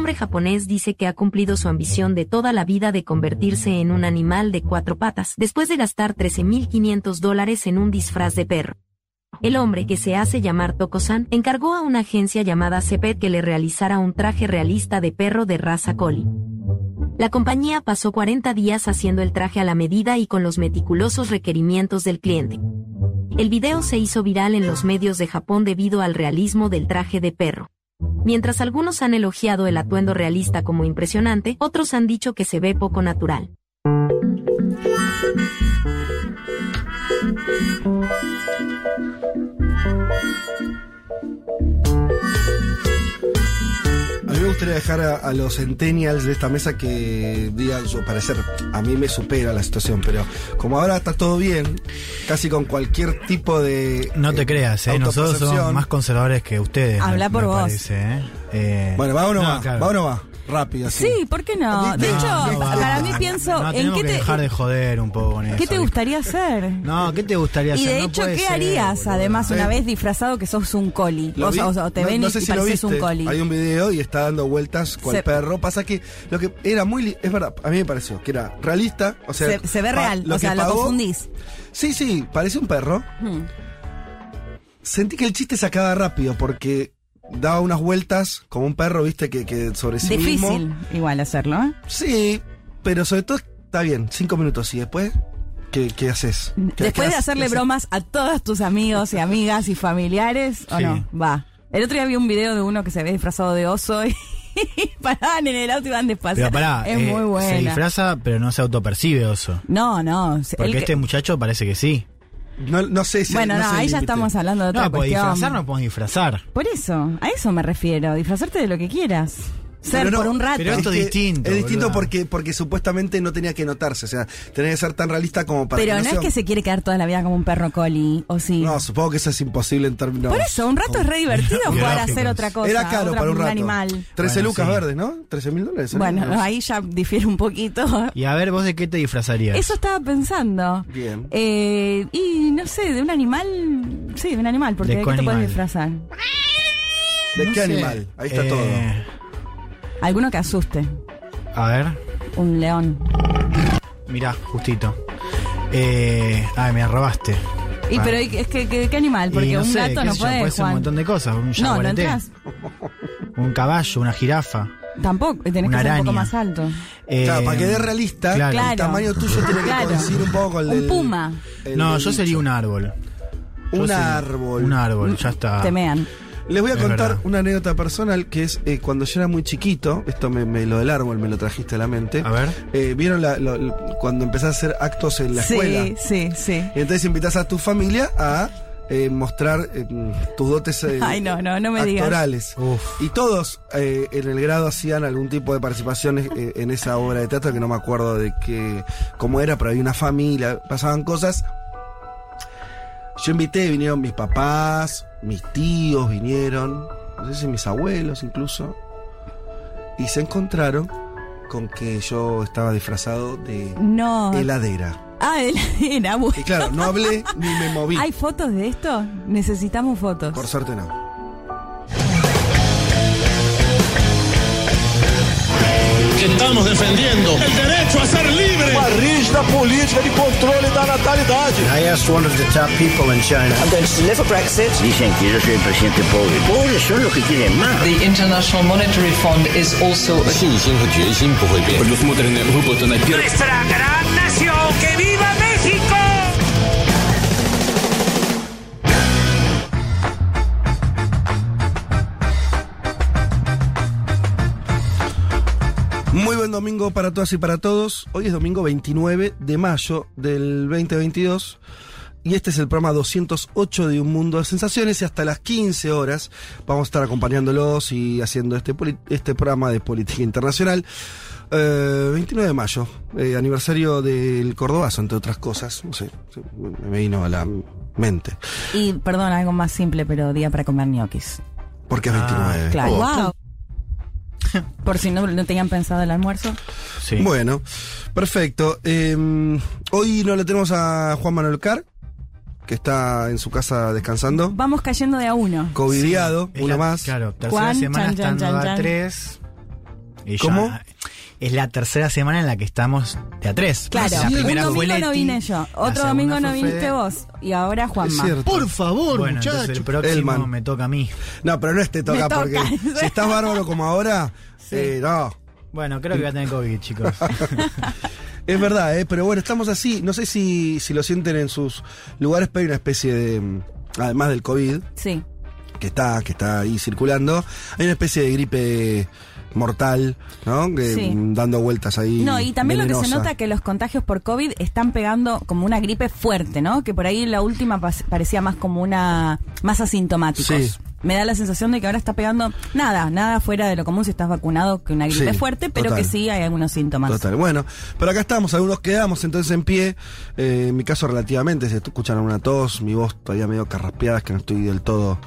hombre japonés dice que ha cumplido su ambición de toda la vida de convertirse en un animal de cuatro patas, después de gastar 13.500 dólares en un disfraz de perro. El hombre, que se hace llamar Tokosan, encargó a una agencia llamada Cepet que le realizara un traje realista de perro de raza collie. La compañía pasó 40 días haciendo el traje a la medida y con los meticulosos requerimientos del cliente. El video se hizo viral en los medios de Japón debido al realismo del traje de perro. Mientras algunos han elogiado el atuendo realista como impresionante, otros han dicho que se ve poco natural. Gustaría dejar a, a los centennials de esta mesa que digan su parecer. A mí me supera la situación, pero como ahora está todo bien, casi con cualquier tipo de. No te eh, creas, ¿eh? nosotros somos más conservadores que ustedes. Habla me- por me vos. parece, ¿eh? Eh, Bueno, va o no, no, va, claro. va o no va. Rápido, así. Sí, ¿por qué no? De hecho, no para mí pienso, No, ¿en qué que te, dejar de joder un poco con eso. ¿qué te gustaría hacer? No, ¿qué te gustaría Y hacer? de No hecho, ¿qué ser, harías boludo. además una Sí. vez disfrazado que sos un coli? O, te ven y, sé y si lo pareces un coli. Hay un video y está dando vueltas con el perro. Pasa que lo que era muy. Es verdad, a mí me pareció que era realista. O sea, se, se ve real, o sea, lo confundís. Sí, sí, parece un perro. Hmm. Sentí que el chiste se acaba rápido porque daba unas vueltas como un perro, viste, que, que sobre sí mismo. Difícil igual hacerlo, ¿eh? Sí, pero sobre todo está bien, cinco minutos y después, ¿qué, qué haces? ¿Qué- Después qué de hacerle bromas a todos tus amigos y amigas y familiares, ¿o Sí. no? Va. El otro día vi un video de uno que se ve disfrazado de oso y paraban en el auto y iban despacio. Pero pará, es eh, muy se buena. disfraza, pero no se autopercibe oso. No, no. se- Porque el que- este muchacho parece que sí. No, no sé si bueno, no, sé el ahí ya estamos hablando de otra No, pues cuestión. disfrazar no podemos disfrazar. Por eso, a eso me refiero. Disfrazarte de lo que quieras. Ser Pero no, por un rato. pero esto es distinto, Es distinto porque, porque supuestamente no tenía que notarse. O sea, tenía que ser tan realista como para Pero que no es sea- que se quiere quedar toda la vida como un perro coli, ¿o sí? No, supongo que eso es imposible en términos. Por eso, un rato es re divertido jugar a hacer otra cosa. Era caro otra- para un rato. animal. 13 Bueno, lucas sí. verdes, ¿no? 13 mil dólares. ¿eh? Bueno, ¿no? ahí ya difiere un poquito. Y a ver, vos de qué te disfrazarías. Eso estaba pensando. Bien. Eh, y no sé, de un animal. Sí, de un animal, porque ¿De ¿de, qué te puedes disfrazar? ¿De No qué sé. animal? Ahí está Eh, todo. Alguno que asuste. A ver, Un león. mirá, justito. Eh, ay, me robaste. Y Ah. pero es que, que- ¿qué animal? Porque Y no un sé, gato qué no sé yo, puede, puede ser un Juan. montón de cosas. Un no, no entras. un caballo, una jirafa. Tampoco, tenés Una que ser un poco más alto. Eh, Claro, para que dé realista, claro. el tamaño tuyo tiene que Claro. coincidir un poco con el Un del- puma. el No, del yo sería bicho. un árbol. Yo Un sería- árbol. Un árbol, ya está. Temean. Les voy a Es contar verdad. una anécdota personal que es eh, cuando yo era muy chiquito, esto me, me- lo del árbol me lo trajiste a la mente. A ver. Eh, ¿Vieron la- lo- lo- cuando empezás a hacer actos en la escuela? Sí, sí, sí. Y entonces invitas a tu familia a eh, mostrar eh, tus dotes eh, Ay, no, no, no me digas. actorales. Y todos eh, en el grado hacían algún tipo de participación eh, en esa obra de teatro que no me acuerdo de qué, cómo era, pero había una familia, pasaban cosas. Yo invité, vinieron mis papás, mis tíos vinieron, no sé si mis abuelos incluso, y se encontraron con que yo estaba disfrazado de No. heladera. Ah, él era bueno. Y claro, no hablé ni me moví. ¿Hay fotos de esto? Necesitamos fotos. Por suerte no. que estamos defendiendo el derecho a ser libre. uma rígida política de controle da natalidade. I asked one of the top people in China. I'm going to deliver Brexit. Dicen que yo soy el presidente pobre. Pobres son los que quieren más. The International Monetary Fund is also a 信心和决心不会变。 Nuestra gran nación, que viva México. Muy buen domingo para todas y para todos. Hoy es domingo 29 de mayo del 2022 y este es el programa 208 de Un Mundo de Sensaciones y hasta las 15 horas vamos a estar acompañándolos y haciendo este, este programa de política internacional. Eh, 29 de mayo, eh, aniversario del Cordobazo, entre otras cosas. No sé, me vino a la mente. Y, perdón, algo más simple, pero día para comer ñoquis. Porque es 29. Claro. Oh. Wow. Por si no, no tenían pensado el almuerzo. Sí. Bueno, perfecto. Eh, hoy no le tenemos a Juan Manuel Carr, que está en su casa descansando. Vamos cayendo de a uno. Covidiado, Es uno la- más. Claro, tercera Juan, semana chan, chan, estando chan, a chan. tres. Y ya- ¿Cómo? Es la tercera semana en la que estamos de a tres. Claro, La un primera domingo fue no vine yo, otro domingo no viniste Fede. vos y ahora Juanma. Por favor, Bueno, entonces muchachos. el próximo Elman. me toca a mí. No, pero no es te toca, Me toca. porque si estás bárbaro como ahora, eh, no. Bueno, creo que voy a tener COVID, chicos. Es verdad, ¿eh? pero bueno, estamos así. No sé si, si lo sienten en sus lugares, pero hay una especie de. mm, Además del COVID, Sí. que está, que está ahí circulando, hay una especie de gripe mortal, ¿no? Que, Sí. mm, dando vueltas ahí. No, y también lo que se nota que los contagios por COVID están pegando como una gripe fuerte, ¿no? Que por ahí la última parecía más como una. más asintomáticos. Sí. Me da la sensación de que ahora está pegando nada, nada fuera de lo común si estás vacunado que una gripe Sí, fuerte, pero total. que sí hay algunos síntomas. Total. Bueno, pero acá estamos, algunos quedamos entonces en pie. Eh, en mi caso, relativamente, si escuchan una tos, mi voz todavía medio carraspeada, es que no estoy del todo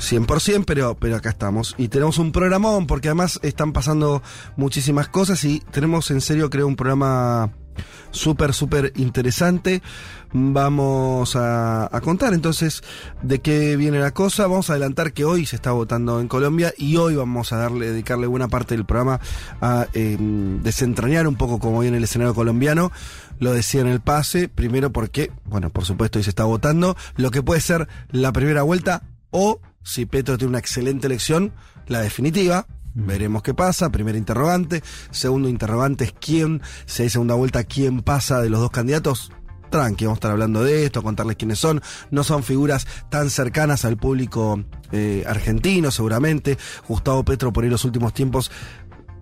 100%, pero, pero acá estamos. Y tenemos un programón, porque además están pasando muchísimas cosas y tenemos en serio, creo, un programa súper, súper interesante. Vamos a, contar entonces de qué viene la cosa. Vamos a adelantar que hoy se está votando en Colombia y hoy vamos a darle, dedicarle buena parte del programa a eh, desentrañar un poco cómo viene el escenario colombiano. Lo decía en el pase, primero porque, bueno, por supuesto hoy se está votando, lo que puede ser la primera vuelta o, si Petro tiene una excelente elección, la definitiva. Veremos qué pasa. Primer interrogante. Segundo interrogante es quién, si hay segunda vuelta, quién pasa de los dos candidatos. Tranqui, vamos a estar hablando de esto, contarles quiénes son. No son figuras tan cercanas al público eh, argentino, seguramente. Gustavo Petro, por ahí los últimos tiempos,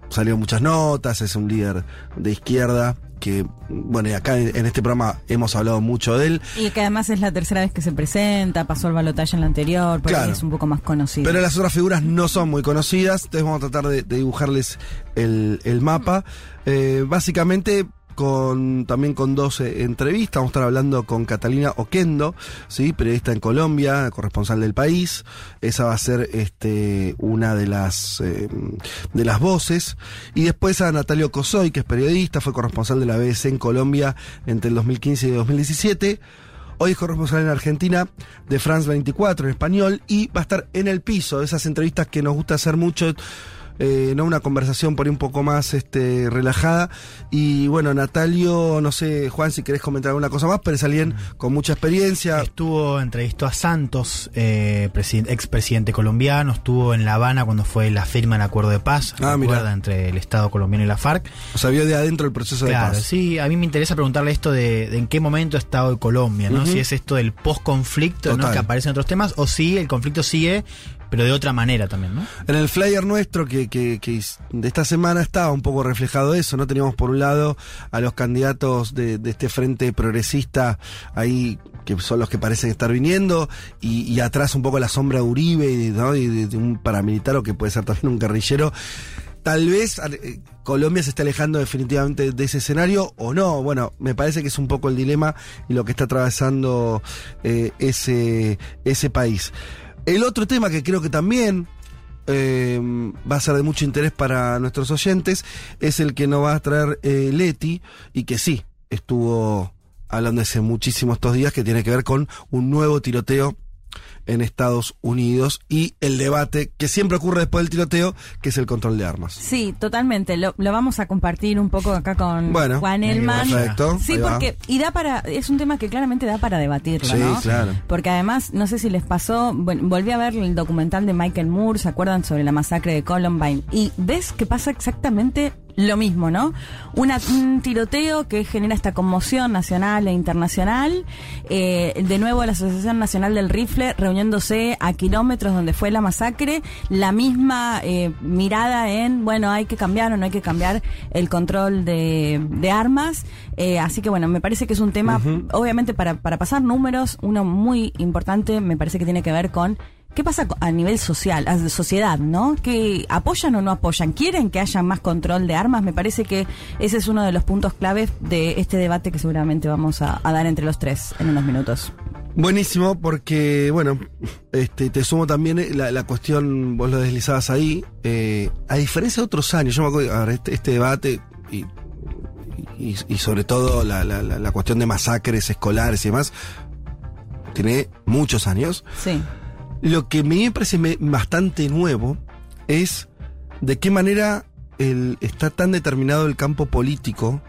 salieron muchas notas, es un líder de izquierda que, bueno, y acá en, en este programa hemos hablado mucho de él. Y que además es la tercera vez que se presenta, pasó el balotaje en la anterior, por ahí Claro. es un poco más conocido. Pero las otras figuras no son muy conocidas, entonces vamos a tratar de, de dibujarles el, el mapa. Eh, básicamente con también con dos eh, entrevistas, vamos a estar hablando con Catalina Oquendo, ¿sí? periodista en Colombia, corresponsal del país. Esa va a ser este, una de las, eh, de las voces. Y después a Natalio Cosoy, que es periodista, fue corresponsal de la BBC en Colombia entre el 2015 y 2017. Hoy es corresponsal en Argentina de France 24 en español y va a estar en el piso, esas entrevistas que nos gusta hacer mucho, eh, no una conversación por ahí un poco más este, relajada. Y bueno, Natalio, no sé, Juan, si querés comentar alguna cosa más, pero es alguien con mucha experiencia. Estuvo, entrevistó a Santos, eh, presidente- expresidente colombiano, estuvo en La Habana cuando fue la firma del acuerdo de paz, Ah, ¿recuerda? entre el Estado colombiano y la FARC. O sea, vio de adentro el proceso Claro, de paz. sí, a mí me interesa preguntarle esto de, de en qué momento está hoy Colombia, ¿no? Si es esto del post-conflicto, ¿no? Que aparece en otros temas, o si el conflicto sigue, pero de otra manera también, ¿no? En el flyer nuestro que, que- que esta semana estaba un poco reflejado eso, ¿no? Teníamos por un lado a los candidatos de, este frente progresista ahí que son los que parecen estar viniendo y, atrás un poco la sombra de Uribe y de, de un paramilitar o que puede ser también un guerrillero. Tal vez eh, Colombia se está alejando definitivamente de ese escenario o no. Bueno, me parece que es un poco el dilema y lo que está atravesando eh, ese, ese país. El otro tema que creo que también eh, va a ser de mucho interés para nuestros oyentes es el que nos va a traer eh, Leti y que sí, estuvo hablando hace muchísimo estos días que tiene que ver con un nuevo tiroteo en Estados Unidos y el debate que siempre ocurre después del tiroteo, que es el control de armas. Sí, totalmente. Lo, lo vamos a compartir un poco acá con Bueno, Juan Elman. perfecto, Sí, porque y da para es un tema que claramente da para debatirlo, Sí, ¿no? claro. Porque además no sé si les pasó, bueno, volví a ver el documental de Michael Moore, ¿se acuerdan sobre la masacre de Columbine? Y ves que pasa exactamente lo mismo, ¿no? Una, un tiroteo que genera esta conmoción nacional e internacional. Eh, de nuevo la Asociación Nacional del Rifle reuniéndose a kilómetros donde fue la masacre. La misma eh, mirada en, bueno, hay que cambiar o no hay que cambiar el control de, de armas. Eh, así que bueno, me parece que es un tema, obviamente para, para pasar números, uno muy importante me parece que tiene que ver con ¿Qué pasa a nivel social, a sociedad, no? ¿Que apoyan o no apoyan? ¿Quieren que haya más control de armas? Me parece que ese es uno de los puntos claves de este debate que seguramente vamos a, a dar entre los tres en unos minutos. Buenísimo, porque, bueno, este, te sumo también eh, la, la cuestión, vos lo deslizabas ahí, eh, a diferencia de otros años, yo me acuerdo, a ver, este, este debate y, y, y sobre todo la- la cuestión de masacres escolares y demás, tiene muchos años. Sí. Lo que me parece bastante nuevo es de qué manera el, está tan determinado el campo político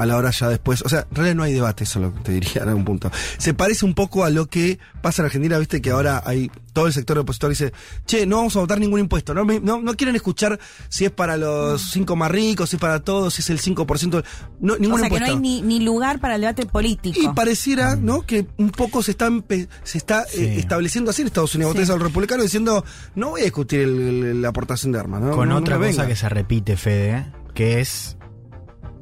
a la hora ya después. O sea, en realidad no hay debate, eso es lo que te diría en algún punto. Se parece un poco a lo que pasa en Argentina, viste que ahora hay todo el sector opositor que dice, che, no vamos a votar ningún impuesto, no, me- no, no quieren escuchar si es para los cinco más ricos, si es para todos, si es el 5%, no, ningún O sea, que no hay ni, ni lugar para el debate político. Y pareciera, ¿no? Que un poco se está, empe- se está eh, estableciendo así en Estados Unidos. Sí. Votáis al republicano diciendo, no voy a discutir el- el- la aportación de armas, ¿no? Con No- otra cosa venga. que se repite, Fede, ¿eh? que es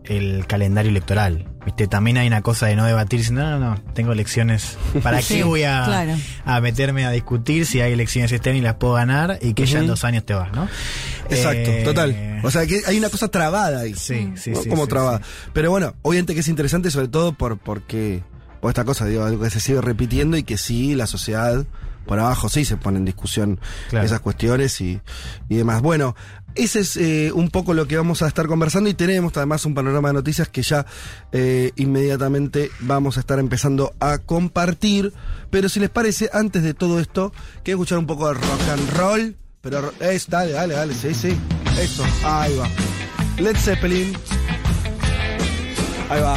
el calendario electoral. Viste, también hay una cosa de no debatir, diciendo, no, no, no, tengo elecciones. ¿Para Sí, qué voy a, claro. a meterme a discutir si hay elecciones este año y las puedo ganar y que ya en dos años te vas, ¿no? Exacto, Eh, total. O sea que hay una cosa trabada ahí. Sí, sí, ¿no? sí, Como sí, trabada. sí. Pero bueno, obviamente que es interesante, sobre todo por porque por esta cosa, digo, algo que se sigue repitiendo y que sí, la sociedad por abajo sí se pone en discusión Claro. esas cuestiones y, y demás. Bueno, ese es eh, un poco lo que vamos a estar conversando y tenemos además un panorama de noticias que ya eh, inmediatamente vamos a estar empezando a compartir. Pero si les parece, antes de todo esto, quiero escuchar un poco de rock and roll. Pero ro- es, dale, dale, dale, sí, sí. Eso, ahí va. Led Zeppelin. Ahí va.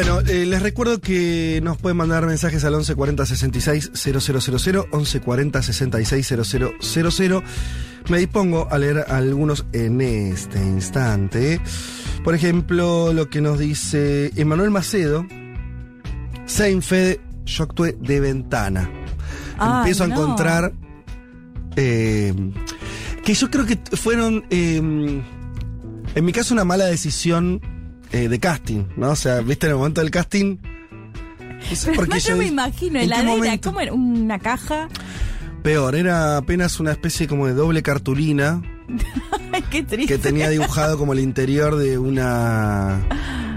Bueno, eh, les recuerdo que nos pueden mandar mensajes al 1140 66 000, 1140 66 000. Me dispongo a leer algunos en este instante. Por ejemplo, lo que nos dice Emanuel Macedo. Sein Fede, yo actué de ventana. Ay, Empiezo a encontrar. eh, que yo creo que fueron. eh, en mi caso, una mala decisión eh, de casting, ¿no? O sea, viste en el momento del casting. No sé Pero yo me imagino, ¿en qué heladera? ¿cómo era? ¿Una caja? Peor, era apenas una especie como de doble cartulina qué triste. que tenía dibujado como el interior de una.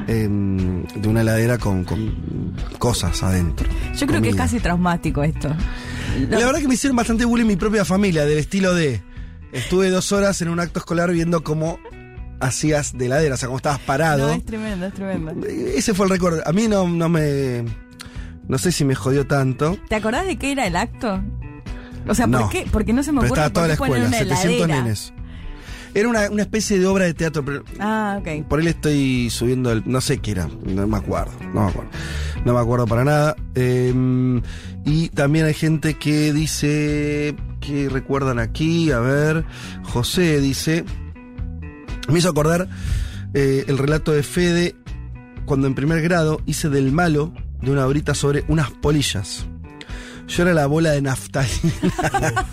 em, de una heladera con, con cosas adentro. Yo creo que es casi traumático esto. No. La verdad que me hicieron bastante bullying mi propia familia, del estilo de. Estuve dos horas en un acto escolar viendo cómo hacías de heladera, o sea, cómo estabas parado. No, es tremendo, es tremendo. Ese fue el recuerdo. A mí no, no me. No sé si me jodió tanto. ¿Te acordás de qué era el acto? O sea, ¿por No. qué? Porque no se me Pero ocurre estaba toda la escuela, una 700 heladera. nenes. Era una, una especie de obra de teatro, pero Ah, ok. por ahí le estoy subiendo el. No sé qué era, no me acuerdo, no me acuerdo. No me acuerdo para nada. Eh, y también hay gente que dice. que recuerdan aquí? A ver. José dice. Me hizo acordar eh, el relato de Fede cuando en primer grado hice del malo de una horita sobre unas polillas. Yo era la bola de naftalina.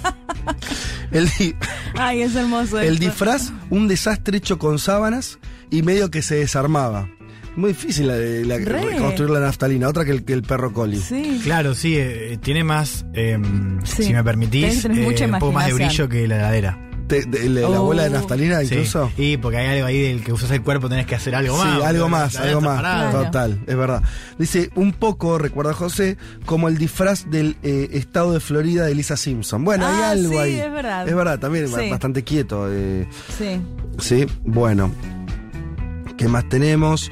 el, di- Ay, es hermoso. el esto. disfraz, un desastre hecho con sábanas y medio que se desarmaba. Muy difícil la, de- la- Re. reconstruir la naftalina, otra que el, que el perro coli. Sí. Claro, sí, eh, tiene más, eh, Sí. si me permitís, eh, un poco más de brillo que la heladera. Te- de- de- la Oh. bola de naftalina Sí. incluso. Y porque hay algo ahí del que usas el cuerpo, tenés que hacer algo Sí, más. algo porque más, algo más. Total, es verdad. Dice, un poco, recuerda José, como el disfraz del eh, estado de Florida de Lisa Simpson. Bueno, Ah, hay algo sí, ahí. es verdad. Es verdad, también Sí. bastante quieto. eh, Sí. Sí, bueno. ¿Qué más tenemos?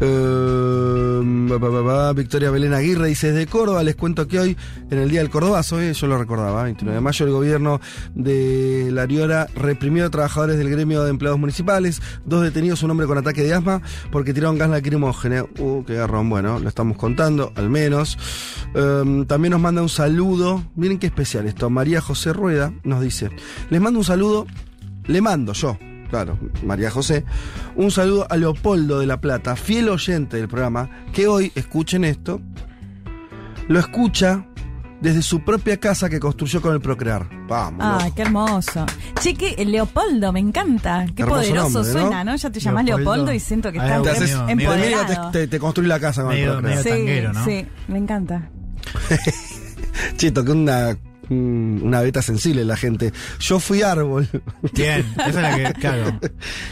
Eh, ba, Victoria Belén Aguirre dice desde Córdoba, les cuento que hoy, en el Día del Cordobazo, eh, yo lo recordaba, 29 de mayo, el gobierno de La Riora reprimió a trabajadores del gremio de empleados municipales, dos detenidos, un hombre con ataque de asma, porque tiraron gas lacrimógeno. Uh, qué garrón, bueno, lo estamos contando, al menos. Eh, también nos manda un saludo, miren qué especial esto, María José Rueda nos dice, les mando un saludo, le mando yo, claro, María José, un saludo a Leopoldo de La Plata, fiel oyente del programa, que hoy, escuchen esto, lo escucha desde su propia casa que construyó con el Procrear. Vamos. Ay, loco. qué hermoso. Che, que Leopoldo, me encanta. Qué Hermoso poderoso nombre, ¿no? suena, ¿no? Ya te llamás Leopoldo. Leopoldo y siento que Ay, estás te medio- empoderado. te, te- te construí la casa con el Procrear. medio- Sí, tanguero, ¿no? sí, me encanta. Che, toqué una, una beta sensible la gente. Yo fui árbol. Bien, esa es la que, claro.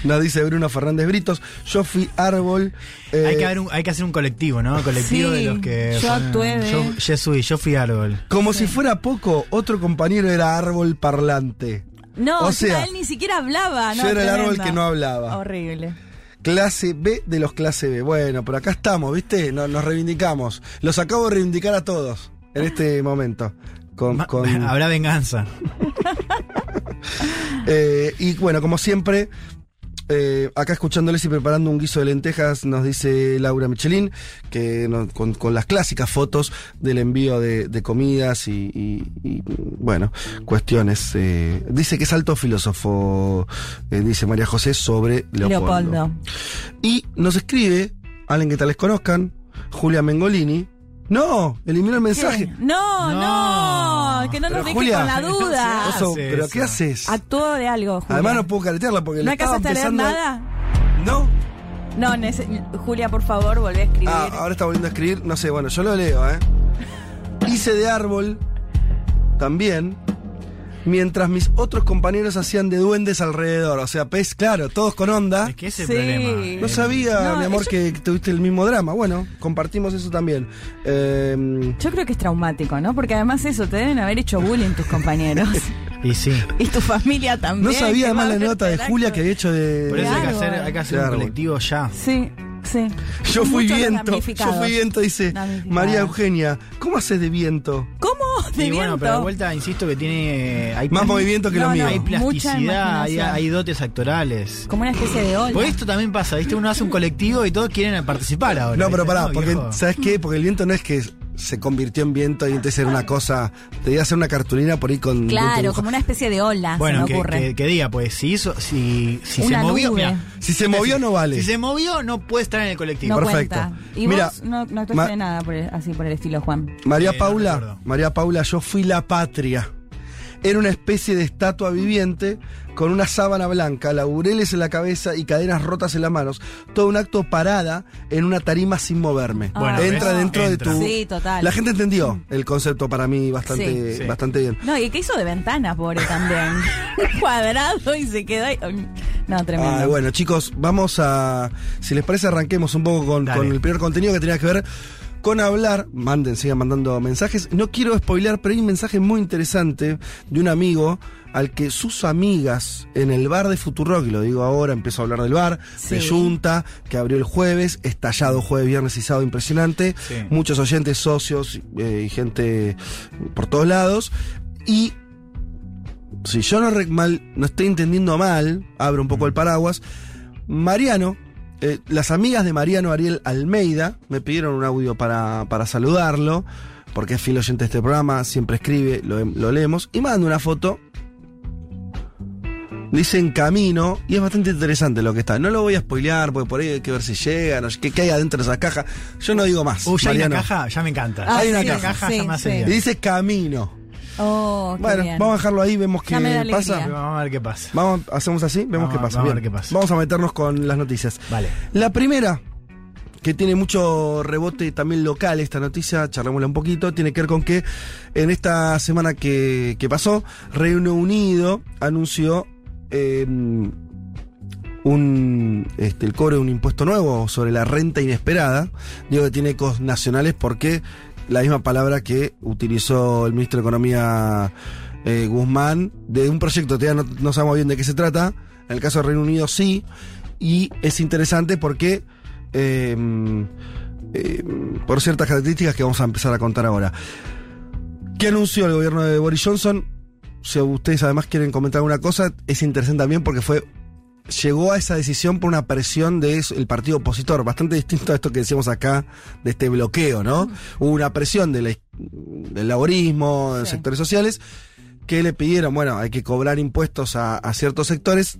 Nos dice Bruno Fernández Britos. Yo fui árbol. eh, Hay que, haber un- hay que hacer un colectivo, ¿no? Colectivo Sí, de los que. yo actué Yo, yo fui, yo fui árbol. Como si fuera poco, otro compañero era árbol parlante. No, O sea, él ni siquiera hablaba. yo no, era el árbol que no hablaba. Horrible. Clase B de los clase B. Bueno, pero acá estamos, ¿viste? Nos, nos reivindicamos. Los acabo de reivindicar a todos en este momento. Con, Ma- con- Habrá venganza. Eh, y bueno, como siempre, eh, acá escuchándoles y preparando un guiso de lentejas, nos dice Laura Michelin, que no- con, con las clásicas fotos del envío de, de comidas y, y- y, bueno, cuestiones. eh, dice que es alto filósofo, eh, dice María José, sobre Leopoldo. Leopoldo. Y nos escribe, alguien que tal les conozcan, Julia Mengolini. No, eliminó el mensaje. ¿Qué? No, no, No. que no nos deje Julia, con la duda. hace Oso, ¿Pero eso. qué haces? Actuó de algo, Julia. Además no puedo caretearla porque ¿No le estaba alcanzaste a leer empezando nada? No. No, nece- Julia, por favor, volvé a escribir. Ah, ahora está volviendo a escribir. No sé, bueno, yo lo leo, ¿eh? Hice de árbol también. Mientras mis otros compañeros hacían de duendes alrededor. O sea, pez, claro, todos con onda. Es que ese es Sí. el problema. No Eh, sabía, No, mi amor, eso- que tuviste el mismo drama. Bueno, compartimos eso también. Eh, Yo creo que es traumático, ¿no? Porque además eso, te deben haber hecho bullying tus compañeros. Y sí. y tu familia también. no sabía además la nota de. Julia que había hecho de. Por eso hay que hacer, hay que hacer Claro. un colectivo ya. Sí, sí. Yo Son fui viento. Yo fui viento, dice. María Eugenia. ¿Cómo haces de viento? ¿Cómo? De y bueno, viento. pero de vuelta insisto que tiene. Hay Más movimiento que No, lo no, mío. Hay Mucha plasticidad, hay, dotes actorales. Como una especie de ola. Pues esto también pasa, ¿viste? Uno hace un colectivo y todos quieren participar ahora. No, pero pará, No, porque. ¿sabes qué? Porque el viento no es que se convirtió en viento y entonces era una cosa. Te iba a hacer una cartulina por ahí con. Claro, como una especie de ola, Bueno, se me que, ocurre. que- que diga, pues si hizo, si, si se movió, mira, Si se movió, no vale. si se movió, no puede estar en el colectivo. no perfecto. cuenta. Y Mira, vos no, no actuaste de nada por el- así por el estilo, Juan. María Eh, Paula. María Paula, yo fui la patria. Era una especie de estatua viviente con una sábana blanca, laureles en la cabeza y cadenas rotas en las manos. Todo un acto parada en una tarima sin moverme. Bueno, Entra ¿ves? dentro Entra. de tu. Sí, total. La gente entendió el concepto para mí bastante, Sí. Sí. bastante bien. No, y que hizo de ventana, pobre también. Cuadrado y se quedó ahí. No, tremendo. Bueno, chicos, vamos a. Si les parece, arranquemos un poco con, con el primer contenido que tenía que ver con hablar. Manden, sigan mandando mensajes. No quiero spoilear, pero hay un mensaje muy interesante de un amigo al que sus amigas en el bar de Futurock, lo digo ahora, empezó a hablar del bar, de Sí. Junta, que abrió el jueves, estallado jueves, viernes y sábado, impresionante. Sí. Muchos oyentes, socios eh, y gente por todos lados. Y si yo no, mal, no estoy entendiendo mal, abro un poco el paraguas, Mariano, eh, las amigas de Mariano Ariel Almeida me pidieron un audio para, para saludarlo, porque es fiel oyente de este programa, siempre escribe, lo, lo leemos, y manda una foto. Dice en camino, y es bastante interesante lo que está. No lo voy a spoilear, porque por ahí hay que ver si llega, no sé qué, qué hay adentro de esa caja. Yo no digo más. Uh, ya hay una Mariano. caja, ya me encanta. Ah, hay una sí, caja. sí, sí. Dice camino. Oh, qué Bueno, bien. vamos a dejarlo ahí, vemos qué pasa. Vamos a ver qué pasa. Vamos, hacemos así, vemos Vamos qué a- pasa. vamos a ver qué pasa. Vamos a meternos con las noticias. Vale. La primera, que tiene mucho rebote también local, esta noticia, charlémosla un poquito, tiene que ver con que en esta semana que, que pasó, Reino Unido anunció eh, un, este, el cobro de un impuesto nuevo sobre la renta inesperada. Digo que tiene ecos nacionales porque la misma palabra que utilizó el ministro de Economía eh, Guzmán de un proyecto, no, sabemos bien de qué se trata. En el caso del Reino Unido sí. Y es interesante porque eh, eh, por ciertas características que vamos a empezar a contar ahora. ¿Qué anunció el gobierno de Boris Johnson? Si ustedes además quieren comentar alguna cosa, es interesante también porque fue llegó a esa decisión por una presión del partido opositor, bastante distinto a esto que decíamos acá, de este bloqueo, ¿no? Hubo una presión de la- del laborismo, de Sí. sectores sociales, que le pidieron, bueno, hay que cobrar impuestos a, a ciertos sectores.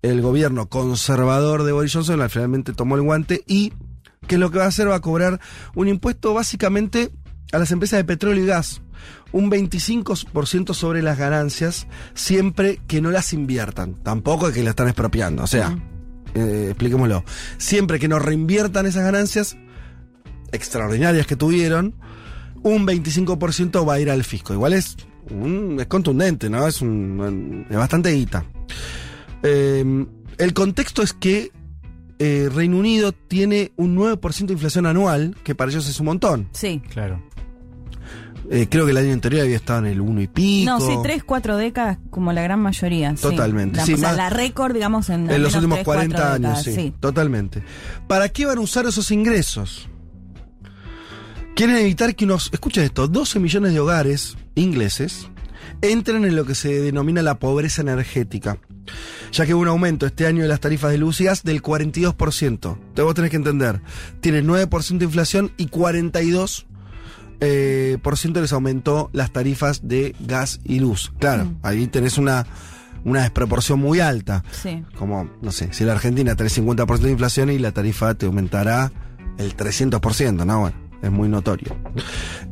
El gobierno conservador de Boris Johnson al finalmente tomó el guante y, ¿qué es lo que va a hacer? Va a cobrar un impuesto básicamente a las empresas de petróleo y gas un 25% sobre las ganancias siempre que no las inviertan. Tampoco es que la están expropiando. O sea, eh, expliquémoslo. Siempre que no reinviertan esas ganancias extraordinarias que tuvieron, un 25% va a ir al fisco. Igual es, es contundente, ¿no? Es, un, es bastante guita. Eh, el contexto es que eh, Reino Unido tiene un 9% de inflación anual, que para ellos es un montón. Sí. Claro. Eh, creo que el año anterior había estado en el 1 y pico. No, sí, 3, 4 décadas como la gran mayoría. sí. Totalmente, La, sí, o sea, la récord, digamos, en, En los últimos 3, 4 40 años, décadas, sí, Totalmente. ¿Para qué van a usar esos ingresos? Quieren evitar que unos, escuchen esto, 12 millones de hogares ingleses entren en lo que se denomina la pobreza energética, ya que hubo un aumento este año de las tarifas de luz y gas del 42%. Entonces vos tenés que entender, tienen 9% de inflación y 42% eh, por ciento les aumentó las tarifas de gas y luz. Claro, ahí tenés una, una desproporción muy alta. Sí. Como, no sé, si en la Argentina tenés 50% de inflación y la tarifa te aumentará el 300%, ¿no? Bueno, es muy notorio.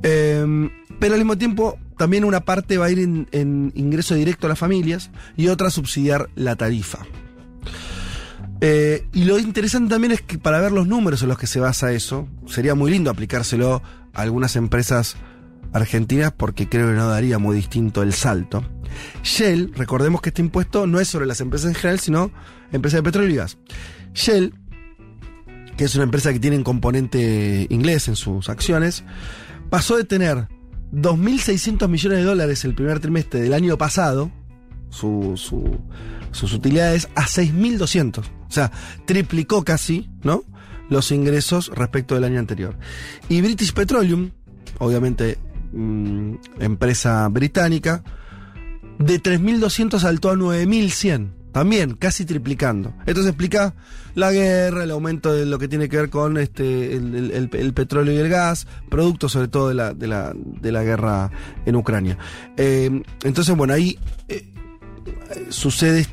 Eh, pero al mismo tiempo, también una parte va a ir en, en ingreso directo a las familias y otra a subsidiar la tarifa. Eh, y lo interesante también es que para ver los números en los que se basa eso, sería muy lindo aplicárselo algunas empresas argentinas porque creo que no daría muy distinto el salto. Shell, recordemos que este impuesto no es sobre las empresas en general, sino empresas de petróleo y gas. Shell, que es una empresa que tiene un componente inglés en sus acciones, pasó de tener 2.600 millones de dólares el primer trimestre del año pasado, su- sus utilidades, a 6.200. O sea, triplicó casi, ¿no? Los ingresos respecto del año anterior. Y British Petroleum, obviamente mm, empresa británica, de 3.200 saltó a 9.100. También, casi triplicando. Esto se explica la guerra, el aumento de lo que tiene que ver con este, el, petróleo y el gas, producto sobre todo de la, de la, de la guerra en Ucrania. Eh, entonces, bueno, ahí eh, sucede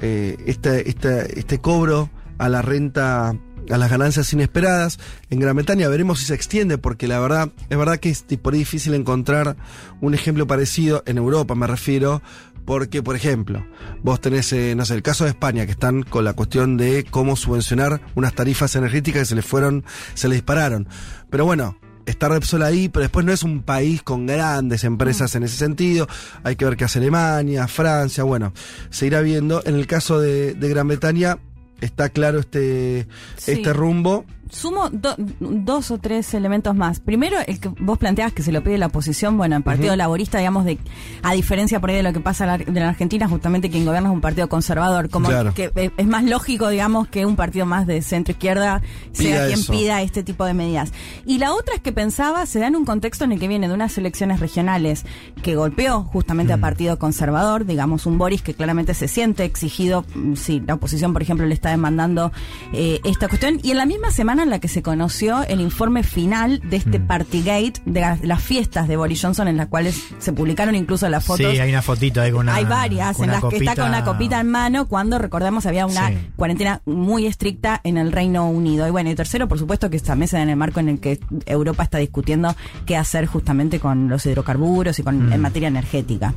eh, esta- esta- este cobro a la renta, a las ganancias inesperadas. En Gran Bretaña veremos si se extiende, porque la verdad, es verdad que es por ahí difícil encontrar un ejemplo parecido, en Europa me refiero, porque, por ejemplo, vos tenés, eh, no sé, el caso de España, que están con la cuestión de cómo subvencionar unas tarifas energéticas que se les fueron, se les dispararon. Pero bueno, está Repsol ahí, pero después no es un país con grandes empresas en ese sentido. Hay que ver qué hace Alemania, Francia, bueno, se irá viendo. En el caso de, de Gran Bretaña, está claro este, Sí. este rumbo. Sumo do- dos o tres elementos más. Primero, el que vos planteabas que se lo pide la oposición, bueno, el Partido. Laborista, digamos, de a diferencia por ahí de lo que pasa en la, Argentina, justamente quien gobierna es un partido conservador, como Claro. que es más lógico, digamos, que un partido más de centro izquierda sea Pida quien eso. pida este tipo de medidas. Y la otra es que pensaba, se da en un contexto en el que viene de unas elecciones regionales que golpeó justamente al Partido Conservador, digamos, un Boris que claramente se siente exigido, mm, si la oposición, por ejemplo, le está demandando eh, esta cuestión, y en la misma semana en la que se conoció el informe final de este Partygate, de las, las fiestas de Boris Johnson, en las cuales se publicaron incluso las fotos. Sí, hay una fotito ahí con una. Hay varias con en las que está con una copita. en mano cuando recordemos había una Sí. cuarentena muy estricta en el Reino Unido. Y bueno, y tercero, por supuesto, que esta mesa en el marco en el que Europa está discutiendo qué hacer justamente con los hidrocarburos y con Mm. en materia energética.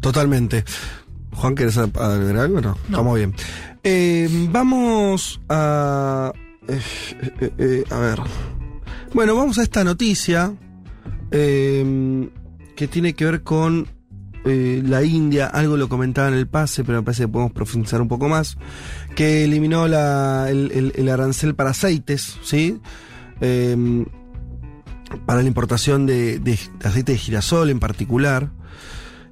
Totalmente. Juan, ¿querés agregar algo? No, estamos bien. Eh, vamos a. eh, eh, eh, a ver. Bueno, vamos a esta noticia eh, que tiene que ver con la India. Algo lo comentaba en el pase, pero me parece que podemos profundizar un poco más. Que eliminó la, el, el- el arancel para aceites, ¿sí? Eh, para la importación de, de aceite de girasol en particular.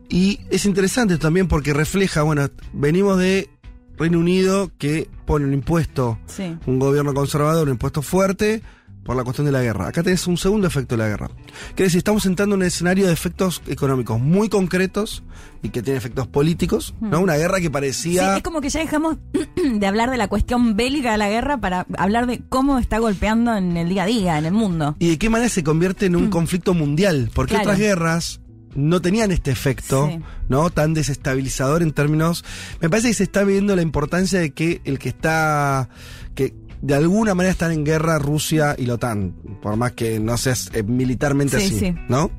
Y es interesante también porque refleja, bueno, venimos de Reino Unido que pone un impuesto, Sí. un gobierno conservador, un impuesto fuerte por la cuestión de la guerra. Acá tenés un segundo efecto de la guerra. Quiere decir, estamos entrando en un escenario de efectos económicos muy concretos y que tiene efectos políticos, ¿no? Una guerra que Sí, parecía... es como que ya dejamos de hablar de la cuestión bélica de la guerra para hablar de cómo está golpeando en el día a día, en el mundo. y de qué manera se convierte en un conflicto mundial, porque. Claro. otras guerras no tenían este efecto, Sí. ¿no? Tan desestabilizador en términos. Me parece que se está viendo la importancia de que el que está. que de alguna manera están en guerra Rusia y la OTAN, por más que no sea eh, militarmente Sí, así, sí. ¿no?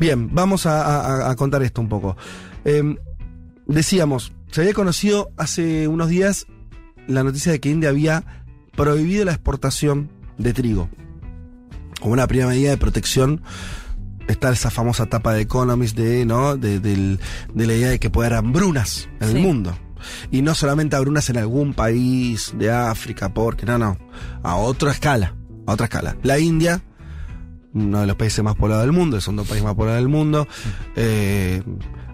Bien, vamos a, a- a contar esto un poco. Eh, decíamos, se había conocido hace unos días la noticia de que India había prohibido la exportación de trigo. Como una primera medida de protección está esa famosa tapa de Economist de, ¿no? de, de la idea de que puede haber hambrunas en Sí. el mundo. Y no solamente hambrunas en algún país de África, porque no, no, a otra escala, a otra escala. La India, uno de los países más poblados del mundo, el segundo país más poblado del mundo, eh,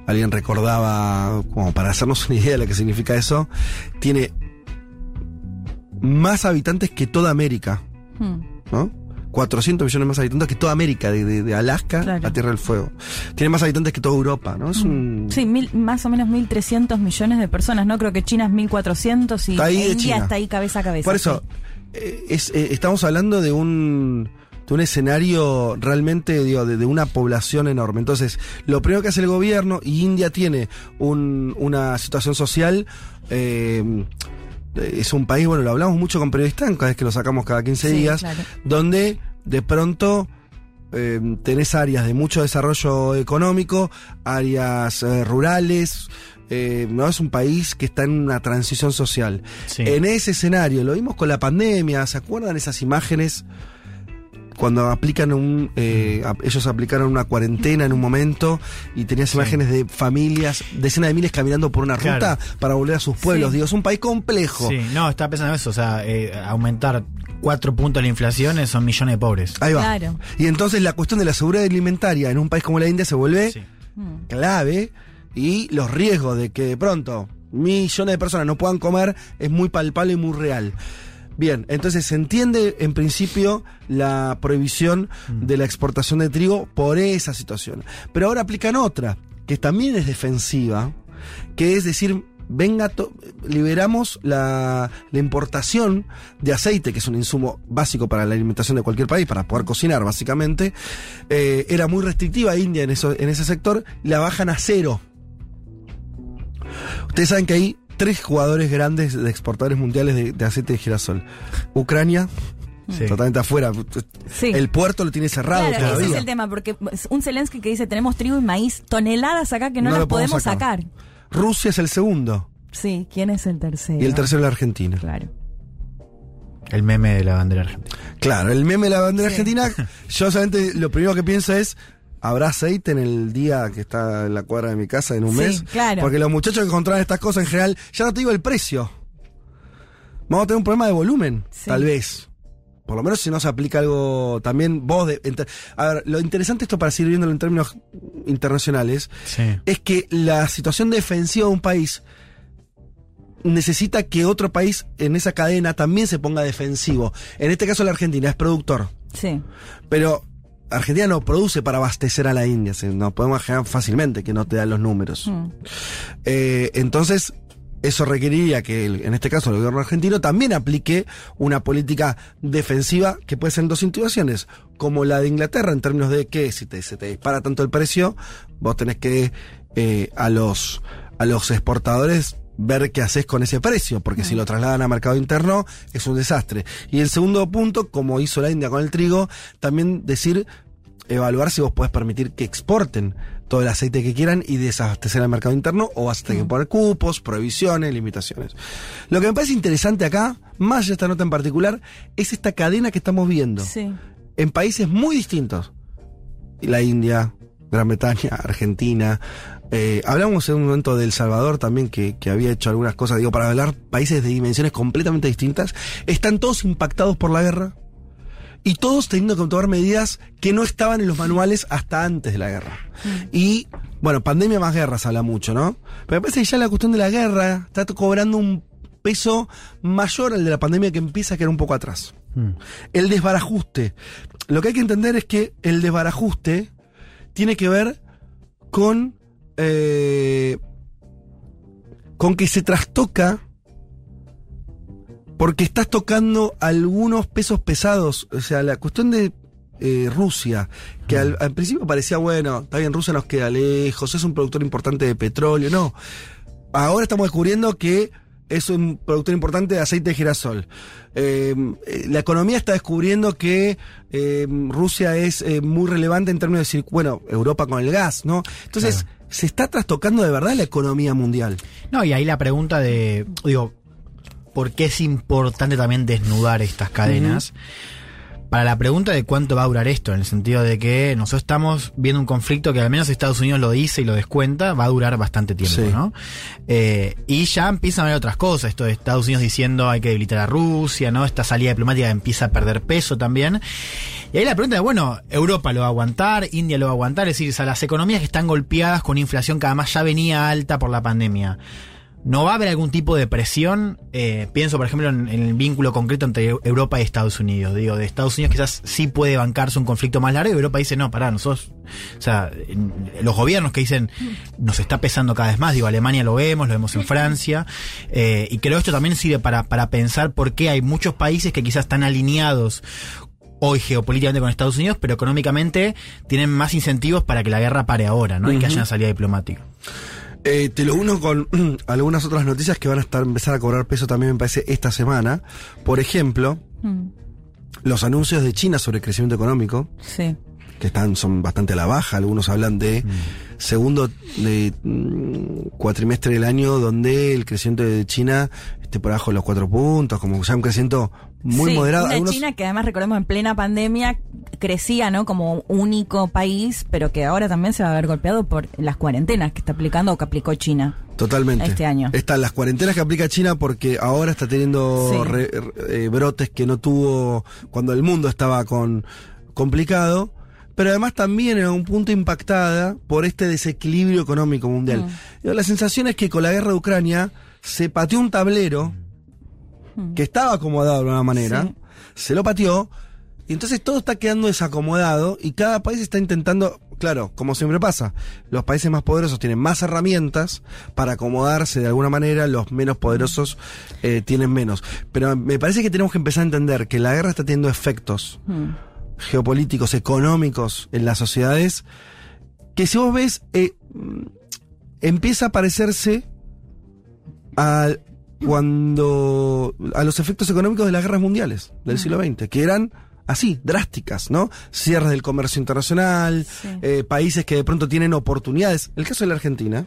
alguien recordaba, como para hacernos una idea de lo que significa eso, tiene más habitantes que toda América, Hmm. ¿no? 400 millones más habitantes que toda América, de, de- de Alaska Claro. a Tierra del Fuego. Tiene más habitantes que toda Europa, ¿no? Es un... Sí, mil, más o menos 1.300 millones de personas, ¿no? Creo que China es 1.400 y Está ahí de India está ahí cabeza a cabeza. Por eso, eh, es, eh, estamos hablando de un, de un escenario realmente, digo, de, de una población enorme. Entonces, lo primero que hace el gobierno, y India tiene un- una situación social, eh, es un país, bueno, lo hablamos mucho con periodistas, cada vez que lo sacamos cada 15 Sí, días, claro. donde de pronto eh, tenés áreas de mucho desarrollo económico, áreas eh, rurales, eh, no es un país que está en una transición social. Sí. En ese escenario, lo vimos con la pandemia, ¿se acuerdan esas imágenes? Cuando aplican un, eh, a- ellos aplicaron una cuarentena en un momento y tenías imágenes de familias, decenas de miles caminando por una Claro. ruta para volver a sus pueblos. Sí. Digo, es un país complejo. Sí, no, estaba pensando eso, o sea, eh, aumentar cuatro puntos la inflación eh, son millones de pobres. Ahí va. Claro. Y entonces la cuestión de la seguridad alimentaria en un país como la India se vuelve Sí. Clave y los riesgos de que de pronto millones de personas no puedan comer es muy palpable y muy real. Bien, entonces se entiende en principio la prohibición de la exportación de trigo por esa situación. Pero ahora aplican otra, que también es defensiva, que es decir, venga, liberamos la, la importación de aceite, que es un insumo básico para la alimentación de cualquier país, para poder cocinar básicamente. Eh, era muy restrictiva India en, eso, en ese sector, la bajan a cero. Ustedes saben que hay tres jugadores grandes de exportadores mundiales de, de aceite de girasol. Ucrania, Sí. totalmente afuera. Sí. El puerto lo tiene cerrado Claro, ese todavía. es el tema, porque un Zelensky que dice tenemos trigo y maíz, toneladas acá que no, No las podemos sacar. sacar. Rusia es el segundo. Sí, ¿quién es el tercero? Y el tercero la Argentina. Claro. El meme de la bandera argentina. Claro, el meme de la bandera Sí. argentina, yo solamente lo primero que pienso es, ¿habrá aceite en el día que está en la cuadra de mi casa en un Sí, mes? claro. Porque los muchachos que encontraron estas cosas en general, ya no te digo el precio. Vamos a tener un problema de volumen, Sí. tal vez. Por lo menos si no se aplica algo también vos de... enter- A ver, lo interesante esto para seguir viéndolo en términos internacionales, Sí. es que la situación defensiva de un país necesita que otro país en esa cadena también se ponga defensivo. En este caso la Argentina es productor, Sí. pero Argentina no produce para abastecer a la India, nos podemos imaginar fácilmente que no te dan los números. Hmm. Eh, entonces, eso requeriría que, el- en este caso, el gobierno argentino también aplique una política defensiva que puede ser en dos situaciones, como la de Inglaterra, en términos de que si te, se te dispara tanto el precio, vos tenés que eh, a los a los exportadores ver qué haces con ese precio, porque si lo trasladan a mercado interno es un desastre. Y el segundo punto, como hizo la India con el trigo, también decir evaluar si vos podés permitir que exporten todo el aceite que quieran y desabastecer el mercado interno o vas a tener que poner cupos, prohibiciones, limitaciones. Lo que me parece interesante acá, más allá de esta nota en particular, es esta cadena que estamos viendo Sí. en países muy distintos. La India, Gran Bretaña, Argentina. Eh, hablamos en un momento de El Salvador también, que, que había hecho algunas cosas, digo, para hablar países de dimensiones completamente distintas. Están todos impactados por la guerra y todos teniendo que tomar medidas que no estaban en los manuales hasta antes de la guerra. Y, bueno, pandemia más guerra se habla mucho, ¿no? Pero me parece que ya la cuestión de la guerra está cobrando un peso mayor al de la pandemia que empieza a quedar un poco atrás. Mm. El desbarajuste. Lo que hay que entender es que el desbarajuste tiene que ver con. Eh, con que se trastoca. Porque estás tocando algunos pesos pesados. O sea, la cuestión de eh, Rusia, que al, al principio parecía, bueno, está bien, Rusia nos queda lejos, es un productor importante de petróleo. No. Ahora estamos descubriendo que es un productor importante de aceite de girasol. Eh, eh, la economía está descubriendo que eh, Rusia es muy relevante en términos de, cir- bueno, Europa con el gas, ¿no? Entonces, se está trastocando de verdad la economía mundial. No, y ahí la pregunta de, digo, ¿por qué es importante también desnudar estas cadenas? Para la pregunta de cuánto va a durar esto, en el sentido de que nosotros estamos viendo un conflicto que al menos Estados Unidos lo dice y lo descuenta, va a durar bastante tiempo, Sí. ¿no? Eh, y ya empiezan a haber otras cosas, esto de Estados Unidos diciendo hay que debilitar a Rusia, ¿no? Esta salida diplomática empieza a perder peso también. Y ahí la pregunta es, bueno, Europa lo va a aguantar, India lo va a aguantar, es decir, o sea, las economías que están golpeadas con inflación que además ya venía alta por la pandemia. ¿No va a haber algún tipo de presión? Eh, pienso, por ejemplo, en, en el vínculo concreto entre Europa y Estados Unidos. Digo, de Estados Unidos quizás sí puede bancarse un conflicto más largo y Europa dice, no, pará, nosotros, o sea, los gobiernos que dicen, nos está pesando cada vez más, digo, Alemania lo vemos, lo vemos en Francia, eh, y creo que esto también sirve para, para pensar por qué hay muchos países que quizás están alineados hoy geopolíticamente con Estados Unidos, pero económicamente tienen más incentivos para que la guerra pare ahora, ¿no? Y que haya una salida diplomática. Eh, te lo uno con algunas otras noticias que van a estar empezar a cobrar peso también me parece esta semana. Por ejemplo, Mm, los anuncios de China sobre crecimiento económico, Sí. que están, son bastante a la baja. Algunos hablan de segundo de, mm, cuatrimestre del año donde el crecimiento de China esté por abajo de los cuatro puntos, como ya un crecimiento muy Sí, moderado. Una Algunos- China que además recordemos en plena pandemia crecía, ¿no? Como único país, pero que ahora también se va a ver golpeado por las cuarentenas que está aplicando o que aplicó China. Totalmente. este año. Están las cuarentenas que aplica China porque ahora está teniendo Sí. re- re- eh, brotes que no tuvo cuando el mundo estaba con complicado. Pero además también en algún punto impactada por este desequilibrio económico mundial. Mm. La sensación es que con la guerra de Ucrania se pateó un tablero que estaba acomodado de alguna manera, Sí. se lo pateó, y entonces todo está quedando desacomodado y cada país está intentando, claro, como siempre pasa, los países más poderosos tienen más herramientas para acomodarse de alguna manera, los menos poderosos eh, tienen menos. Pero me parece que tenemos que empezar a entender que la guerra está teniendo efectos Mm. Geopolíticos, económicos en las sociedades, que si vos ves, eh, empieza a parecerse a cuando a los efectos económicos de las guerras mundiales del siglo XX, que eran así, drásticas, ¿no? Cierres del comercio internacional, Sí. eh, países que de pronto tienen oportunidades. El caso de la Argentina,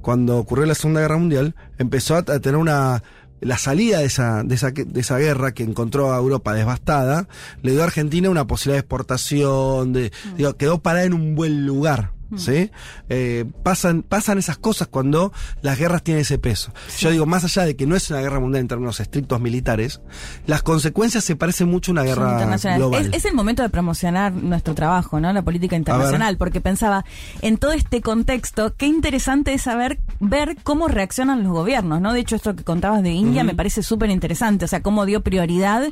cuando ocurrió la Segunda Guerra Mundial, empezó a tener una la salida de esa, de esa de esa guerra que encontró a Europa devastada, le dio a Argentina una posibilidad de exportación, de, digo, quedó parada en un buen lugar. ¿Sí? Eh, pasan, pasan esas cosas cuando las guerras tienen ese peso. Yo digo, más allá de que no es una guerra mundial en términos estrictos militares, las consecuencias se parecen mucho a una guerra internacionales. global. Es, es el momento de promocionar nuestro trabajo, ¿no? La política internacional, porque pensaba, en todo este contexto, qué interesante es saber, ver cómo reaccionan los gobiernos, ¿no? De hecho, esto que contabas de India me parece súper interesante, o sea, cómo dio prioridad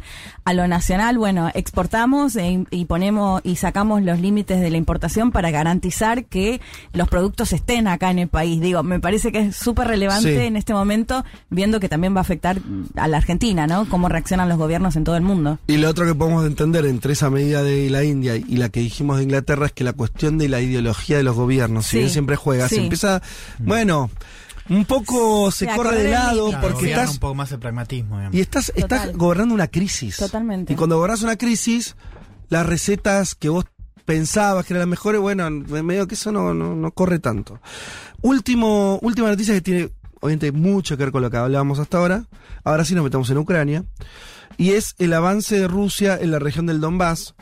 a lo nacional, bueno, exportamos e- y ponemos y sacamos los límites de la importación para garantizar que los productos estén acá en el país. Digo, me parece que es súper relevante Sí. en este momento, viendo que también va a afectar a la Argentina, ¿no? Cómo reaccionan los gobiernos en todo el mundo. Y lo otro que podemos entender entre esa medida de la India y la que dijimos de Inglaterra es que la cuestión de la ideología de los gobiernos, si bien siempre juega, sí. se empieza, bueno, un poco se corre de el lado. Claro, porque estás un poco más el pragmatismo, digamos. y estás, estás gobernando una crisis. Totalmente. Y cuando gobernás una crisis, las recetas que vos pensabas que eran las mejores, bueno, medio que eso no, no, no corre tanto. Último, última noticia que tiene, obviamente, mucho que ver con lo que hablábamos hasta ahora. Ahora sí nos metemos en Ucrania. Y es el avance de Rusia en la región del Donbass.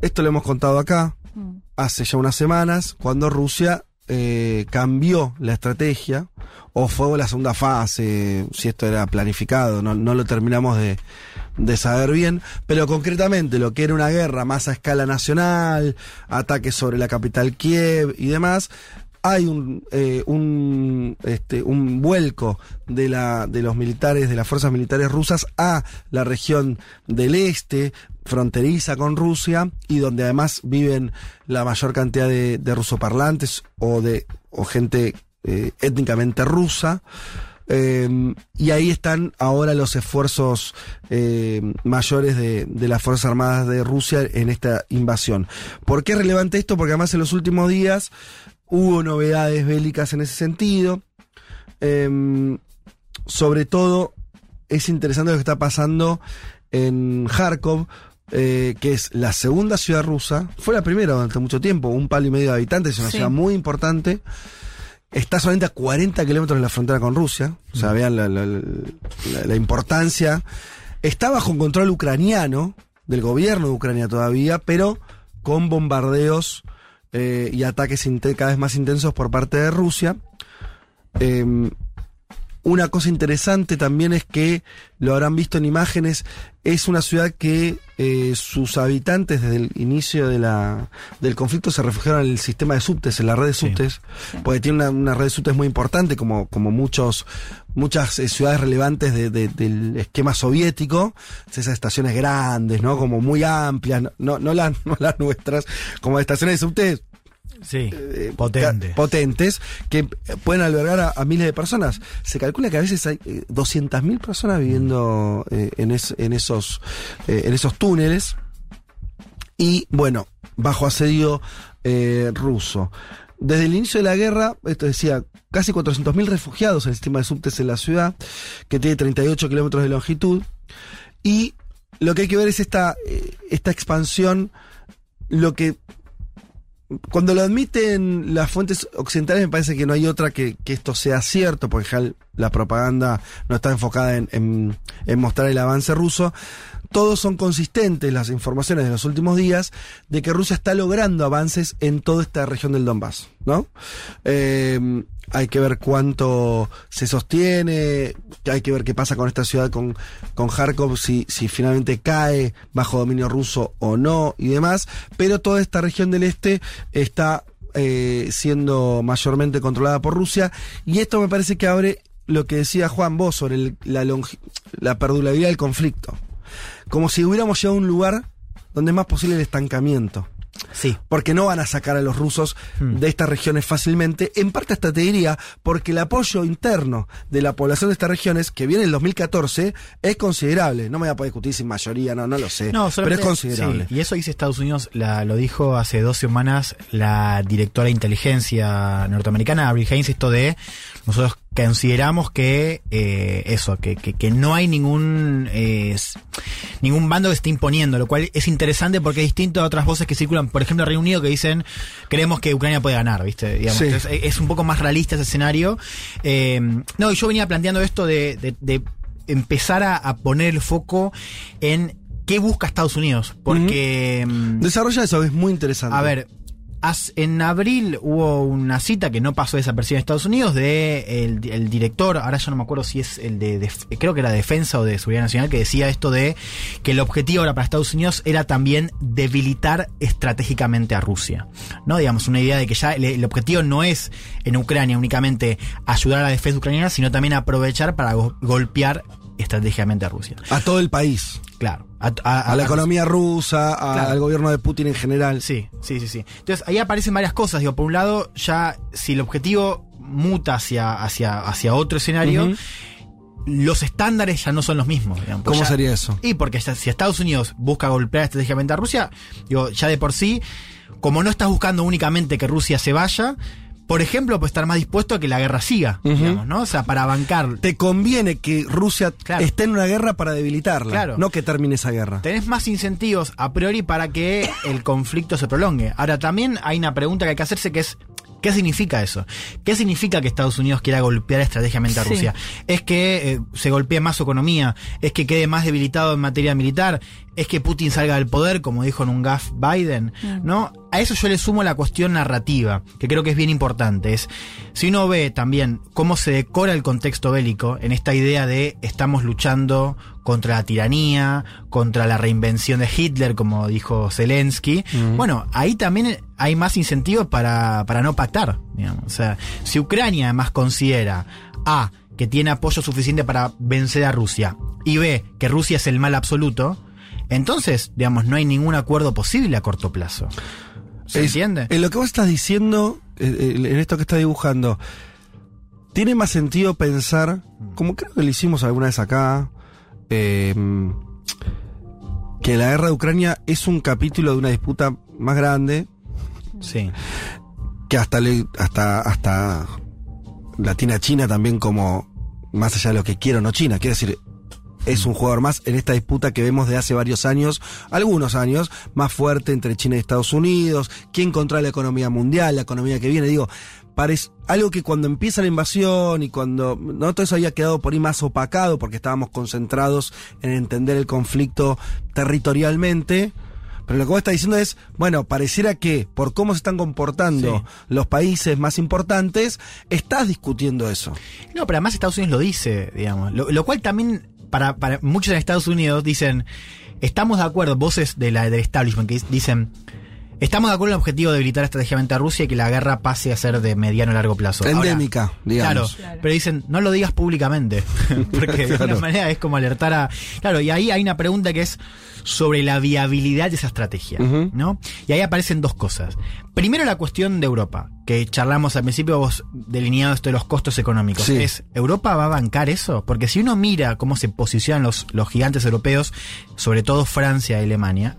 Esto lo hemos contado acá Mm. hace ya unas semanas, cuando Rusia eh, cambió la estrategia, o fue la segunda fase, si esto era planificado, no, no lo terminamos de, de saber bien, pero concretamente lo que era una guerra más a escala nacional, ataques sobre la capital Kiev y demás, hay un, eh, un, este, un vuelco de, la, de los militares, de las fuerzas militares rusas a la región del este, fronteriza con Rusia, y donde además viven la mayor cantidad de, rusoparlantes o de gente eh, étnicamente rusa. Eh, y ahí están ahora los esfuerzos eh, mayores de, las Fuerzas Armadas de Rusia en esta invasión. ¿Por qué es relevante esto? Porque además en los últimos días hubo novedades bélicas en ese sentido. Eh, sobre todo es interesante lo que está pasando en Kharkov, eh, que es la segunda ciudad rusa. Fue la primera durante mucho tiempo, un palo y medio de habitantes, es una Sí. ciudad muy importante. Está solamente a 40 kilómetros de la frontera con Rusia. O sea, vean la, la- la- la importancia. Está bajo control ucraniano, del gobierno de Ucrania todavía, pero con bombardeos eh, y ataques cada vez más intensos por parte de Rusia. Eh, una cosa interesante también es que, lo habrán visto en imágenes, es una ciudad que eh, sus habitantes desde el inicio de la, del conflicto se refugiaron en el sistema de subtes, en la red de subtes, porque tiene una, una red de subtes muy importante, como, como muchos, muchas eh, ciudades relevantes de- de- del esquema soviético, esas estaciones grandes, ¿no? Como muy amplias, no, no, no las, no las nuestras, como estaciones de subtes Sí, eh, potente. ca- potentes que eh, pueden albergar a, a miles de personas. Se calcula que a veces hay eh, 200.000 personas viviendo eh, en, es- en, esos, eh, en esos túneles. Y bueno, bajo asedio eh, ruso. Desde el inicio de la guerra, esto decía, casi 400.000 refugiados en el sistema de subtes en la ciudad, que tiene 38 kilómetros de longitud. Y lo que hay que ver es esta, eh, esta expansión, lo que cuando lo admiten las fuentes occidentales me parece que no hay otra que, que esto sea cierto, porque la propaganda no está enfocada en, en- en mostrar el avance ruso. Todos son consistentes las informaciones de los últimos días de que Rusia está logrando avances en toda esta región del Donbass, ¿no? Eh, hay que ver cuánto se sostiene, hay que ver qué pasa con esta ciudad, con, con Kharkov, si, si finalmente cae bajo dominio ruso o no y demás, pero toda esta región del este está eh, siendo mayormente controlada por Rusia. Y esto me parece que abre lo que decía Juan vos sobre el- la, la perdurabilidad del conflicto, como si hubiéramos llegado a un lugar donde es más posible el estancamiento Sí. porque no van a sacar a los rusos de estas regiones fácilmente. En parte hasta te diría, porque el apoyo interno de la población de estas regiones, que viene en el 2014, es considerable. No me voy a poder discutir sin mayoría, no, no lo sé. pero es considerable. sí, y eso dice Estados Unidos, la- lo dijo hace dos semanas la directora de inteligencia norteamericana, Avril Haines, esto de nosotros consideramos que eh, eso, que, que, que no hay ningún eh, ningún bando que esté imponiendo, lo cual es interesante porque es distinto a otras voces que circulan, por ejemplo, en Reino Unido que dicen creemos que Ucrania puede ganar, ¿viste? Digamos, Sí. entonces, es un poco más realista ese escenario. Eh, no, y yo venía planteando esto de, de- de empezar a, a poner el foco en qué busca Estados Unidos. Porque. mm, Desarrolla eso, es muy interesante. A ver. En abril hubo una cita que no pasó desapercibida en Estados Unidos de el, director, ahora ya no me acuerdo si es el de, creo que era Defensa o de Seguridad Nacional, que decía esto de que el objetivo ahora para Estados Unidos era también debilitar estratégicamente a Rusia. ¿No? Digamos, una idea de que ya el, objetivo no es en Ucrania únicamente ayudar a la defensa ucraniana, sino también aprovechar para go- golpear estratégicamente a Rusia. A todo el país. Claro. A, la economía rusa, Claro. al gobierno de Putin en general. Sí, sí, sí, sí. Entonces ahí aparecen varias cosas. Digo, por un lado, ya si el objetivo muta hacia, hacia, hacia otro escenario, los estándares ya no son los mismos. digamos. ¿Cómo ya- sería eso? Y porque si Estados Unidos busca golpear estratégicamente a Rusia, digo, ya de por sí, como no estás buscando únicamente que Rusia se vaya, por ejemplo, puede estar más dispuesto a que la guerra siga, digamos, ¿no? O sea, para bancar. Te conviene que Rusia Claro. esté en una guerra para debilitarla, Claro. no que termine esa guerra. Tenés más incentivos a priori para que el conflicto se prolongue. Ahora, también hay una pregunta que hay que hacerse que es, ¿qué significa eso? ¿Qué significa que Estados Unidos quiera golpear estratégicamente a Sí. Rusia? ¿Es que eh, se golpee más su economía? ¿Es que quede más debilitado en materia militar? ¿Es que Putin salga del poder, como dijo en un GAF Biden? ¿No? A eso yo le sumo la cuestión narrativa, que creo que es bien importante. Es, si uno ve también cómo se decora el contexto bélico en esta idea de estamos luchando contra la tiranía, contra la reinvención de Hitler, como dijo Zelensky, bueno, ahí también hay más incentivos para, para no pactar. Digamos. O sea, si Ucrania además considera A, que tiene apoyo suficiente para vencer a Rusia, y B, que Rusia es el mal absoluto, entonces, digamos, no hay ningún acuerdo posible a corto plazo. ¿Se Es- entiende? En lo que vos estás diciendo, eh, eh, en esto que estás dibujando, tiene más sentido pensar, como creo que lo hicimos alguna vez acá, eh, que la guerra de Ucrania es un capítulo de una disputa más grande, Sí. que hasta le, hasta hasta la tiene a China también como más allá de lo que quiera o no China, quiero decir, es un jugador más en esta disputa que vemos de hace varios años, algunos años, más fuerte entre China y Estados Unidos, quién controla la economía mundial, la economía que viene, digo, parece algo que cuando empieza la invasión y cuando no todo eso había quedado por ahí más opacado porque estábamos concentrados en entender el conflicto territorialmente. Pero lo que vos estás diciendo es, bueno, pareciera que por cómo se están comportando Sí. los países más importantes, estás discutiendo eso. No, pero además Estados Unidos lo dice, digamos. Lo, lo cual también, para, para muchos en Estados Unidos dicen, estamos de acuerdo, voces de la, del establishment que dicen, estamos de acuerdo en el objetivo de debilitar estratégicamente a Rusia y que la guerra pase a ser de mediano a largo plazo. Ahora, Endémica, digamos. Claro, pero dicen, no lo digas públicamente. Porque de alguna Claro. manera es como alertar a. Claro, y ahí hay una pregunta que es sobre la viabilidad de esa estrategia. ¿no? Y ahí aparecen dos cosas. Primero la cuestión de Europa, que charlamos al principio, vos delineado esto de los costos económicos. Sí. Es, ¿Europa va a bancar eso? Porque si uno mira cómo se posicionan los, los gigantes europeos, sobre todo Francia y Alemania,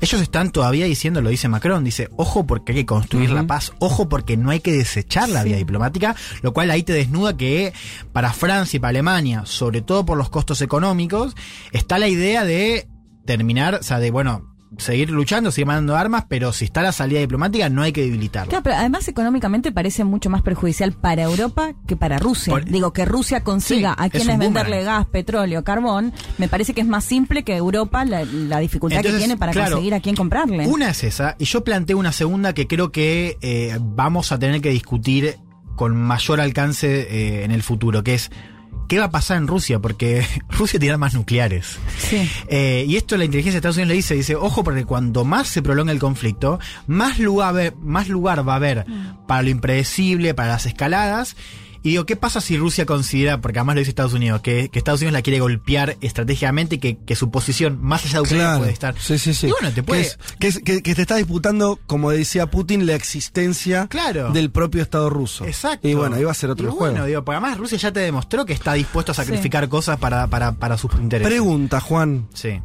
ellos están todavía diciendo, lo dice Macron, dice, ojo porque hay que construir la paz, ojo porque no hay que desechar la vía diplomática, lo cual ahí te desnuda que para Francia y para Alemania, sobre todo por los costos económicos, está la idea de terminar, o sea, de, bueno, seguir luchando, seguir mandando armas, pero si está la salida diplomática no hay que debilitarla. Claro, pero además económicamente parece mucho más perjudicial para Europa que para Rusia. Por- Digo, que Rusia consiga Sí, a es quienes venderle gas, petróleo, carbón, me parece que es más simple que Europa la, la dificultad Entonces, que tiene para claro, conseguir a quién comprarle. Una es esa, y yo planteo una segunda que creo que eh, vamos a tener que discutir con mayor alcance eh, en el futuro, que es qué va a pasar en Rusia, porque Rusia tiene armas nucleares. Sí. Eh, y esto la inteligencia de Estados Unidos le dice, dice, ojo, porque cuando más se prolonga el conflicto, más lugar, más lugar va a haber para lo impredecible, para las escaladas. Y digo, ¿qué pasa si Rusia considera, porque además lo dice Estados Unidos, que, que Estados Unidos la quiere golpear estratégicamente y que, que su posición más allá de Ucrania Claro. puede estar? Sí, sí, sí. Y bueno, te puede... Que, es- que, es- que- que te está disputando, como decía Putin, la existencia Claro. del propio Estado ruso. Exacto. Y bueno, ahí va a ser otro Y juego. Bueno, digo, porque además Rusia ya te demostró que está dispuesto a sacrificar cosas para, para, para sus intereses. Pregunta, Juan. Sí.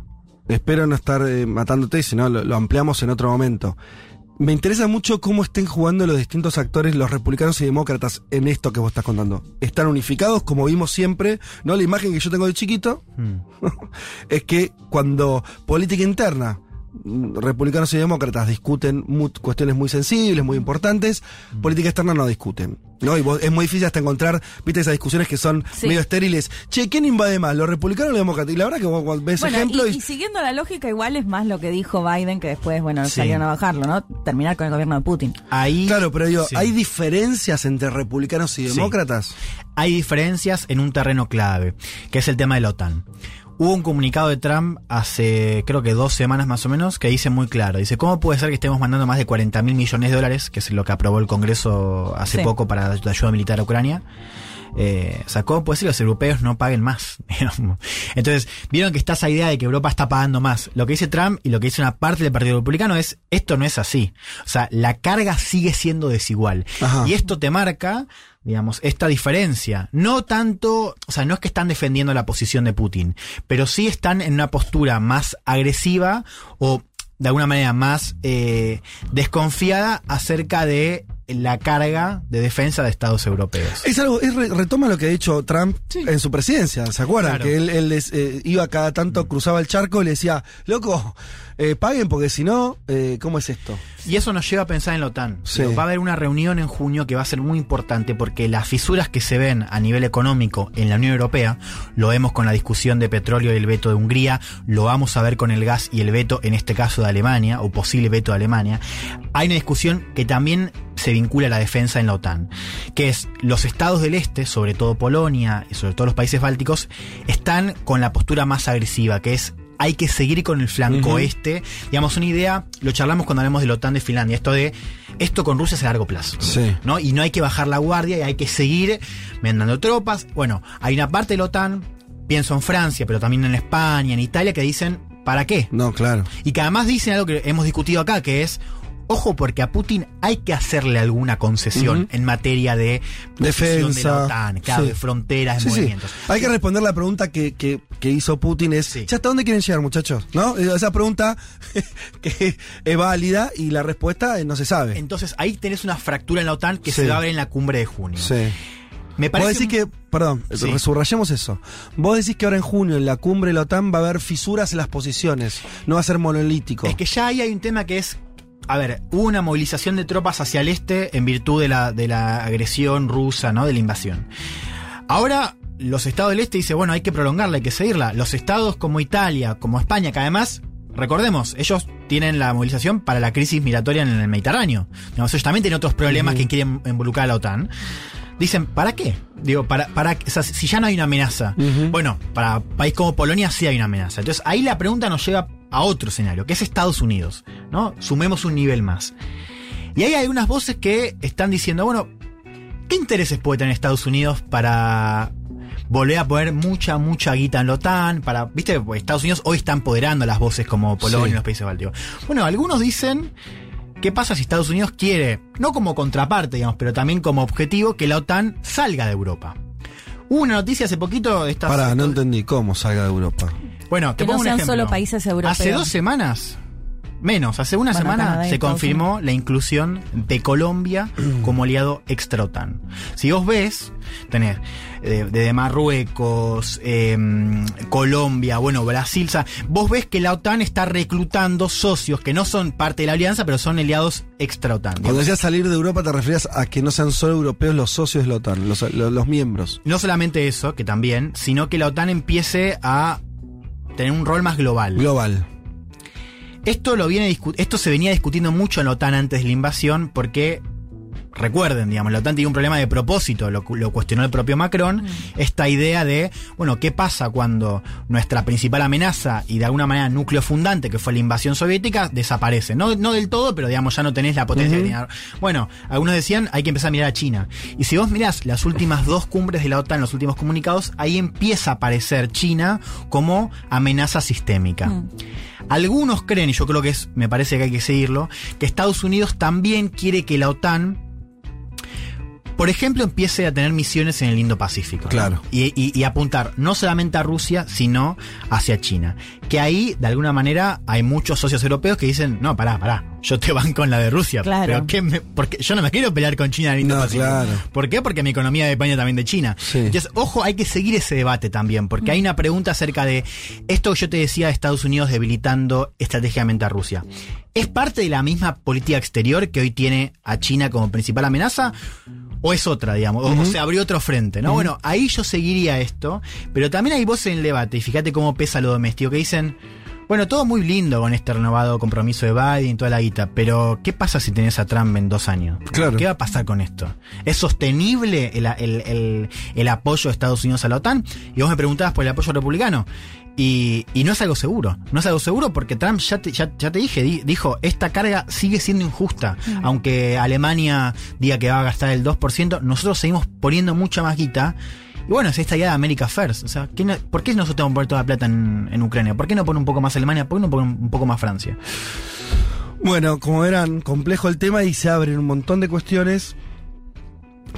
Espero no estar eh, matándote, si no lo, lo ampliamos en otro momento. Me interesa mucho cómo estén jugando los distintos actores, los republicanos y demócratas, en esto que vos estás contando. ¿Están unificados, como vimos siempre? ¿No? La imagen que yo tengo de chiquito Mm. es que cuando política interna, republicanos y demócratas discuten cuestiones muy sensibles, muy importantes, Mm. política externa no discuten. ¿no? Y vos- es muy difícil hasta encontrar, viste, esas discusiones que son Sí. medio estériles. Che, ¿quién invade más, los republicanos o los demócratas? Y la verdad que vos ves Bueno, ejemplo y, y, y siguiendo la lógica, igual es más lo que dijo Biden, que después, bueno, Sí. salieron a bajarlo, ¿no? Terminar con el gobierno de Putin. Ahí. Claro, pero digo, Sí. ¿hay diferencias entre republicanos y Sí. demócratas? hay diferencias en un terreno clave, que es el tema de la OTAN. Hubo un comunicado de Trump hace creo que dos semanas más o menos que dice muy claro, dice, ¿cómo puede ser que estemos mandando más de 40 mil millones de dólares, que es lo que aprobó el Congreso hace Sí. poco para la ayuda militar a Ucrania? Eh, o sea, ¿cómo puede ser que los europeos no paguen más? Entonces, vieron que está esa idea de que Europa está pagando más. Lo que dice Trump y lo que dice una parte del Partido Republicano es, esto no es así. O sea, la carga sigue siendo desigual. Ajá. Y esto te marca, digamos, esta diferencia. No tanto, o sea, no es que están defendiendo la posición de Putin, pero sí están en una postura más agresiva o de alguna manera más eh, desconfiada acerca de la carga de defensa de Estados europeos. Es algo, es re- retoma lo que ha dicho Trump Sí. en su presidencia, ¿se acuerdan? Claro. Que él, él les, eh, iba cada tanto, cruzaba el charco y le decía, loco, eh, paguen porque si no, eh, ¿cómo es esto? Y eso nos lleva a pensar en la OTAN. Sí. Va a haber una reunión en junio que va a ser muy importante porque las fisuras que se ven a nivel económico en la Unión Europea, lo vemos con la discusión de petróleo y el veto de Hungría, lo vamos a ver con el gas y el veto, en este caso de Alemania, o posible veto de Alemania. Hay una discusión que también se vincula a la defensa en la OTAN, que es los estados del este, sobre todo Polonia y sobre todo los países bálticos, están con la postura más agresiva, que es hay que seguir con el flanco este. Digamos, una idea, lo charlamos cuando hablamos de la OTAN de Finlandia, esto de esto con Rusia es a largo plazo. Sí. ¿no? Y no hay que bajar la guardia y hay que seguir mandando tropas. Bueno, hay una parte de la OTAN, pienso en Francia, pero también en España, en Italia, que dicen, ¿para qué? No, claro. Y que además dicen algo que hemos discutido acá, que es, ojo, porque a Putin hay que hacerle alguna concesión en materia de posición de Defensa, la OTAN, claro, sí. de fronteras, de Sí, sí. movimientos. Hay que responder la pregunta que, que, que hizo Putin es, Sí. ¿ya hasta dónde quieren llegar muchachos? ¿No? Eh, Esa pregunta que es válida y la respuesta eh, no se sabe. Entonces ahí tenés una fractura en la OTAN que Sí. se va a ver en la cumbre de junio. Sí. Me parece Vos decís que, perdón, Sí. resubrayemos eso. Vos decís que ahora en junio, en la cumbre de la OTAN, va a haber fisuras en las posiciones. No va a ser monolítico. Es que ya ahí hay un tema que es. A ver, hubo una movilización de tropas hacia el este en virtud de la, de la agresión rusa, ¿no? De la invasión. Ahora, los estados del este dicen, bueno, hay que prolongarla, hay que seguirla. Los estados como Italia, como España, que además, recordemos, ellos tienen la movilización para la crisis migratoria en el Mediterráneo. Digamos, ellos también tienen otros problemas que quieren involucrar a la OTAN. Dicen, ¿para qué? Digo, para, para, o sea, si ya no hay una amenaza. Bueno, para país como Polonia sí hay una amenaza. Entonces ahí la pregunta nos lleva a otro escenario, que es Estados Unidos, ¿no? Sumemos un nivel más. Y ahí hay algunas voces que están diciendo, bueno, ¿qué intereses puede tener Estados Unidos para volver a poner mucha, mucha guita en la OTAN? Para, viste, Estados Unidos hoy está empoderando las voces como Polonia Sí. y los países bálticos. Bueno, algunos dicen ¿Qué pasa si Estados Unidos quiere, no como contraparte, digamos, pero también como objetivo, que la OTAN salga de Europa? Hubo una noticia hace poquito. Estas, Pará, no entendí cómo salga de Europa. Bueno, te Que no pongo un sean ejemplo. solo países europeos. Hace dos semanas, menos, hace una Bueno, semana se confirmó la inclusión de Colombia como aliado extra OTAN. Si vos ves, tenés eh, desde Marruecos, em, Colombia, bueno, Brasil, o sea, vos ves que la OTAN está reclutando socios que no son parte de la alianza, pero son aliados extra OTAN. Cuando decías salir de Europa, te referías a que no sean solo europeos los socios de la OTAN, los, los- los miembros. No solamente eso, que también, sino que la OTAN empiece a tener un rol más global. Global. Esto lo viene esto se venía discutiendo mucho en la OTAN antes de la invasión porque recuerden, digamos, la OTAN tiene un problema de propósito, lo, cu- lo cuestionó el propio Macron, esta idea de, bueno, ¿qué pasa cuando nuestra principal amenaza y de alguna manera núcleo fundante, que fue la invasión soviética, desaparece? No, no del todo, pero digamos, ya no tenés la potencia que tenía. Bueno, algunos decían, hay que empezar a mirar a China. Y si vos mirás las últimas dos cumbres de la OTAN, los últimos comunicados, ahí empieza a aparecer China como amenaza sistémica. Algunos creen, y yo creo que es, me parece que hay que seguirlo, que Estados Unidos también quiere que la OTAN, por ejemplo, empiece a tener misiones en el Indo-Pacífico. Claro. Y, y- y apuntar no solamente a Rusia, sino hacia China. Que ahí, de alguna manera, hay muchos socios europeos que dicen, no, pará, pará, yo te banco en la de Rusia. Claro. Pero ¿qué me- porque yo no me quiero pelear con China en el No, Indo-Pacífico. claro. ¿Por qué? Porque mi economía depende también de China. Sí. Entonces, ojo, hay que seguir ese debate también, porque hay una pregunta acerca de esto que yo te decía de Estados Unidos debilitando estratégicamente a Rusia. ¿Es parte de la misma política exterior que hoy tiene a China como principal amenaza? ¿O es otra, digamos? O- se abrió otro frente, ¿no? Bueno, ahí yo seguiría esto, pero también hay voces en el debate, y fíjate cómo pesa lo doméstico, que dicen, bueno, todo muy lindo con este renovado compromiso de Biden y toda la guita, pero ¿qué pasa si tenés a Trump en dos años? Claro. ¿Qué va a pasar con esto? ¿Es sostenible el, el- el- el apoyo de Estados Unidos a la OTAN? Y vos me preguntabas por el apoyo republicano. Y, y no es algo seguro. No es algo seguro porque Trump, ya te, ya, ya te dije, di- dijo, esta carga sigue siendo injusta. Aunque Alemania diga que va a gastar el 2%, nosotros seguimos poniendo mucha más guita. Y bueno, es esta idea de America First. O sea, ¿qué no- ¿por qué nosotros tenemos que poner toda la plata en, en Ucrania? ¿Por qué no pone un poco más Alemania? ¿Por qué no pone un poco más Francia? Bueno, como verán, complejo el tema y se abren un montón de cuestiones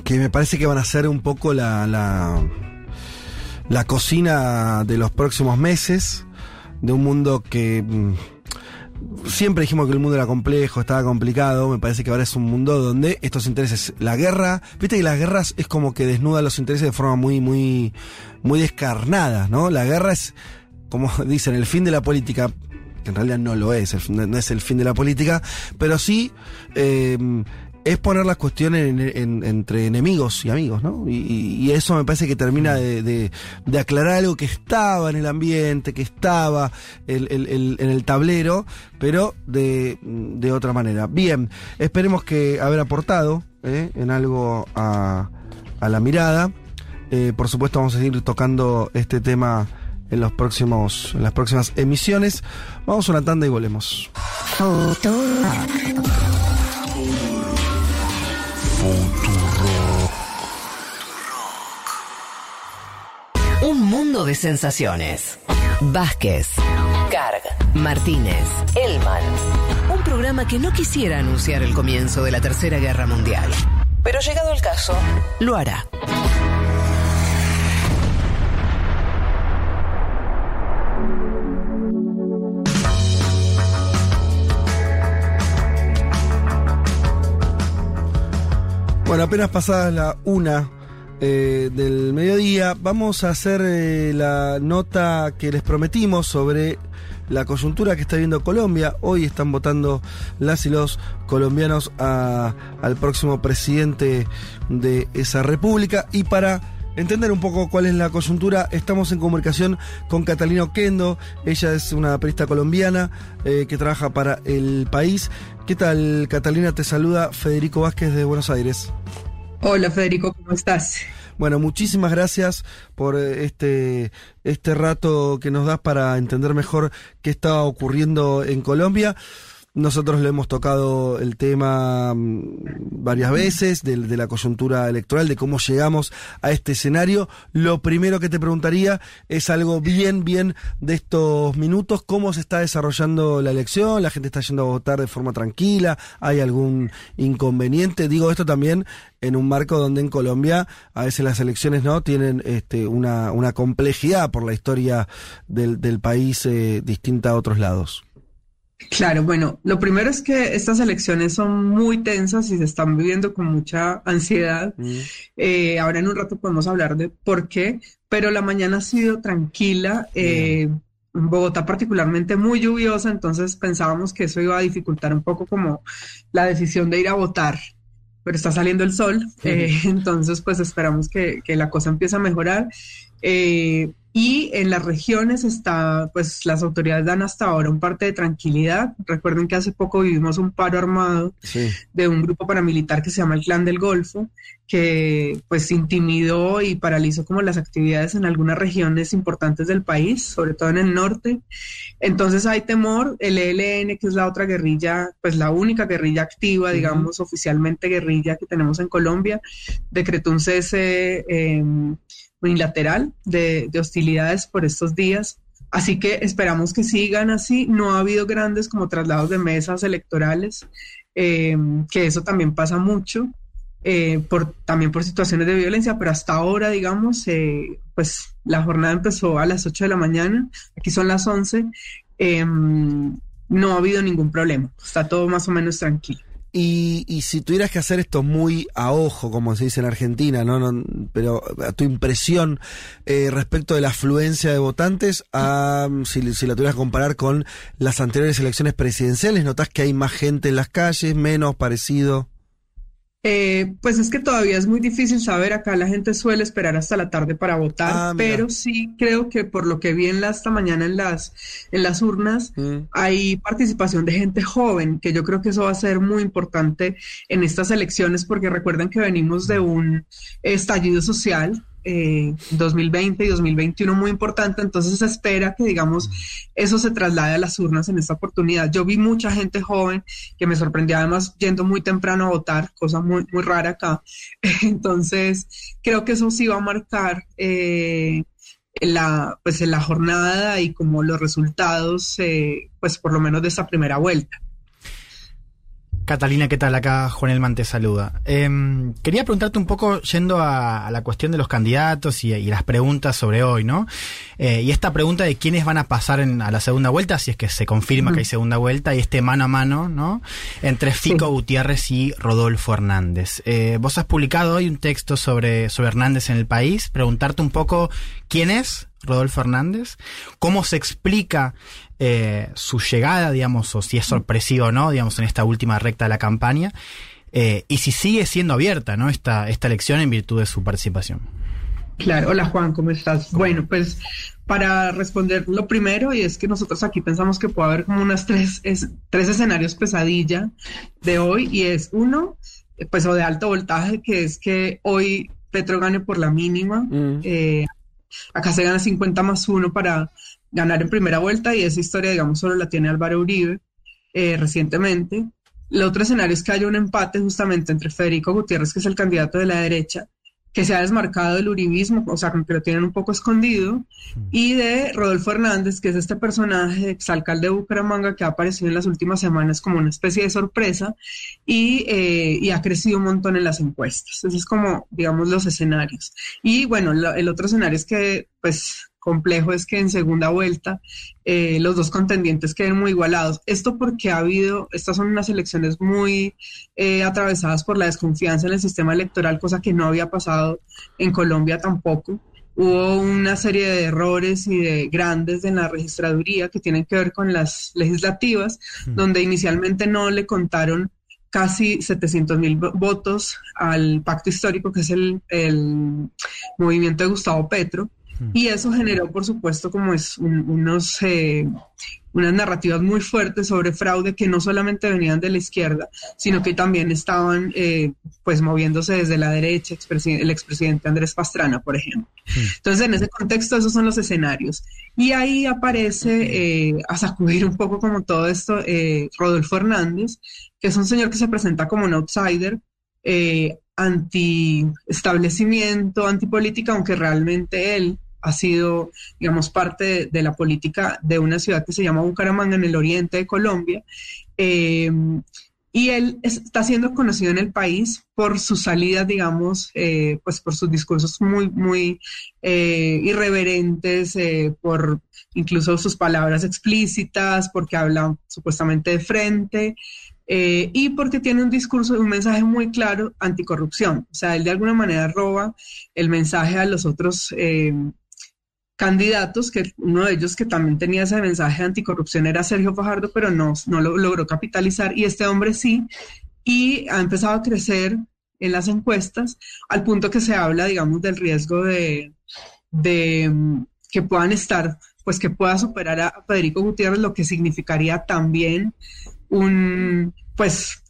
que me parece que van a ser un poco la, la, la cocina de los próximos meses, de un mundo que mm, siempre dijimos que el mundo era complejo, estaba complicado, me parece que ahora es un mundo donde estos intereses, la guerra, viste que las guerras es como que desnuda los intereses de forma muy, muy, muy descarnada, ¿no? La guerra es, como dicen, el fin de la política, que en realidad no lo es, no es el fin de la política, pero sí eh, es poner las cuestiones en- en- entre enemigos y amigos, ¿no? Y, eso me parece que termina de, de- de aclarar algo que estaba en el ambiente, que estaba el- el- el- en el tablero, pero de, de otra manera. Bien, esperemos que haber aportado ¿eh? en algo a, a la mirada. Eh, por supuesto vamos a seguir tocando este tema en los próximos en las próximas emisiones. Vamos a una tanda y volvemos. Un de sensaciones. Vázquez, Carg, Martínez, Elman. Un programa que no quisiera anunciar el comienzo de la Tercera Guerra Mundial. Pero llegado el caso, lo hará. Bueno, apenas pasada la una eh, del mediodía. Vamos a hacer eh, la nota que les prometimos sobre la coyuntura que está viendo Colombia. Hoy están votando las y los colombianos al próximo presidente de esa república. Y para entender un poco cuál es la coyuntura, estamos en comunicación con Catalina Oquendo. Ella es una periodista colombiana eh, que trabaja para el país. ¿Qué tal, Catalina? Te saluda Federico Vázquez de Buenos Aires. Hola, Federico, ¿cómo estás? Bueno, muchísimas gracias por eh, este, este rato que nos das para entender mejor qué está ocurriendo en Colombia. Nosotros le hemos tocado el tema mm, varias veces de, la coyuntura electoral, de cómo llegamos a este escenario. Lo primero que te preguntaría es algo bien, bien de estos minutos, cómo se está desarrollando la elección, la gente está yendo a votar de forma tranquila, hay algún inconveniente. Digo esto también en un marco donde en Colombia a veces las elecciones no tienen este, una, una complejidad por la historia del, del país eh, distinta a otros lados. Claro, bueno, lo primero es que estas elecciones son muy tensas y se están viviendo con mucha ansiedad. Mm. Eh, ahora en un rato podemos hablar de por qué, pero la mañana ha sido tranquila. Eh, Bogotá particularmente muy lluviosa, entonces pensábamos que eso iba a dificultar un poco como la decisión de ir a votar, pero está saliendo el sol, eh, entonces pues esperamos que, que, la cosa empiece a mejorar. Eh, y en las regiones está, pues las autoridades dan hasta ahora un parte de tranquilidad. Recuerden que hace poco vivimos un paro armado de un grupo paramilitar que se llama el Clan del Golfo, que pues intimidó y paralizó como las actividades en algunas regiones importantes del país, sobre todo en el norte. Entonces hay temor. El ELN, que es la otra guerrilla, pues la única guerrilla activa, digamos, oficialmente guerrilla que tenemos en Colombia, decretó un cese. Eh, unilateral de, hostilidades por estos días. Así que esperamos que sigan así. No ha habido grandes como traslados de mesas electorales, eh, que eso también pasa mucho, eh, por, también por situaciones de violencia, pero hasta ahora, digamos, eh, pues la jornada empezó a las 8 de la mañana, aquí son las 11, no ha habido ningún problema, está todo más o menos tranquilo. Y, si tuvieras que hacer esto muy a ojo, como se dice en Argentina, ¿no? pero a tu impresión eh, respecto de la afluencia de votantes, si, si, la tuvieras que comparar con las anteriores elecciones presidenciales, ¿notas que hay más gente en las calles, menos parecido? Eh, pues es que todavía es muy difícil saber, acá la gente suele esperar hasta la tarde para votar, ah, pero sí creo que por lo que vi en la, esta mañana en las, en las urnas, mm. hay participación de gente joven, que yo creo que eso va a ser muy importante en estas elecciones, porque recuerden que venimos de un estallido social, 2020 eh, y 2021 muy importante, entonces se espera que, digamos, eso se traslade a las urnas en esta oportunidad. Yo vi mucha gente joven que me sorprendía además yendo muy temprano a votar, cosa muy, muy rara acá. Entonces, creo que eso sí va a marcar eh, la, pues, la jornada y como los resultados, eh, pues por lo menos de esta primera vuelta. Catalina, ¿qué tal? Acá Juan Elman te saluda. Em, quería preguntarte un poco, yendo a, la cuestión de los candidatos y, las preguntas sobre hoy, ¿no? Eh, y esta pregunta de quiénes van a pasar a la segunda vuelta, si es que se confirma que hay segunda vuelta, y este mano a mano, ¿no? Entre Fico Gutiérrez y Rodolfo Hernández. Eh, vos has publicado hoy un texto sobre, sobre Hernández en el país, preguntarte un poco quién es Rodolfo Hernández, cómo se explica eh, su llegada, digamos, o si es sorpresivo o no, digamos, en esta última recta de la campaña, eh, y si sigue siendo abierta, ¿no? Esta, esta elección en virtud de su participación. Claro, hola Juan, ¿cómo estás? Bueno, pues para responder lo primero, y es que nosotros aquí pensamos que puede haber como unas tres, tres escenarios pesadilla de hoy, y es uno, pues o de alto voltaje, que es que hoy Petro gane por la mínima, mm. eh, acá se gana 50 más uno para ganar en primera vuelta y esa historia, digamos, solo la tiene Álvaro Uribe eh, recientemente. El otro escenario es que haya un empate justamente entre Federico Gutiérrez, que es el candidato de la derecha, que se ha desmarcado del uribismo, o sea, que lo tienen un poco escondido, y de Rodolfo Hernández, que es este personaje, exalcalde de Bucaramanga, que ha aparecido en las últimas semanas como una especie de sorpresa y, eh, y ha crecido un montón en las encuestas. Esos es como, digamos, los escenarios. Y bueno, el otro escenario es que, pues, complejo es que en segunda vuelta eh, los dos contendientes queden muy igualados. Esto porque ha habido, estas son unas elecciones muy eh, atravesadas por la desconfianza en el sistema electoral, cosa que no había pasado en Colombia tampoco. Hubo una serie de errores y de grandes en la registraduría que tienen que ver con las legislativas, donde inicialmente no le contaron casi 700 mil votos al pacto histórico, que es el, el movimiento de Gustavo Petro. Y eso generó, por supuesto, como es unos, eh, unas narrativas muy fuertes sobre fraude que no solamente venían de la izquierda, sino que también estaban eh, pues moviéndose desde la derecha, el expresidente Andrés Pastrana, por ejemplo. Entonces, en ese contexto, esos son los escenarios. Y ahí aparece eh, a sacudir un poco como todo esto Rodolfo Hernández, que es un señor que se presenta como un outsider, eh, anti-establecimiento, antipolítica, aunque realmente él ha sido, digamos, parte de, la política de una ciudad que se llama Bucaramanga en el oriente de Colombia. Eh, y él está siendo conocido en el país por sus salidas, digamos, eh, pues por sus discursos muy, muy eh, irreverentes, por incluso sus palabras explícitas, porque habla supuestamente de frente. Y porque tiene un discurso, un mensaje muy claro anticorrupción. O sea, él de alguna manera roba el mensaje a los otros candidatos, que uno de ellos que también tenía ese mensaje anticorrupción era Sergio Fajardo, pero no, no lo logró capitalizar, y este hombre sí, y ha empezado a crecer en las encuestas, al punto que se habla, digamos, del riesgo de, de mm, que puedan estar, pues que pueda superar a Federico Gutiérrez, lo que significaría también un, pues,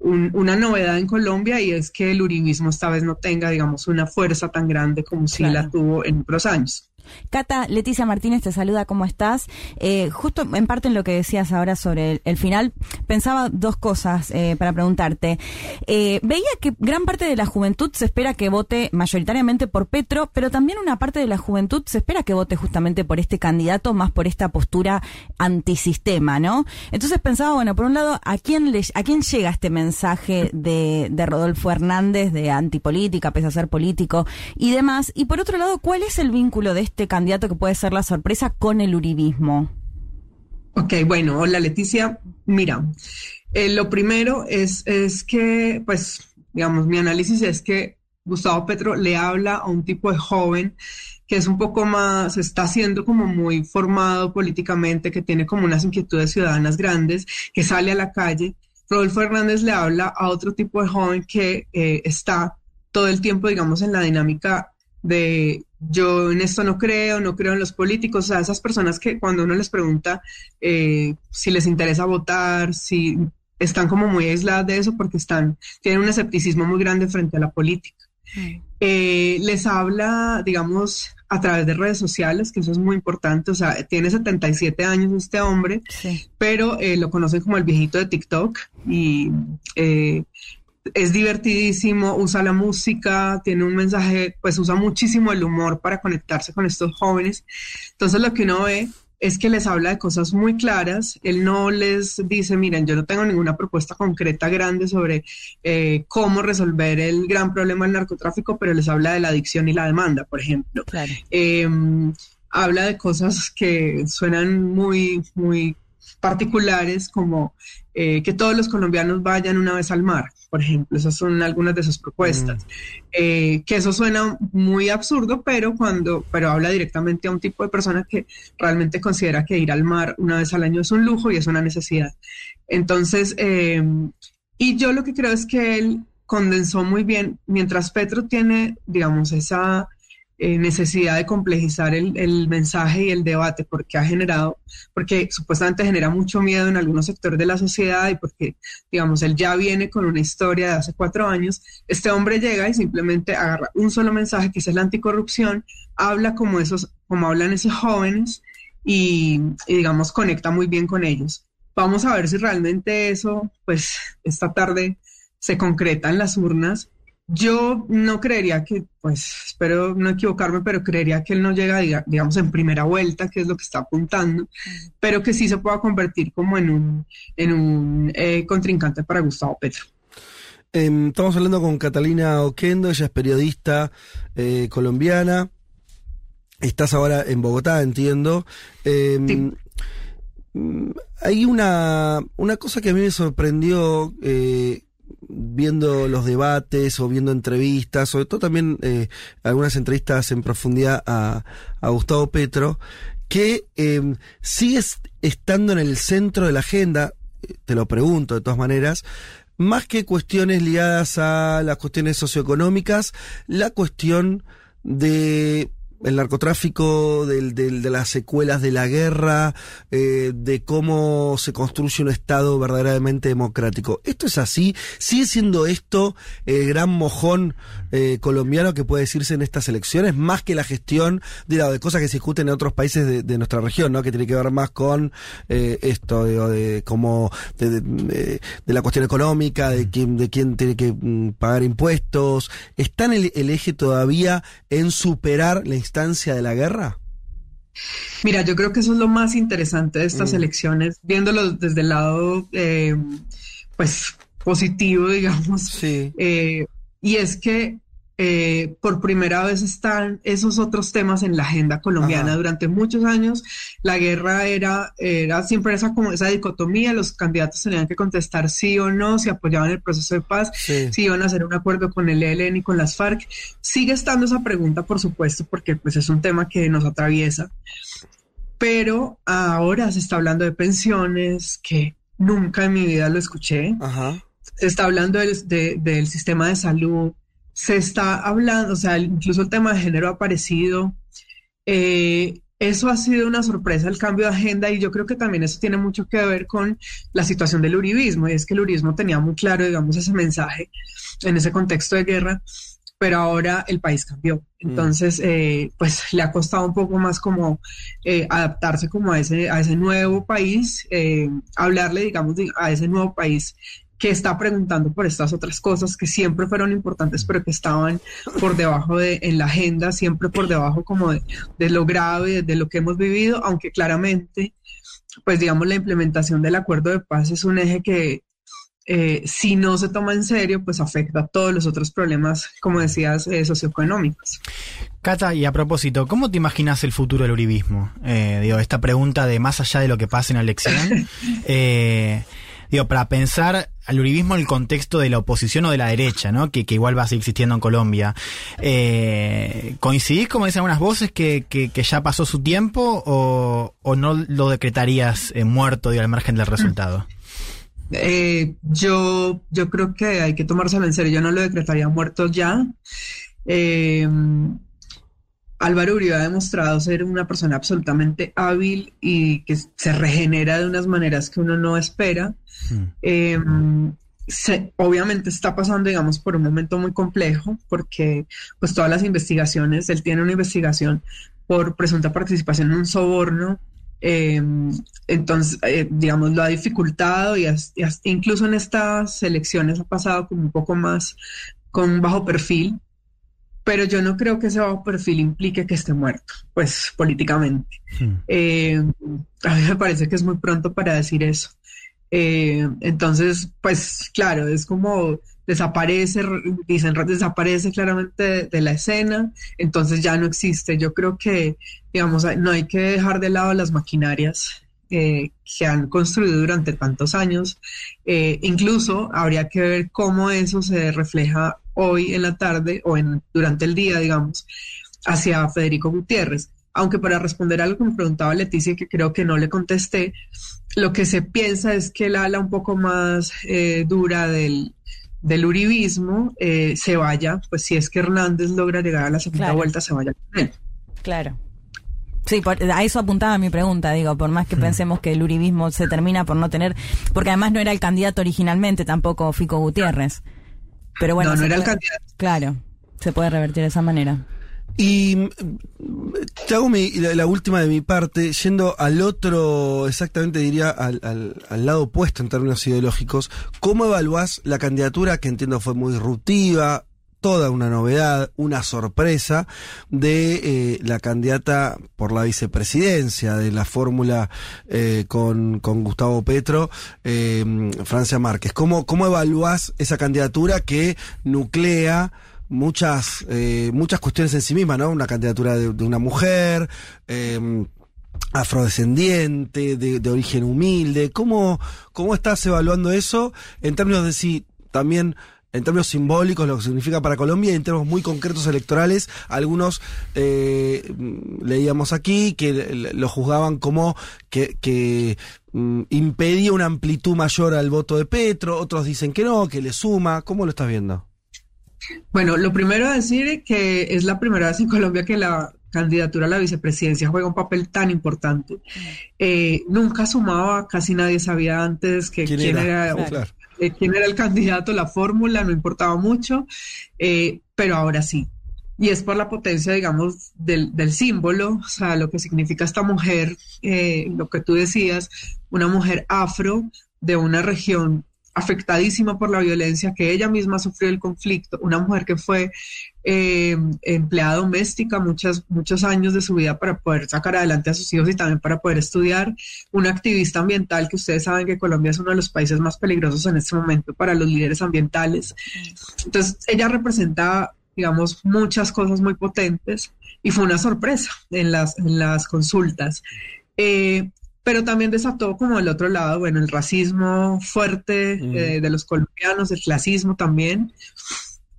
una novedad en Colombia y es que el uribismo esta vez no tenga, digamos, una fuerza tan grande como si la tuvo en otros años. Cata, Leticia Martínez te saluda, ¿cómo estás? Eh, justo en parte en lo que decías ahora sobre el, final, pensaba dos cosas eh, para preguntarte. Eh, veía que gran parte de la juventud se espera que vote mayoritariamente por Petro, pero también una parte de la juventud se espera que vote justamente por este candidato, más por esta postura antisistema, ¿no? Entonces pensaba, bueno, por un lado, ¿a quién, le, a quién llega este mensaje de, de Rodolfo Hernández de antipolítica, pese a ser político y demás? Y por otro lado, ¿cuál es el vínculo de este este candidato que puede ser la sorpresa con el uribismo? Ok, bueno, hola Leticia. Mira, eh, lo primero es, es que, pues, digamos, mi análisis es que Gustavo Petro le habla a un tipo de joven que es un poco más, está haciendo como muy formado políticamente, que tiene como unas inquietudes ciudadanas grandes, que sale a la calle. Rodolfo Hernández le habla a otro tipo de joven que eh, está todo el tiempo, digamos, en la dinámica de yo en esto no creo, no creo en los políticos, o sea, esas personas que cuando uno les pregunta eh, si les interesa votar, si están como muy aisladas de eso porque están, tienen un escepticismo muy grande frente a la política. Mm. Eh, les habla, digamos, a través de redes sociales, que eso es muy importante, o sea, tiene 77 años este hombre, pero eh, lo conocen como el viejito de TikTok y es divertidísimo, usa la música, tiene un mensaje, pues usa muchísimo el humor para conectarse con estos jóvenes. Entonces lo que uno ve es que les habla de cosas muy claras, él no les dice, miren, yo no tengo ninguna propuesta concreta grande sobre eh, cómo resolver el gran problema del narcotráfico, pero les habla de la adicción y la demanda, por ejemplo. Em, habla de cosas que suenan muy, muy particulares, como eh, que todos los colombianos vayan una vez al mar, por ejemplo. Esas son algunas de sus propuestas. Mm. Eh, que eso suena muy absurdo, pero cuando, pero habla directamente a un tipo de persona que realmente considera que ir al mar una vez al año es un lujo y es una necesidad. Entonces, em, y yo lo que creo es que él condensó muy bien, mientras Petro tiene, digamos, esa eh, necesidad de complejizar el, mensaje y el debate porque ha generado, porque supuestamente genera mucho miedo en algunos sectores de la sociedad y porque, digamos, él ya viene con una historia de hace cuatro años, este hombre llega y simplemente agarra un solo mensaje que es la anticorrupción, habla como esos, como hablan esos jóvenes y, y digamos, conecta muy bien con ellos. Vamos a ver si realmente eso, pues, esta tarde se concreta en las urnas yo no creería que, pues espero no equivocarme, pero creería que él no llega, digamos, en primera vuelta, que es lo que está apuntando, pero que sí se pueda convertir como en un, en un eh, contrincante para Gustavo Petro. Em, estamos hablando con Catalina Oquendo, ella es periodista eh, colombiana. Estás ahora en Bogotá, entiendo. Eh, Hay una, una cosa que a mí me sorprendió eh, viendo los debates o viendo entrevistas, sobre todo también eh, algunas entrevistas en profundidad a, a Gustavo Petro, que eh, sigue estando en el centro de la agenda, te lo pregunto de todas maneras, más que cuestiones ligadas a las cuestiones socioeconómicas, la cuestión de el narcotráfico, del, del, de las secuelas de la guerra, eh, de cómo se construye un Estado verdaderamente democrático. ¿Esto es así? ¿Sigue siendo esto el gran mojón eh, colombiano que puede decirse en estas elecciones? Más que la gestión de, cosas que se discuten en otros países de, de, nuestra región, ¿no? Que tiene que ver más con eh, esto, digo, de cómo, de, de, la cuestión económica, de quién, de quién tiene que mm, pagar impuestos. ¿Está en el, el eje todavía en superar la instancia de la guerra? Mira, yo creo que eso es lo más interesante de estas mm. elecciones, viéndolo desde el lado, eh, pues, positivo, digamos. Sí. Eh, y es que eh, por primera vez están esos otros temas en la agenda colombiana. Ajá. Durante muchos años la guerra era, era siempre esa, como esa dicotomía, los candidatos tenían que contestar sí o no, si apoyaban el proceso de paz, sí. si iban a hacer un acuerdo con el ELN y con las FARC. Sigue estando esa pregunta, por supuesto, porque pues es un tema que nos atraviesa. Pero ahora se está hablando de pensiones, que nunca en mi vida lo escuché. Ajá. Se está hablando del, de, del sistema de salud, se está hablando, o sea, incluso el tema de género ha aparecido. Eh, eso ha sido una sorpresa, el cambio de agenda, y yo creo que también eso tiene mucho que ver con la situación del uribismo, y es que el uribismo tenía muy claro, digamos, ese mensaje en ese contexto de guerra, pero ahora el país cambió. Entonces, eh, pues le ha costado un poco más como eh, adaptarse como a ese, a ese nuevo país, eh, hablarle, digamos, a ese nuevo país que está preguntando por estas otras cosas que siempre fueron importantes, pero que estaban por debajo de en la agenda, siempre por debajo como de, de lo grave, de lo que hemos vivido, aunque claramente, pues digamos, la implementación del acuerdo de paz es un eje que eh, si no se toma en serio, pues afecta a todos los otros problemas, como decías, eh, socioeconómicos. Cata, y a propósito, ¿cómo te imaginas el futuro del uribismo? Eh, digo, esta pregunta de más allá de lo que pase en la elección. digo, para pensar al uribismo en el contexto de la oposición o de la derecha, ¿no? Que, igual va a seguir existiendo en Colombia. Eh, ¿Coincidís, como dicen algunas voces, que, que, ya pasó su tiempo o, o, no lo decretarías eh, muerto, digo, al margen del resultado? Eh, yo, yo creo que hay que tomárselo en serio. Yo no lo decretaría muerto ya. Álvaro Uribe ha demostrado ser una persona absolutamente hábil y que se regenera de unas maneras que uno no espera. Mm. Eh, se, obviamente está pasando, digamos, por un momento muy complejo, porque pues todas las investigaciones, él tiene una investigación por presunta participación en un soborno, eh, entonces, eh, digamos, lo ha dificultado y, has, y has, incluso en estas elecciones ha pasado como un poco más con bajo perfil, pero yo no creo que ese bajo perfil implique que esté muerto, pues políticamente. Sí. Eh, a mí me parece que es muy pronto para decir eso. Eh, entonces, pues claro, es como desaparece, dicen, desaparece claramente de, de, la escena, entonces ya no existe. Yo creo que, digamos, no hay que dejar de lado las maquinarias eh, que han construido durante tantos años. Eh, incluso habría que ver cómo eso se refleja hoy en la tarde o en, durante el día, digamos, hacia Federico Gutiérrez. Aunque para responder a algo que me preguntaba Leticia, que creo que no le contesté, lo que se piensa es que el ala un poco más eh, dura del, del uribismo eh, se vaya, pues si es que Hernández logra llegar a la segunda Claro. vuelta, se vaya con él. Claro. Sí, por- a eso apuntaba mi pregunta, digo, por más que pensemos que el uribismo se termina por no tener, porque además no era el candidato originalmente tampoco Fico Gutiérrez. Pero bueno, No, no era el candidato. Claro, se puede revertir de esa manera. Y mm, te hago mi- la, la última de mi parte, yendo al otro, exactamente diría al, al- al lado opuesto en términos ideológicos, ¿cómo evaluás la candidatura que entiendo fue muy disruptiva, toda una novedad, una sorpresa de eh, la candidata por la vicepresidencia de la fórmula eh, con, con Gustavo Petro, eh, Francia Márquez? ¿Cómo, ¿Cómo evaluás esa candidatura que nuclea muchas, muchas cuestiones en sí misma, ¿no? Una candidatura de, una mujer, afrodescendiente, de, de, origen humilde. ¿Cómo, ¿Cómo estás evaluando eso en términos de si también en términos simbólicos lo que significa para Colombia y en términos muy concretos electorales, algunos eh, leíamos aquí que lo juzgaban como que, que mm, impedía una amplitud mayor al voto de Petro, otros dicen que no, que le suma. ¿Cómo lo estás viendo? Bueno, lo primero a decir que es la primera vez en Colombia que la candidatura a la vicepresidencia juega un papel tan importante. Eh, nunca sumaba, casi nadie sabía antes que quién, quién era, era claro. Eh, quién era el candidato, la fórmula, no importaba mucho, eh, pero ahora sí. Y es por la potencia, digamos, del, del, símbolo, o sea, lo que significa esta mujer, eh, lo que tú decías, una mujer afro de una región afectadísima por la violencia, que ella misma sufrió el conflicto, una mujer que fue eh, empleada doméstica muchos, muchos años de su vida para poder sacar adelante a sus hijos y también para poder estudiar, una activista ambiental que ustedes saben que Colombia es uno de los países más peligrosos en este momento para los líderes ambientales. Entonces, ella representa, digamos, muchas cosas muy potentes y fue una sorpresa en las, en las consultas. Eh, pero también desató como el otro lado, bueno, el racismo fuerte mm. eh, de los colombianos, el clasismo también.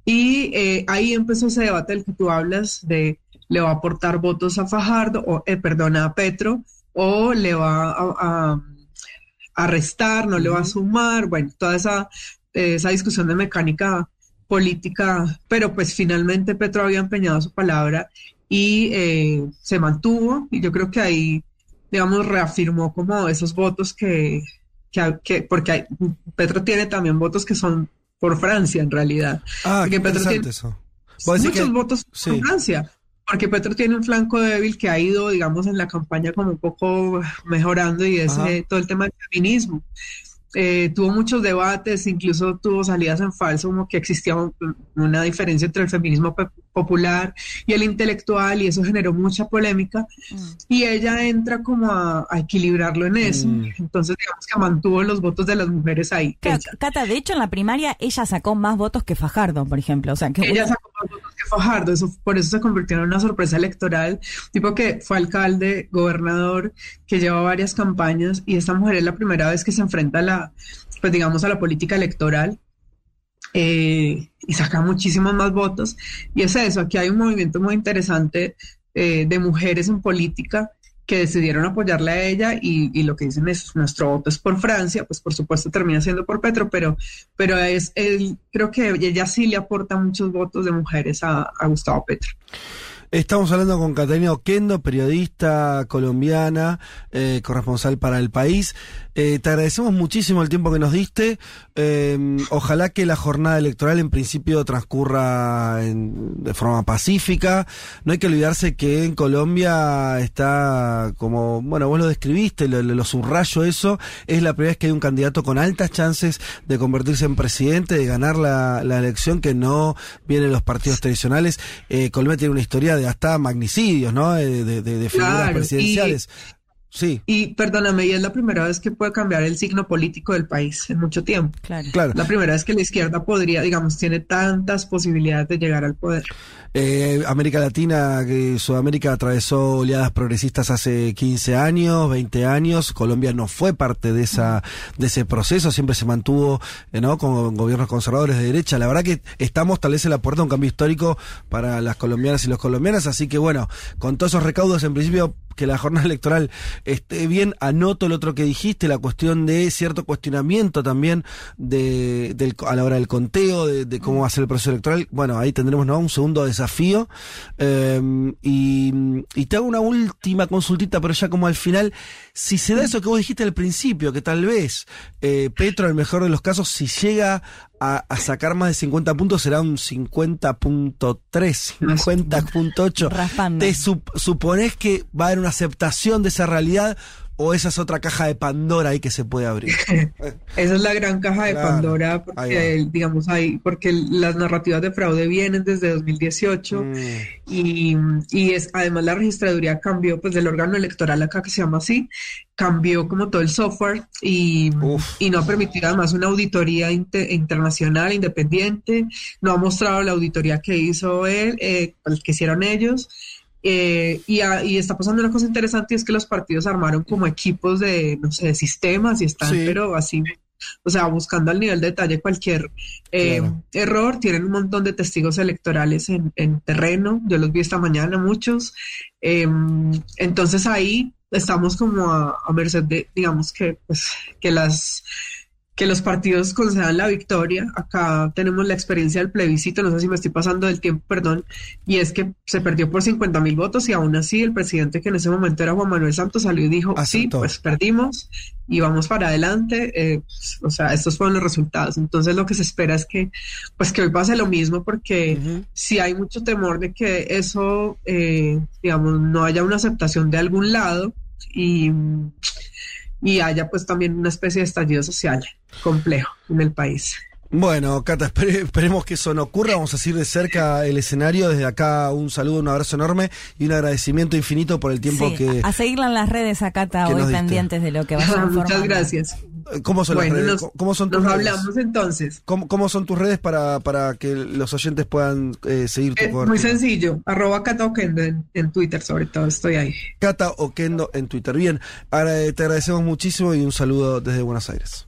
Y eh, ahí empezó ese debate del que tú hablas de le va a aportar votos a Fajardo, o eh, perdona, a Petro, o le va a, a, a restar, no le va a sumar, bueno, toda esa, esa discusión de mecánica política, pero pues finalmente Petro había empeñado su palabra y se mantuvo, y yo creo que ahí digamos, reafirmó como esos votos que, que, que porque hay, Petro tiene también votos que son por Francia en realidad. Ah, porque qué Petro tiene eso. muchos que, votos sí. por Francia. Porque Petro tiene un flanco débil que ha ido, digamos, en la campaña como un poco mejorando y es eh, todo el tema del feminismo. Eh, tuvo muchos debates, incluso tuvo salidas en falso, como que existía un, una diferencia entre el feminismo popular y el intelectual, y eso generó mucha polémica. Mm. Y ella entra como a, a equilibrarlo en eso. Mm. Entonces, digamos que mantuvo los votos de las mujeres ahí. Claro, Cata, de hecho, en la primaria ella sacó más votos que Fajardo, por ejemplo. O sea, que ella una... sacó más votos Fajardo, eso, por eso se convirtió en una sorpresa electoral. Tipo que fue alcalde, gobernador, que lleva varias campañas, y esta mujer es la primera vez que se enfrenta a la pues digamos, a la política electoral eh, y saca muchísimos más votos. Y es eso, aquí hay un movimiento muy interesante eh, de mujeres en política que decidieron apoyarle a ella y, y, lo que dicen es nuestro voto es por Francia, pues por supuesto termina siendo por Petro, pero, pero es el, creo que ella sí le aporta muchos votos de mujeres a, a Gustavo Petro. Estamos hablando con Catalina Oquendo, periodista colombiana, eh, corresponsal para el país. Eh, te agradecemos muchísimo el tiempo que nos diste. Eh, ojalá que la jornada electoral en principio transcurra en, de forma pacífica. No hay que olvidarse que en Colombia está como, bueno, vos lo describiste, lo, lo, subrayo eso, es la primera vez que hay un candidato con altas chances de convertirse en presidente, de ganar la, la elección que no vienen los partidos tradicionales. Colombia tiene una historia de hasta magnicidios, ¿no? De, de, de figuras claro, presidenciales. Y... Sí. Y perdóname, y es la primera vez que puede cambiar el signo político del país en mucho tiempo. Claro. claro. La primera vez que la izquierda podría, digamos, tiene tantas posibilidades de llegar al poder. Eh, América Latina, que Sudamérica atravesó oleadas progresistas hace 15 años, 20 años. Colombia no fue parte de esa de ese proceso, siempre se mantuvo eh, ¿no? con gobiernos conservadores de derecha. La verdad que estamos tal vez en la puerta de un cambio histórico para las colombianas y los colombianos, así que bueno, con todos esos recaudos en principio que la jornada electoral esté bien. Anoto lo otro que dijiste, la cuestión de cierto cuestionamiento también de, del, a la hora del conteo, de, cómo va a ser el proceso electoral. Bueno, ahí tendremos ¿no? un segundo desafío. Eh, y, y, te hago una última consultita, pero ya como al final, si se da eso que vos dijiste al principio, que tal vez eh, Petro, en el mejor de los casos, si llega a, a, sacar más de 50 puntos será un 50.3, 50.8. ¿Te sup suponés que va a haber una aceptación de esa realidad o esa es otra caja de Pandora ahí que se puede abrir. esa es la gran caja de Claro, Pandora porque, digamos, ahí, porque las narrativas de fraude vienen desde 2018 Mm. y, y es, además la registraduría cambió, pues del órgano electoral acá que se llama así, cambió como todo el software y, y no ha permitido además una auditoría inte- internacional independiente, no ha mostrado la auditoría que hizo él, eh, pues, que hicieron ellos. Eh, y, a- y está pasando una cosa interesante y es que los partidos armaron como equipos de, no sé, de sistemas y están, Sí. pero así, o sea, buscando al nivel de detalle cualquier eh, Claro. error. Tienen un montón de testigos electorales en, en terreno. Yo los vi esta mañana, muchos. Eh, entonces ahí estamos como a, a merced de, digamos que, pues, que las que los partidos concedan la victoria. Acá tenemos la experiencia del plebiscito, no sé si me estoy pasando del tiempo, perdón, y es que se perdió por 50 mil votos y aún así el presidente que en ese momento era Juan Manuel Santos salió y dijo, sí, Aceptó. pues perdimos y vamos para adelante. eh, pues, o sea, estos fueron los resultados. Entonces lo que se espera es que, pues que hoy pase lo mismo porque si hay mucho temor de que eso, eh, digamos, no haya una aceptación de algún lado y, y haya pues también una especie de estallido social complejo en el país. Bueno, Cata, espere- esperemos que eso no ocurra. Vamos a seguir de cerca el escenario. Desde acá un saludo, un abrazo enorme y un agradecimiento infinito por el tiempo Sí, que... a seguirla en las redes acá, Cata, hoy pendientes de lo que vaya Muchas informando. gracias. ¿Cómo son Bueno, las redes? nos- ¿Cómo son tus Nos redes? hablamos entonces. ¿Cómo, cómo son tus redes para, para que los oyentes puedan eh, seguir tu Eh, muy sencillo, arroba Cata Oquendo en, en Twitter sobre todo, estoy ahí. Cata Oquendo en Twitter. Bien, ahora eh, te agradecemos muchísimo y un saludo desde Buenos Aires.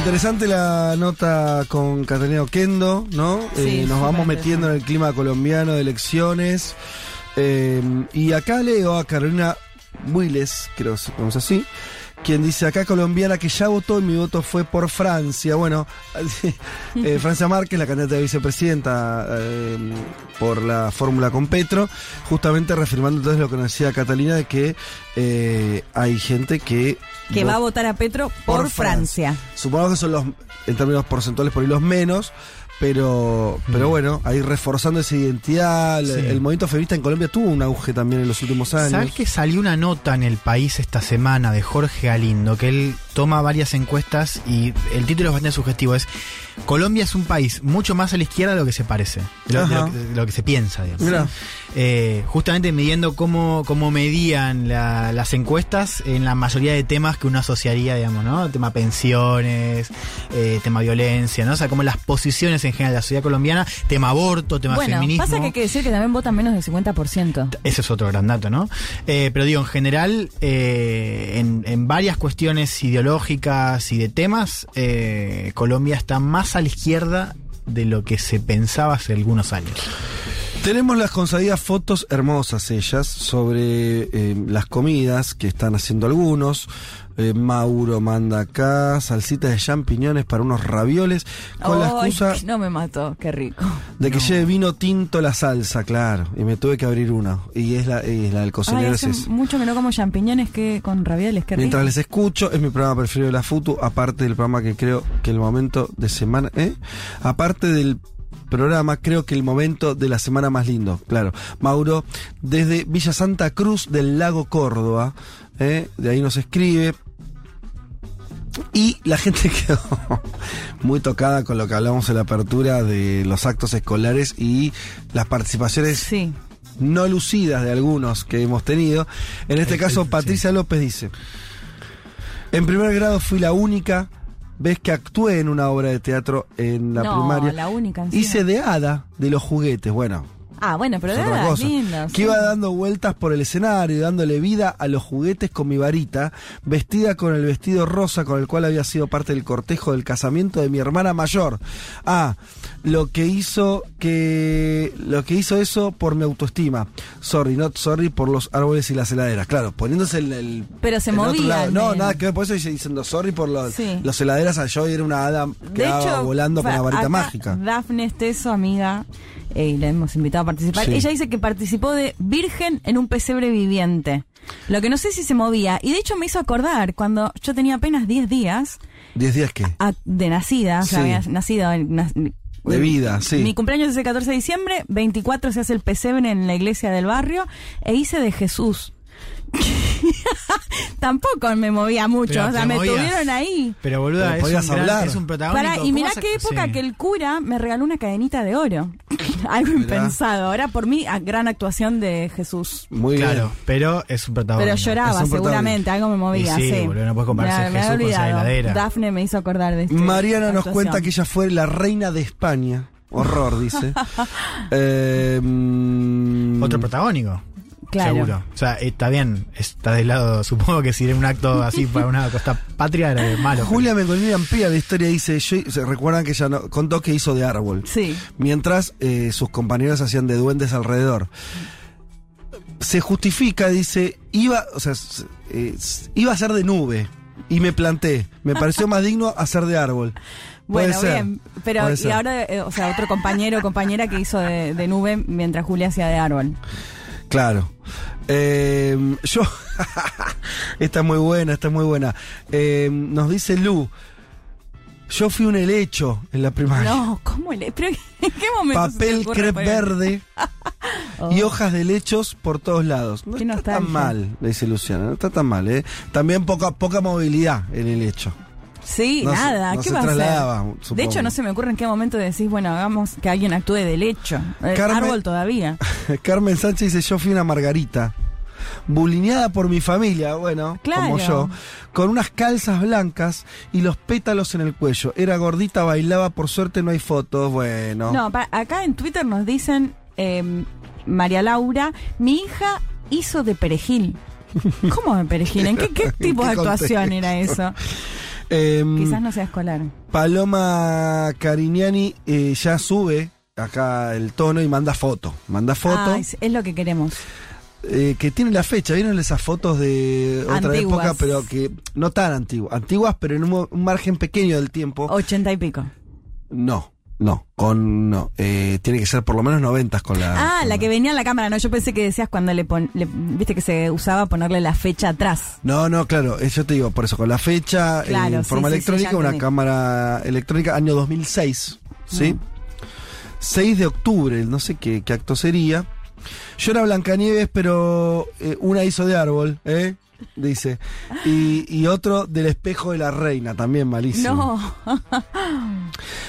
Interesante la nota con Catalina Oquendo, ¿no? Sí, Eh, nos vamos metiendo en el clima colombiano de elecciones. Eh, y acá leo a Carolina Builes, creo que se pronuncia así, quien dice acá colombiana que ya votó y mi voto fue por Francia. Bueno, eh, Francia Márquez, la candidata de vicepresidenta eh, por la fórmula con Petro, justamente reafirmando entonces lo que nos decía Catalina de que eh, hay gente que... Que va a vo- votar a Petro por, Francia. Supongo que son los, en términos porcentuales, por ahí los menos, pero, pero bueno, ahí reforzando esa identidad. Sí. El, movimiento feminista en Colombia tuvo un auge también en los últimos años. ¿Sabes que salió una nota en el país esta semana de Jorge Galindo? Que él toma varias encuestas y el título es bastante sugestivo. Es Colombia es un país mucho más a la izquierda de lo que se parece, de lo, de lo de lo que se piensa, digamos. Eh, justamente midiendo cómo, cómo medían la- las encuestas en la mayoría de temas que uno asociaría, digamos, ¿no? Tema pensiones, eh, tema violencia, ¿no? O sea, como las posiciones en general de la sociedad colombiana, tema aborto, tema Bueno, feminismo. pasa que hay que decir que también votan menos del 50%. Ese es otro gran dato, ¿no? Eh, pero digo, en general, eh, en, en varias cuestiones ideológicas y de temas, eh, Colombia está más a la izquierda de lo que se pensaba hace algunos años. Tenemos las consabidas fotos hermosas ellas sobre eh, las comidas que están haciendo algunos. Eh, Mauro manda acá salsitas de champiñones para unos ravioles con la Ay, excusa no me mató, qué rico. de que lleve vino tinto la salsa, claro. Y me tuve que abrir una. Y es la, es la del Ay, cocinero. hace es mucho que no como champiñones que con ravioles, qué rico. Mientras les escucho, es mi programa preferido de la FUTU, aparte del programa que creo que el momento de semana, ¿eh? Aparte del programa, creo que el momento de la semana más lindo, claro. Mauro, desde Villa Santa Cruz del Lago Córdoba, ¿eh? de ahí nos escribe. Y la gente quedó muy tocada con lo que hablamos en la apertura de los actos escolares y las participaciones Sí. no lucidas de algunos que hemos tenido. En este El- caso, el- Patricia López dice, en primer grado fui la única vez que actué en una obra de teatro en la no, primaria. la única. Hice de hada de los juguetes. Bueno, Ah, bueno, pero Es de otra verdad, cosa. lindo. Que sí. iba dando vueltas por el escenario, dándole vida a los juguetes con mi varita, vestida con el vestido rosa con el cual había sido parte del cortejo del casamiento de mi hermana mayor. Ah, lo que hizo que lo que hizo eso por mi autoestima. Sorry, not sorry por los árboles y las heladeras. Claro, poniéndose el, el- Pero se el otro movía lado. al No, nada que ver, por eso dice diciendo sorry por los, Sí. los heladeras. a Yo era una hada que volando con la varita mágica. Dafne Esteso, amiga, eh, y la hemos invitado a participar. Sí. Ella dice que participó de Virgen en un pesebre viviente. Lo que no sé si se movía. Y de hecho me hizo acordar cuando yo tenía apenas 10 días ¿Diez días qué? a- de nacida, o sea, Sí. había nacido en- nas- De vida, sí. Mi cumpleaños es el 14 de diciembre, 24 se hace el pesebre en la iglesia del barrio e hice de Jesús. Tampoco me movía mucho, Pero o sea, me movías. tuvieron ahí. Pero boluda, Pero es, un podías gran- hablar. es un protagónico. Pará, y ¿Cómo mirá qué época sí. que el cura me regaló una cadenita de oro. Algo impensado. Ahora por mí, a- gran actuación de Jesús. Muy Claro, bien. pero es un protagónico. Pero lloraba seguramente, algo me movía. Y sí, sí, boludo, no puedes compararse Jesús con esa heladera. Dafne me hizo acordar de este, Mariana nos actuación. cuenta que ella fue la reina de España. Horror, dice. Eh, mm, Otro protagónico. Claro. Seguro. O sea, está bien, está del lado, supongo que si era un acto así para una costa patria era malo. Julia Mengolini amplía la historia dice, yo, se recuerdan que ella no- contó que hizo de árbol. Sí. Mientras eh, sus compañeros hacían de duendes alrededor. Se justifica, dice, iba, o sea, eh, iba a ser de nube. Y me planté. Me pareció más digno hacer de árbol. Puede Bueno, ser, bien. Pero, puede y ser. ahora, eh, o sea, otro compañero o compañera que hizo de, de nube mientras Julia hacía de árbol. Claro. Eh, yo. esta es muy buena, esta es muy buena. Eh, nos dice Lu. Yo fui un helecho en la primaria. No, ¿cómo le.? ¿Pero en qué momento? Papel crepe verde y hojas de lechos por todos lados. No está nostalgia. tan mal, le dice Luciana. No está tan mal, ¿eh? También poca, poca movilidad en el helecho. Sí, No se- nada. no ¿Qué va a hacer? supongo. De hecho, no se me ocurre en qué momento decís, bueno, hagamos que alguien actúe del hecho. El Carmen- árbol todavía. Carmen Sánchez dice, yo fui una margarita. Bulineada por mi familia, bueno, Claro. como yo, con unas calzas blancas y los pétalos en el cuello. Era gordita, bailaba, por suerte no hay fotos, bueno. No, pa- acá en Twitter nos dicen, eh, María Laura, mi hija hizo de perejil. ¿Cómo de perejil? ¿En qué, qué tipo de qué actuación contexto? era eso? Em, Quizás no sea escolar. Paloma Carignani eh, ya sube acá el tono y manda foto. Manda foto. Ah, es, es lo que queremos. eh, que tiene la fecha. ¿Vieron esas fotos de otra Antiguas. época? Pero que no tan antiguas. Antiguas, pero en un margen pequeño del tiempo. Ochenta y pico. No, no. Con, no. Eh, tiene que ser por lo menos noventas con la. Ah, con la que venía en la cámara, no, yo pensé que decías cuando le, pon, le- viste que se usaba ponerle la fecha atrás. No, no, claro, eh, yo te digo, por eso, con la fecha, eh, Claro, en sí, forma sí, electrónica, una entendí. cámara electrónica, año 2006, ¿sí? 6 de octubre, no sé qué, qué acto sería. Yo era Blancanieves, pero eh, una hizo de árbol, ¿eh? Dice. Y, y otro del espejo de la reina, también malísimo. No.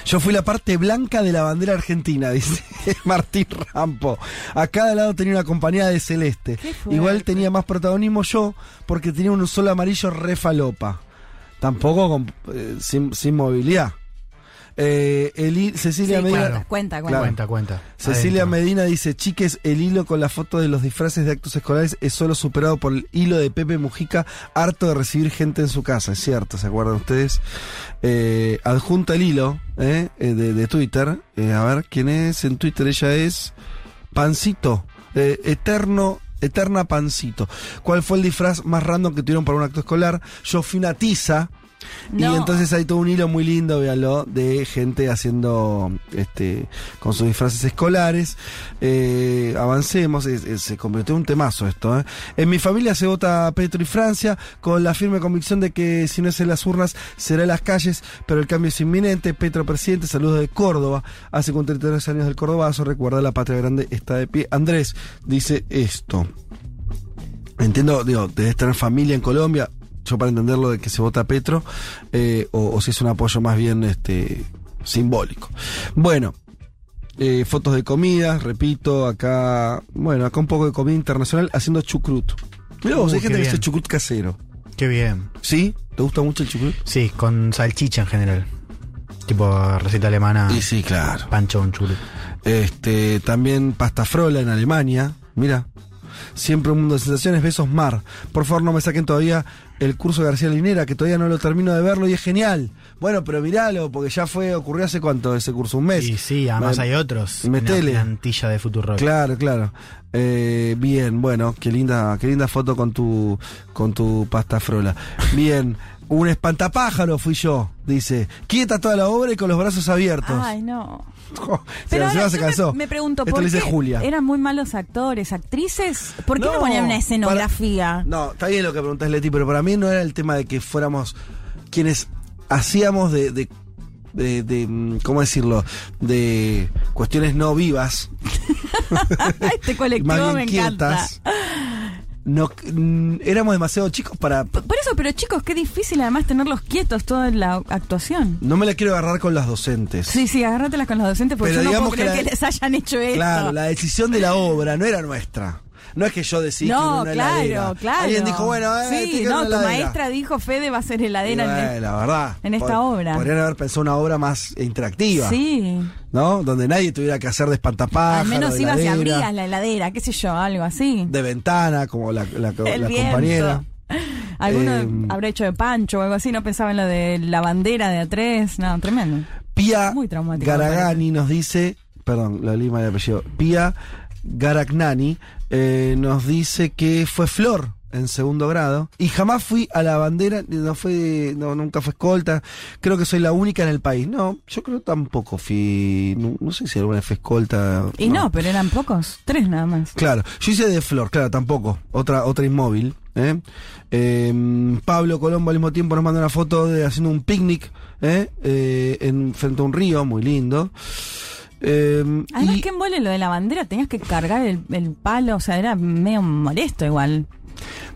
Yo fui la parte blanca de la bandera argentina, dice Martín Rampo. A cada lado tenía una compañía de celeste. Igual tenía más protagonismo yo porque tenía un sol amarillo re falopa. Tampoco con, eh, sin, sin movilidad. Eh, Eli- Cecilia Sí, Medina. cuenta, cuenta, cuenta. Claro. Cuenta, cuenta. Cecilia Adentro. Medina dice, chiques, el hilo con la foto de los disfraces de actos escolares es solo superado por el hilo de Pepe Mujica, harto de recibir gente en su casa, es cierto, ¿se acuerdan ustedes? Eh, adjunta el hilo eh, eh, de, de Twitter, eh, a ver, ¿quién es? En Twitter ella es Pancito, eh, Eterno... Eterna Pancito. ¿Cuál fue el disfraz más random que tuvieron para un acto escolar? Yo fui una tiza. Y entonces hay todo un hilo muy lindo, véanlo, de gente haciendo este con sus disfraces escolares. Eh, avancemos, es- es- se convirtió en un temazo esto. ¿eh? En mi familia se vota Petro y Francia con la firme convicción de que si no es en las urnas será en las calles, pero el cambio es inminente. Petro presidente, saludos de Córdoba. Hace 53 años del Cordobazo, recuerda la patria grande está de pie. Andrés dice esto. Entiendo, digo, debes tener familia en Colombia, yo para entenderlo de que se vota Petro, eh, o, o si es un apoyo más bien este simbólico. Bueno, eh, fotos de comida, repito, acá, bueno, acá un poco de comida internacional haciendo chucrut. Mira vos, Uh, hay gente que hace chucrut casero. Qué bien. ¿Sí? ¿Te gusta mucho el chucrut? Sí, con salchicha en general. tipo receta alemana. Y sí, claro. Pancho un chulo. Este, también Pasta Frola en Alemania. Mira. Siempre un mundo de sensaciones. Besos Mar. Por favor, no me saquen todavía el curso de García Linera, que todavía no lo termino de verlo y es genial. Bueno, pero miralo, porque ya fue, ocurrió hace cuánto ese curso, un mes. Y sí, además Me- hay otros. metele. Una plantilla de Futuro. Claro, claro. Eh, bien, bueno, qué linda, qué linda foto con tu, con tu pasta frola. Bien, un espantapájaro fui yo, dice. Quieta toda la obra y con los brazos abiertos. Ay, no. Pero ahora se yo me- cansó. Me, pregunto, Esto ¿por dice qué Julia. eran muy malos actores, actrices? ¿Por qué no, No, ponían una para- escenografía? No, está bien lo que preguntás, Leti, pero para mí no era el tema de que fuéramos quienes hacíamos de, de, de- de, mm, ¿cómo decirlo? De cuestiones no vivas. este más colectivo bien me encanta. No, mm, éramos demasiado chicos para... Por eso, pero chicos, qué difícil además tenerlos quietos toda la actuación. No me la quiero agarrar con las docentes. Sí, sí, agárratelas con los docentes porque Pero yo no puedo creer que les hayan hecho esto. Claro, la decisión de la obra no era nuestra. No es que yo decía que no, una claro, heladera. claro. Alguien dijo, bueno, eh, sí, no, tu maestra dijo, Fede va a ser heladera en bueno, la verdad. en esta pod- obra. Podrían haber pensado una obra más interactiva. Sí, ¿No? Donde nadie tuviera que hacer de al menos ibas y abrías la heladera, qué sé yo, algo así. De ventana, como la, la, la compañera. Alguno Eh, habrá hecho de Pancho o algo así, no pensaba en lo de la bandera de A3, no, tremendo. Pía Muy traumático, Garagani nos dice, perdón, la lima de apellido, Pía Garagnani eh, nos dice que fue Flor en segundo grado y jamás fui a la bandera, no fue, no, nunca fue escolta, creo que soy la única en el país. No, yo creo tampoco fui, no, no sé si alguna vez fue escolta. Y no. pero eran pocos, tres nada más. Claro, yo hice de Flor, claro, tampoco. Otra, otra inmóvil. ¿eh? Eh, Pablo Colombo al mismo tiempo nos manda una foto de haciendo un picnic ¿eh? Eh, en, frente a un río, muy lindo. Eh, Además, y- que lo de la bandera, tenías que cargar el, el palo, o sea, era medio molesto igual.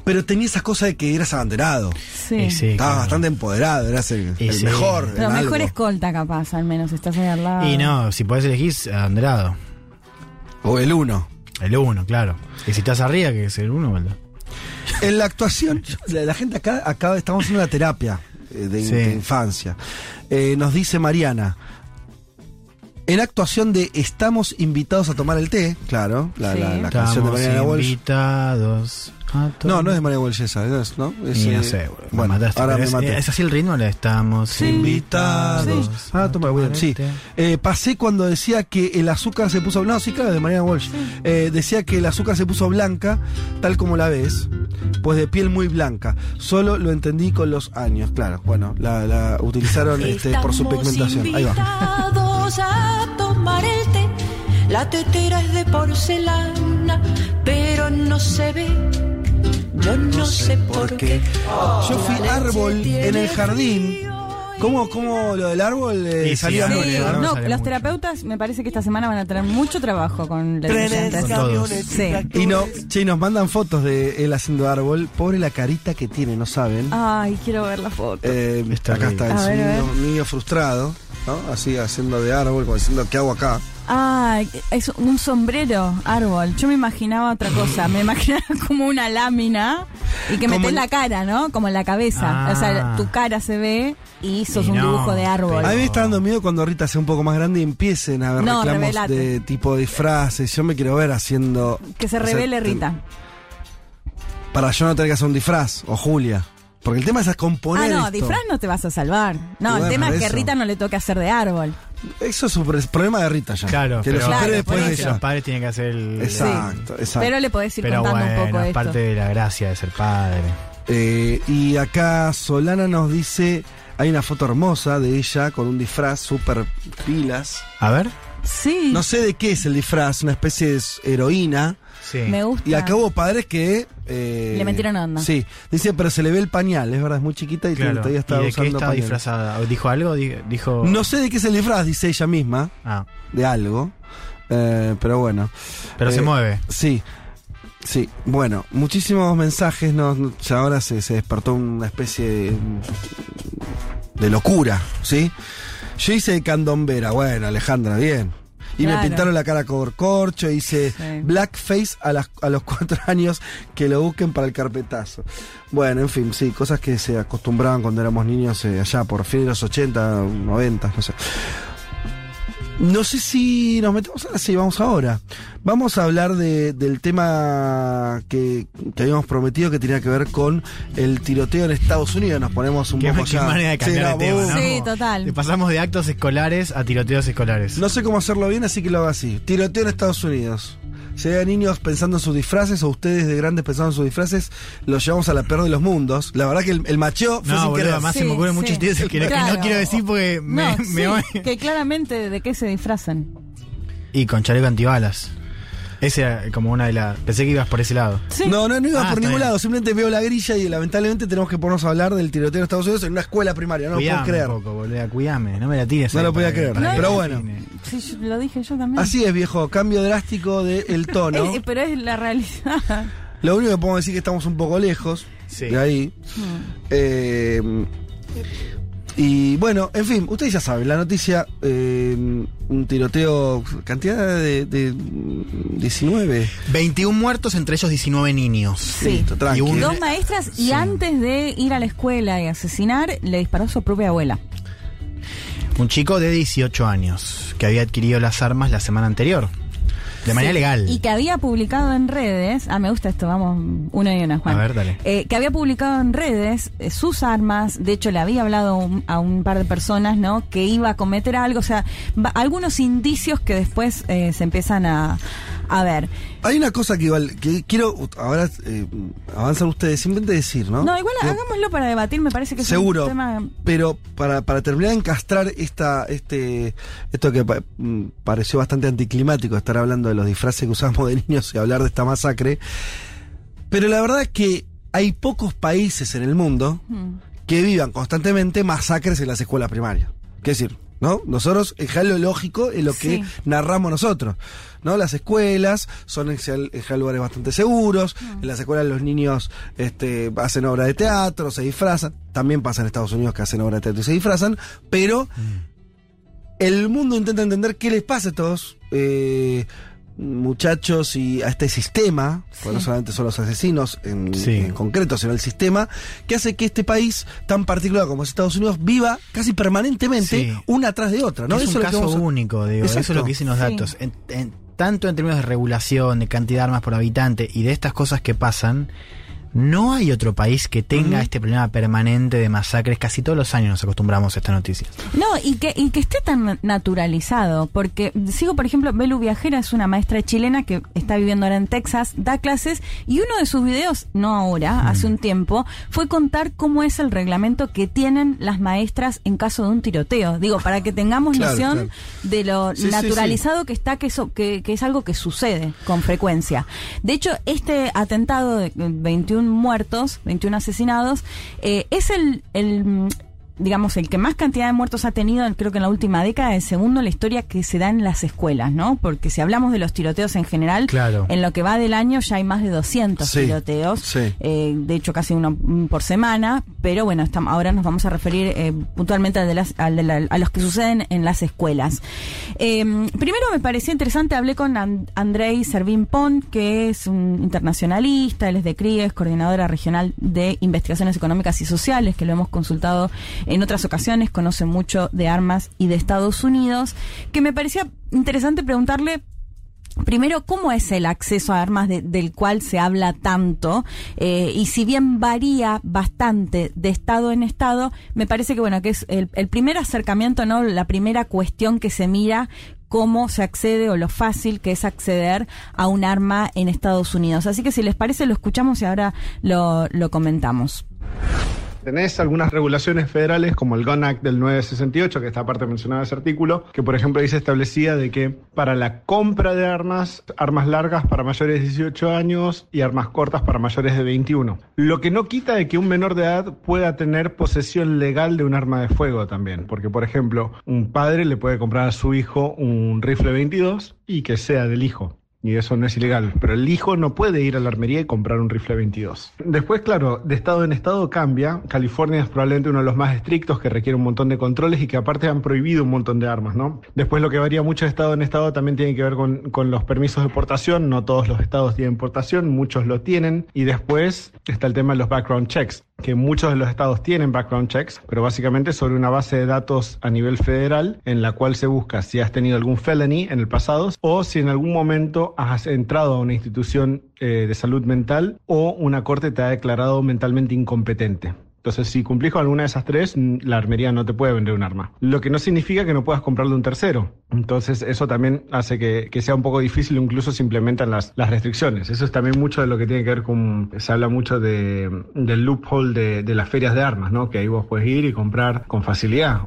pero tenía esas cosas de que eras abanderado. Sí. Estabas claro. bastante empoderado, eras el, Y el sí. mejor. Pero en mejor algo. escolta capaz, al menos, estás ahí al lado. Y no, si podés elegir, Andrado. O el uno. El uno, claro. Y si estás arriba, que es el uno, ¿verdad? En la actuación, la, la gente acá, acá estamos haciendo una terapia eh, de, Sí. de infancia. Eh, nos dice Mariana. En actuación de Estamos invitados a tomar el té, claro, la, Sí. la- la canción de Mariana Walsh. invitados a No, no es de María Walsh esa, es, ¿no? Es, Y no eh, sé, güey, me bueno, mataste, ahora me es, maté. ¿Es así el ritmo? Le estamos Sí. invitados. Sí. Ah, toma, sí. Eh, pasé cuando decía que el azúcar se puso. No, sí, claro, de Mariana Walsh. Eh, decía que el azúcar se puso blanca, tal como la ves, pues de piel muy blanca. Solo lo entendí con los años, claro. Bueno, la, la utilizaron este, por su pigmentación. Ahí va. a tomar el té. La tetera es de porcelana, pero no se ve. Yo no, sé por qué. Yo fui árbol en el jardín. ¿Cómo, cómo lo del árbol eh, Sí, sí, salía árbol, mucho? árbol. ¿no? No, los mucho. terapeutas me parece que esta semana van a tener mucho trabajo con los Trenes, oyentes. Con todos. camiones, Sí. Y no, che, y nos mandan fotos de él haciendo árbol. Pobre la carita que tiene, no saben. Ay, quiero ver la foto. Eh, Está acá bien. está el A ver, a niño, niño frustrado, ¿no? Así haciendo de árbol, como diciendo, ¿qué hago acá? Ay, es un sombrero árbol. Yo me imaginaba otra cosa. Me imaginaba como una lámina y que metes la cara, ¿no? Como en la cabeza. Ah. O sea, tu cara se ve y sos Y un no, dibujo de árbol. A mí me está dando miedo cuando Rita sea un poco más grande y empiecen a haber No, reclamos revelate. de tipo disfraces. Yo me quiero ver haciendo. Que se o sea, revele Rita. Para yo no tener que hacer un disfraz, o Julia. Porque el tema es Ah, componer. no, esto. disfraz no te vas a salvar. No, Bueno, el tema es que eso. Rita no le toque hacer de árbol. Eso es un problema de Rita ya. Claro, que pero lo supere Claro, después de ella. Los padres tienen que hacer el. Exacto, exacto. Pero le podés ir Pero contando bueno, un poco es esto. parte de la gracia de ser padre. Eh, y acá Solana nos dice. Hay una foto hermosa de ella con un disfraz súper pilas. A ver. Sí, No sé de qué es el disfraz, una especie de heroína. Sí. me gusta. Y acá hubo padres que. eh, Le metieron onda. Sí, dice, pero se le ve el pañal, es verdad, es muy chiquita y Claro. todavía ¿Y está qué usando estaba pañal. disfrazada? ¿Dijo algo? Di- Dijo. No sé de qué es el disfraz, dice ella misma, Ah, de algo. Eh, pero bueno. pero se Eh, mueve. Sí. Sí, bueno, muchísimos mensajes, no, ya ahora se, se despertó una especie de, de locura, ¿sí? Yo hice candombera, bueno, Alejandra, bien. Y Claro. me pintaron la cara con corcho, hice Sí. blackface a, las, a los cuatro años que lo busquen para el carpetazo. Bueno, en fin, sí, cosas que se acostumbraban cuando éramos niños eh, allá por fin de los 80, 90, no sé. No sé si nos metemos ahora, sí, vamos ahora. Vamos a hablar de, del tema que, que habíamos prometido que tenía que ver con el tiroteo en Estados Unidos. Nos ponemos un Qué, poco qué ya. manera de cambiar Sí, de tema, ¿no? Sí, total. Le pasamos de actos escolares a tiroteos escolares. No sé cómo hacerlo bien, así que lo hago así. Tiroteo en Estados Unidos. Si hay niños pensando en sus disfraces o ustedes de grandes pensando en sus disfraces, los llevamos a la peor de los mundos. La verdad que el, el macheo fue No, sin boludo, querer. además se me Sí, ocurren sí. muchos tíos que, no quiero decir porque me, No, me sí, voy. que claramente de qué se disfrazan. Y con chaleco antibalas. Ese era como una de las. Pensé que ibas por ese lado. Sí. No, no, no iba Ah, por ningún bien. lado. Simplemente veo la grilla y lamentablemente tenemos que ponernos a hablar del tiroteo en Estados Unidos en una escuela primaria. No lo puedo cuidame creer. un poco, boludo, cuidame. No me la tires. No ahí lo podía creer, pero bueno. Sí, yo- lo dije yo también. Así es, viejo. Cambio drástico del tono. Eh, pero es la realidad. Lo único que podemos decir es que estamos un poco lejos Sí. de ahí. Eh, y bueno, en fin, ustedes ya saben, la noticia, eh, un tiroteo, cantidad de, de 19. 21 muertos, entre ellos 19 niños. Sí. Listo. Y un- Dos maestras y Sí. antes de ir a la escuela y asesinar, le disparó a su propia abuela. Un chico de 18 años que había adquirido las armas la semana anterior. De manera Sí, legal. Y que había publicado en redes, ah, me gusta esto, vamos, uno y uno, Juan. A ver, dale. Eh, que había publicado en redes eh, sus armas, de hecho le había hablado un- a un par de personas, ¿no? Que iba a cometer algo, o sea, va- algunos indicios que después eh, se empiezan a, a ver. Hay una cosa que igual, que quiero, ahora eh, avanzan ustedes, simplemente decir, ¿no? No, igual hagámoslo para debatir, me parece que es Seguro, un tema... pero para, para terminar de encastrar esta, este, esto que pa- mm, pareció bastante anticlimático, estar hablando de los disfraces que usamos de niños y hablar de esta masacre, pero la verdad es que hay pocos países en el mundo Mm. que vivan constantemente masacres en las escuelas primarias. ¿Qué decir? ¿No? Nosotros, es lo lógico, es lo que Sí. narramos nosotros. ¿No? Las escuelas son en general- lugares bastante seguros. En las escuelas los niños este, hacen obra de teatro, se disfrazan. También pasa en Estados Unidos que hacen obra de teatro y se disfrazan. Pero el mundo intenta entender qué les pasa a estos eh, muchachos y a este sistema, porque no solamente son los asesinos en, Sí. en concreto, sino el sistema, que hace que este país tan particular como es Estados Unidos viva casi permanentemente Sí. una tras de otra. ¿no? es Eso un caso a- único, digo. Eso es lo que dicen los Sí. datos. En- en- tanto en términos de regulación, de cantidad de armas por habitante y de estas cosas que pasan, no hay otro país que tenga este problema permanente de masacres. Casi todos los años nos acostumbramos a esta noticia. No, y que, y que esté tan naturalizado, porque sigo, por ejemplo, Belu Viajera es una maestra chilena que está viviendo ahora en Texas, da clases, y uno de sus videos, no ahora, hace un tiempo, fue contar cómo es el reglamento que tienen las maestras en caso de un tiroteo. Digo, para que tengamos Claro, noción claro. de lo Sí, sí, naturalizado que está, que, eso, que, que es algo que sucede con frecuencia. De hecho, este atentado de 21 muertos, 21 asesinados, eh, es el, el, digamos, el que más cantidad de muertos ha tenido, creo que en la última década, el segundo en la historia que se da en las escuelas, ¿no? Porque si hablamos de los tiroteos en general, Claro. en lo que va del año ya hay más de 200 Sí, tiroteos, sí. eh, de hecho casi uno mm, por semana, pero bueno, estamos, ahora nos vamos a referir eh, puntualmente al de las, al de la- a los que suceden en las escuelas. Eh, primero me pareció interesante, hablé con And- Andrei Servín Pon, que es un internacionalista, él es de CRIES, coordinadora regional de investigaciones económicas y sociales, que lo hemos consultado en otras ocasiones, conoce mucho de armas y de Estados Unidos, que me parecía interesante preguntarle Primero, ¿cómo es el acceso a armas de- del cual se habla tanto? Eh, y si bien varía bastante de estado en estado, me parece que bueno, que es el, el primer acercamiento, ¿no? La primera cuestión que se mira cómo se accede o lo fácil que es acceder a un arma en Estados Unidos. Así que si les parece, lo escuchamos y ahora lo, lo comentamos. Tenés algunas regulaciones federales como el Gun Act del 968, que está aparte mencionado en ese artículo, que por ejemplo dice establecida de que para la compra de armas, armas largas para mayores de 18 años y armas cortas para mayores de 21. Lo que no quita de que un menor de edad pueda tener posesión legal de un arma de fuego también, porque por ejemplo un padre le puede comprar a su hijo un rifle 22 y que sea del hijo. Y eso no es ilegal, pero el hijo no puede ir a la armería y comprar un rifle 22. Después, claro, de estado en estado cambia. California es probablemente uno de los más estrictos que requiere un montón de controles y que aparte han prohibido un montón de armas, ¿no? Después lo que varía mucho de estado en estado también tiene que ver con, con los permisos de portación. No todos los estados tienen portación, muchos lo tienen. Y después está el tema de los background checks que muchos de los estados tienen background checks, pero básicamente sobre una base de datos a nivel federal en la cual se busca si has tenido algún felony en el pasado o si en algún momento has entrado a una institución eh, de salud mental o una corte te ha declarado mentalmente incompetente. Entonces, si cumplís con alguna de esas tres, la armería no te puede vender un arma. Lo que no significa que no puedas comprarle un tercero. Entonces, eso también hace que, sea un poco difícil, incluso se implementan las, restricciones. Eso es también mucho de lo que tiene que ver con. Se habla mucho de, del loophole de, de las ferias de armas, ¿no? Que ahí vos puedes ir y comprar con facilidad.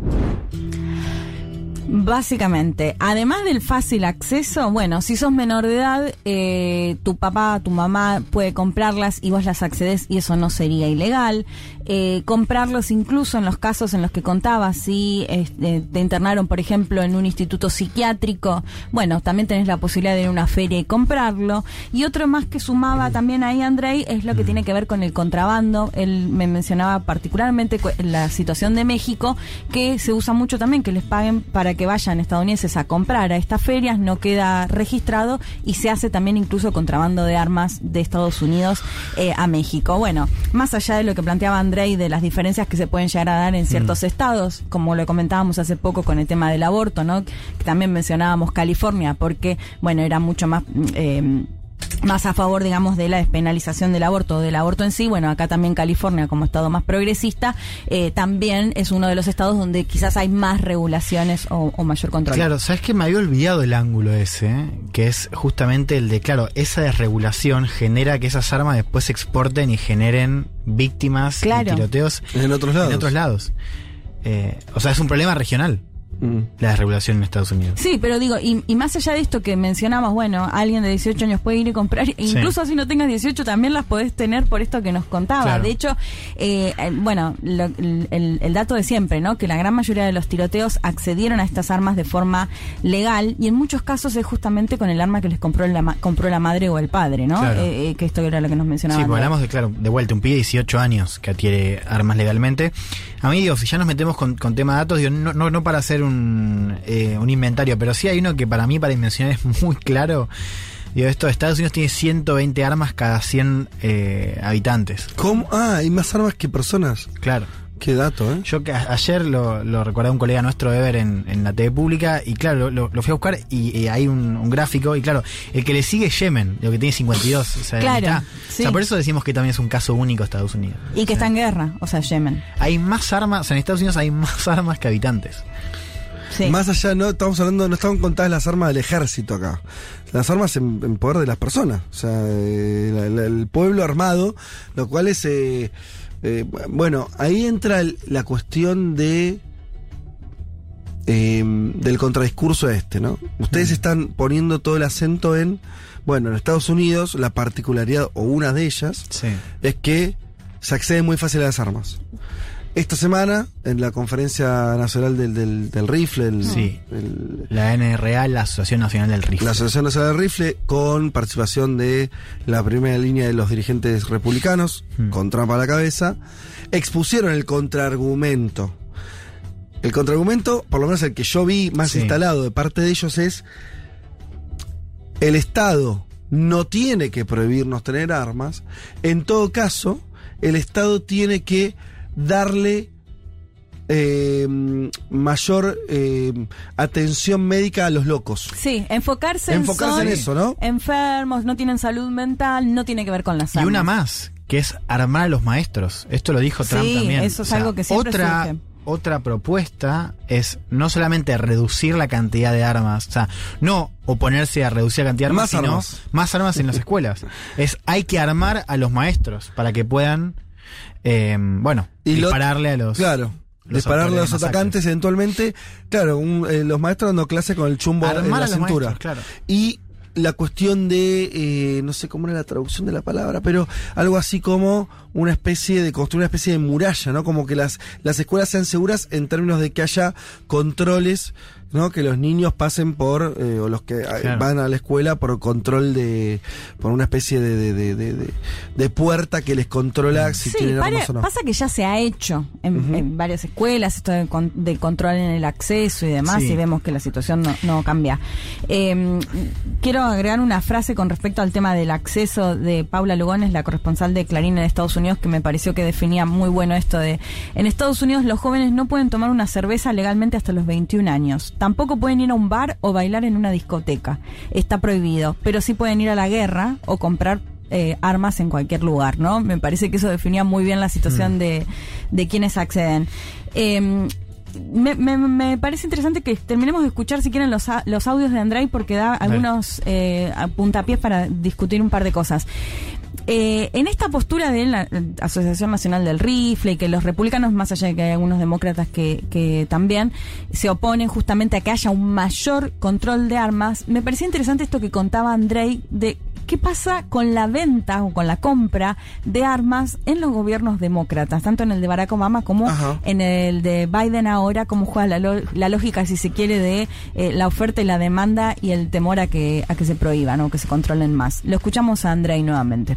Básicamente, además del fácil acceso, bueno, si sos menor de edad, eh, tu papá, tu mamá puede comprarlas y vos las accedes y eso no sería ilegal. Eh, comprarlos incluso en los casos en los que contabas, si eh, te internaron, por ejemplo, en un instituto psiquiátrico, bueno, también tenés la posibilidad de ir a una feria y comprarlo. Y otro más que sumaba también ahí, Andrei, es lo que tiene que ver con el contrabando. Él me mencionaba particularmente la situación de México, que se usa mucho también que les paguen para que vayan estadounidenses a comprar a estas ferias, no queda registrado y se hace también incluso contrabando de armas de Estados Unidos eh, a México. Bueno, más allá de lo que planteaba Andrei de las diferencias que se pueden llegar a dar en ciertos mm. estados, como lo comentábamos hace poco con el tema del aborto, ¿no? Que también mencionábamos California, porque, bueno, era mucho más... Eh, más a favor, digamos, de la despenalización del aborto, del aborto en sí. Bueno, acá también California, como estado más progresista, eh, también es uno de los estados donde quizás hay más regulaciones o, o mayor control. Claro, sabes que me había olvidado el ángulo ese, ¿eh? que es justamente el de, claro, esa desregulación genera que esas armas después se exporten y generen víctimas claro. y tiroteos en otros lados. En otros lados. Eh, o sea, es un problema regional. Mm. La desregulación en Estados Unidos. Sí, pero digo, y, y, más allá de esto que mencionamos, bueno, alguien de 18 años puede ir y comprar, sí. incluso si no tengas 18 también las podés tener por esto que nos contaba. Claro. De hecho, eh, bueno, lo, el, el, dato de siempre, ¿no? Que la gran mayoría de los tiroteos accedieron a estas armas de forma legal y en muchos casos es justamente con el arma que les compró la, compró la madre o el padre, ¿no? Claro. Eh, que esto era lo que nos mencionaba. Sí, pues hablamos de, claro, de vuelta, un pibe de 18 años que adquiere armas legalmente. A mí, digo, si ya nos metemos con, con tema de datos, digo, no, no, no para hacer un eh, un inventario, pero sí hay uno que para mí, para dimensionar, es muy claro. Digo, esto, Estados Unidos tiene 120 armas cada 100 eh, habitantes. ¿Cómo? Ah, hay más armas que personas. Claro. Qué dato, ¿eh? Yo que ayer lo, lo recordé a un colega nuestro de ver en, en la TV pública y claro, lo, lo fui a buscar y, y hay un, un, gráfico y claro, el que le sigue es Yemen, lo que tiene 52. O sea, claro, mitad. sí. o sea, por eso decimos que también es un caso único Estados Unidos. Y que está en guerra, o sea, Yemen. Hay más armas, o sea, en Estados Unidos hay más armas que habitantes. Sí. Más allá, no estamos hablando, no están contadas las armas del ejército acá. Las armas en, en poder de las personas. O sea, eh, la, la, el pueblo armado, lo cual es. Eh, eh, bueno, ahí entra el, la cuestión de. del contradiscurso este, ¿no? Ustedes mm. están poniendo todo el acento en. Bueno, en Estados Unidos, la particularidad, o una de ellas, sí. es que se accede muy fácil a las armas. Esta semana, en la Conferencia Nacional del, del, del Rifle, el, sí. el, la NRA, la Asociación Nacional del Rifle. La Asociación Nacional del Rifle, con participación de la primera línea de los dirigentes republicanos, hmm. con trampa a la cabeza, expusieron el contraargumento. El contraargumento, por lo menos el que yo vi más sí. instalado de parte de ellos, es el Estado no tiene que prohibirnos tener armas. En todo caso, el Estado tiene que darle eh, mayor eh, atención médica a los locos. Sí, enfocarse, enfocarse en, en eso, ¿no? Enfermos, no tienen salud mental, no tiene que ver con la salud. Y una más, que es armar a los maestros. Esto lo dijo Trump sí, también. Eso es o sea, algo que siempre otra, surge. Otra propuesta es no solamente reducir la cantidad de armas, o sea, no oponerse a reducir la cantidad de armas, más sino armas. más armas en las escuelas. Es hay que armar a los maestros para que puedan eh, bueno, y dispararle lo, a los. Claro. Los dispararle a los atacantes eventualmente. Claro, un, eh, los maestros dando clase con el chumbo Armar en la a los cintura. Maestros, claro. Y la cuestión de, eh, no sé cómo era la traducción de la palabra, pero algo así como una especie de construir una especie de muralla, ¿no? Como que las, las escuelas sean seguras en términos de que haya controles ¿no? Que los niños pasen por, eh, o los que Claro. van a la escuela por control de, por una especie de, de, de, de- de- de puerta que les controla si Sí, tienen armas o no. pasa que ya se ha hecho en, en varias escuelas esto de, con- de control en el acceso y demás Sí. y vemos que la situación no, no cambia. Eh, quiero agregar una frase con respecto al tema del acceso de Paula Lugones, la corresponsal de Clarín en Estados Unidos, que me pareció que definía muy bueno esto de en Estados Unidos los jóvenes no pueden tomar una cerveza legalmente hasta los 21 años. Tampoco pueden ir a un bar o bailar en una discoteca. Está prohibido. Pero sí pueden ir a la guerra o comprar eh, armas en cualquier lugar, ¿no? Me parece que eso definía muy bien la situación de, de quienes acceden. Eh, me, me- me parece interesante que terminemos de escuchar, si quieren, los, los audios de Andrei, porque da algunos eh, puntapiés para discutir un par de cosas. Eh, en esta postura de la Asociación Nacional del Rifle y que los republicanos, más allá de que hay algunos demócratas que, que también se oponen justamente a que haya un mayor control de armas, me parecía interesante esto que contaba Andrei de qué pasa con la venta o con la compra de armas en los gobiernos demócratas, tanto en el de Barack Obama como Ajá. en el de Biden ahora, cómo juega la, la lógica, si se quiere, de eh, la oferta y la demanda y el temor a que, a que se prohíban o que se controlen más. Lo escuchamos a Andrei nuevamente.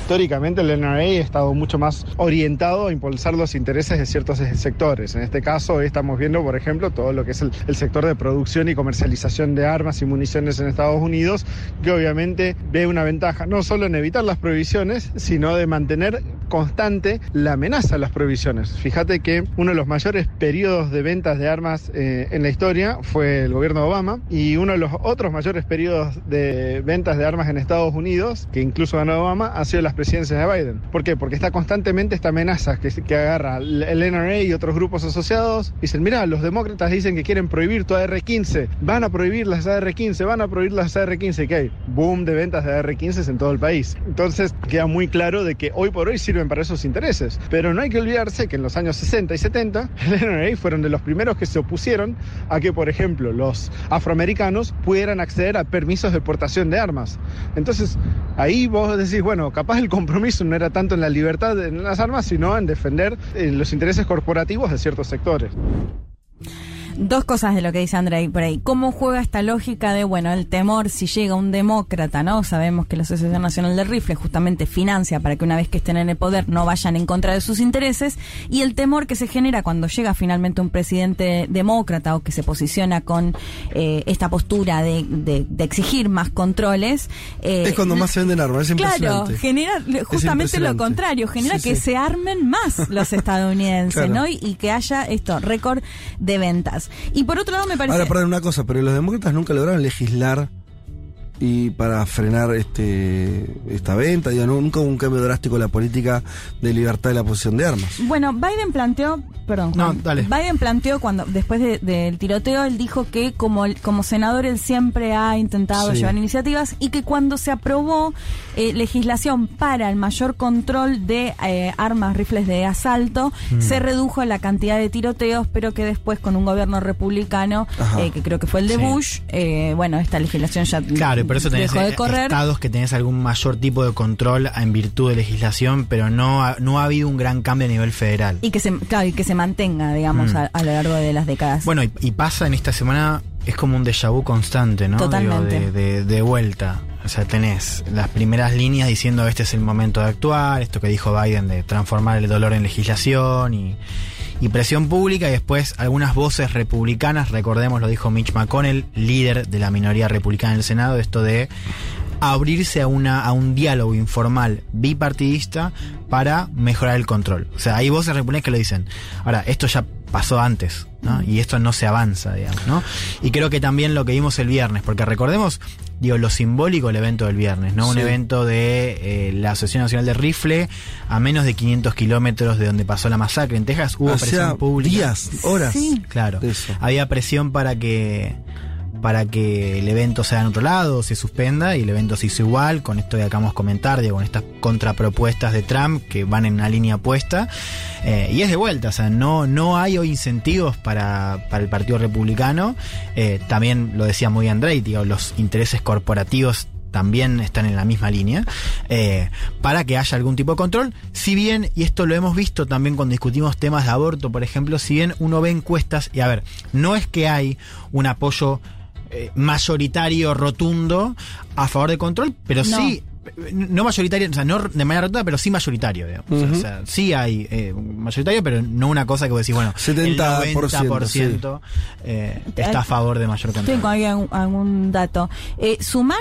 Históricamente el NRA ha estado mucho más orientado a impulsar los intereses de ciertos sectores. En este caso hoy estamos viendo, por ejemplo, todo lo que es el, sector de producción y comercialización de armas y municiones en Estados Unidos, que obviamente ve una ventaja no solo en evitar las prohibiciones, sino de mantener constante la amenaza a las prohibiciones. Fíjate que uno de los mayores periodos de ventas de armas eh, en la historia fue el gobierno de Obama y uno de los otros mayores periodos de ventas de armas en Estados Unidos, que incluso ganó Obama, ha sido las presidencias de Biden. ¿Por qué? Porque está constantemente esta amenaza que, agarra el NRA y otros grupos asociados. Dicen, mira, los demócratas dicen que quieren prohibir tu AR-15, van a prohibir las AR-15, van a prohibir las AR-15, que hay boom de ventas de AR-15 en todo el país. Entonces queda muy claro de que hoy por hoy sirven para esos intereses. Pero no hay que olvidarse que en los años 60 y 70 el NRA fueron de los primeros que se opusieron a que, por ejemplo, los afroamericanos pudieran acceder a permisos de portación de armas. Entonces ahí vos decís, bueno, capaz el compromiso no era tanto en la libertad de las armas, sino en defender eh, los intereses corporativos de ciertos sectores. Dos cosas de lo que dice Andrei por ahí. ¿Cómo juega esta lógica de, bueno, el temor si llega un demócrata, ¿no? Sabemos que la Asociación Nacional del Rifle justamente financia para que una vez que estén en el poder no vayan en contra de sus intereses y el temor que se genera cuando llega finalmente un presidente demócrata o que se posiciona con eh, esta postura de, de- de exigir más controles. eh, es cuando más se venden armas, es Claro, genera justamente lo contrario, genera Sí, que sí. se armen más los estadounidenses, Claro. ¿no? Y, y que haya esto, récord de ventas. Y por otro lado me parece... Ahora, perdón una cosa, pero los demócratas nunca lograron legislar y para frenar este esta venta, digo, nunca hubo un cambio drástico en la política de libertad de la posesión de armas. Bueno, Biden planteó, perdón, No, dale. Biden planteó cuando después de- del tiroteo, él dijo que como como senador él siempre ha intentado Sí. llevar iniciativas y que cuando se aprobó eh, legislación para el mayor control de eh, armas, rifles de asalto, Mm. se redujo la cantidad de tiroteos, pero que después con un gobierno republicano, eh, que creo que fue el de Sí. Bush, eh, bueno, esta legislación ya Claro, por eso tenés de eh, correr. estados que tenés algún mayor tipo de control en virtud de legislación, pero no ha, no ha habido un gran cambio a nivel federal. Y que se, claro, y que se mantenga, digamos, Mm. a, a lo largo de las décadas. Bueno, y, y pasa en esta semana, es como un déjà vu constante, ¿no? Totalmente. Digo, de, de- de vuelta. O sea, tenés las primeras líneas diciendo este es el momento de actuar, esto que dijo Biden de transformar el dolor en legislación y, y presión pública, y después algunas voces republicanas, recordemos, lo dijo Mitch McConnell, líder de la minoría republicana en el Senado, esto de abrirse a, una, a un diálogo informal bipartidista para mejorar el control. O sea, hay voces republicanas que lo dicen. Ahora, esto ya pasó antes, ¿no? Y esto no se avanza, digamos, ¿no? Y creo que también lo que vimos el viernes, porque recordemos, digo, lo simbólico del evento del viernes, ¿no? Un evento de eh, la Asociación Nacional de Rifle a menos de 500 kilómetros de donde pasó la masacre en Texas. Hubo presión pública. días, horas Sí. Claro. Había presión para que para que el evento sea en otro lado, se suspenda, y el evento se hizo igual, con esto que acabamos de comentar, digo, con estas contrapropuestas de Trump que van en una línea opuesta, eh, y es de vuelta, o sea, no, no hay hoy incentivos para, para el Partido Republicano, eh, también lo decía muy Andrei, digo, los intereses corporativos también están en la misma línea, eh, para que haya algún tipo de control. Si bien, y esto lo hemos visto también cuando discutimos temas de aborto, por ejemplo, si bien uno ve encuestas, y a ver, no es que hay un apoyo eh, mayoritario, rotundo, a favor de control, pero No. sí no mayoritario, o sea, no de manera rotunda, pero sí mayoritario, digamos. O sea, Ujú. o sea, sí hay eh, mayoritario, pero no una cosa que vos decís, bueno, 70%, el 90% eh, está a favor de mayor control. Tengo ahí algún, algún dato. Eh, sumar,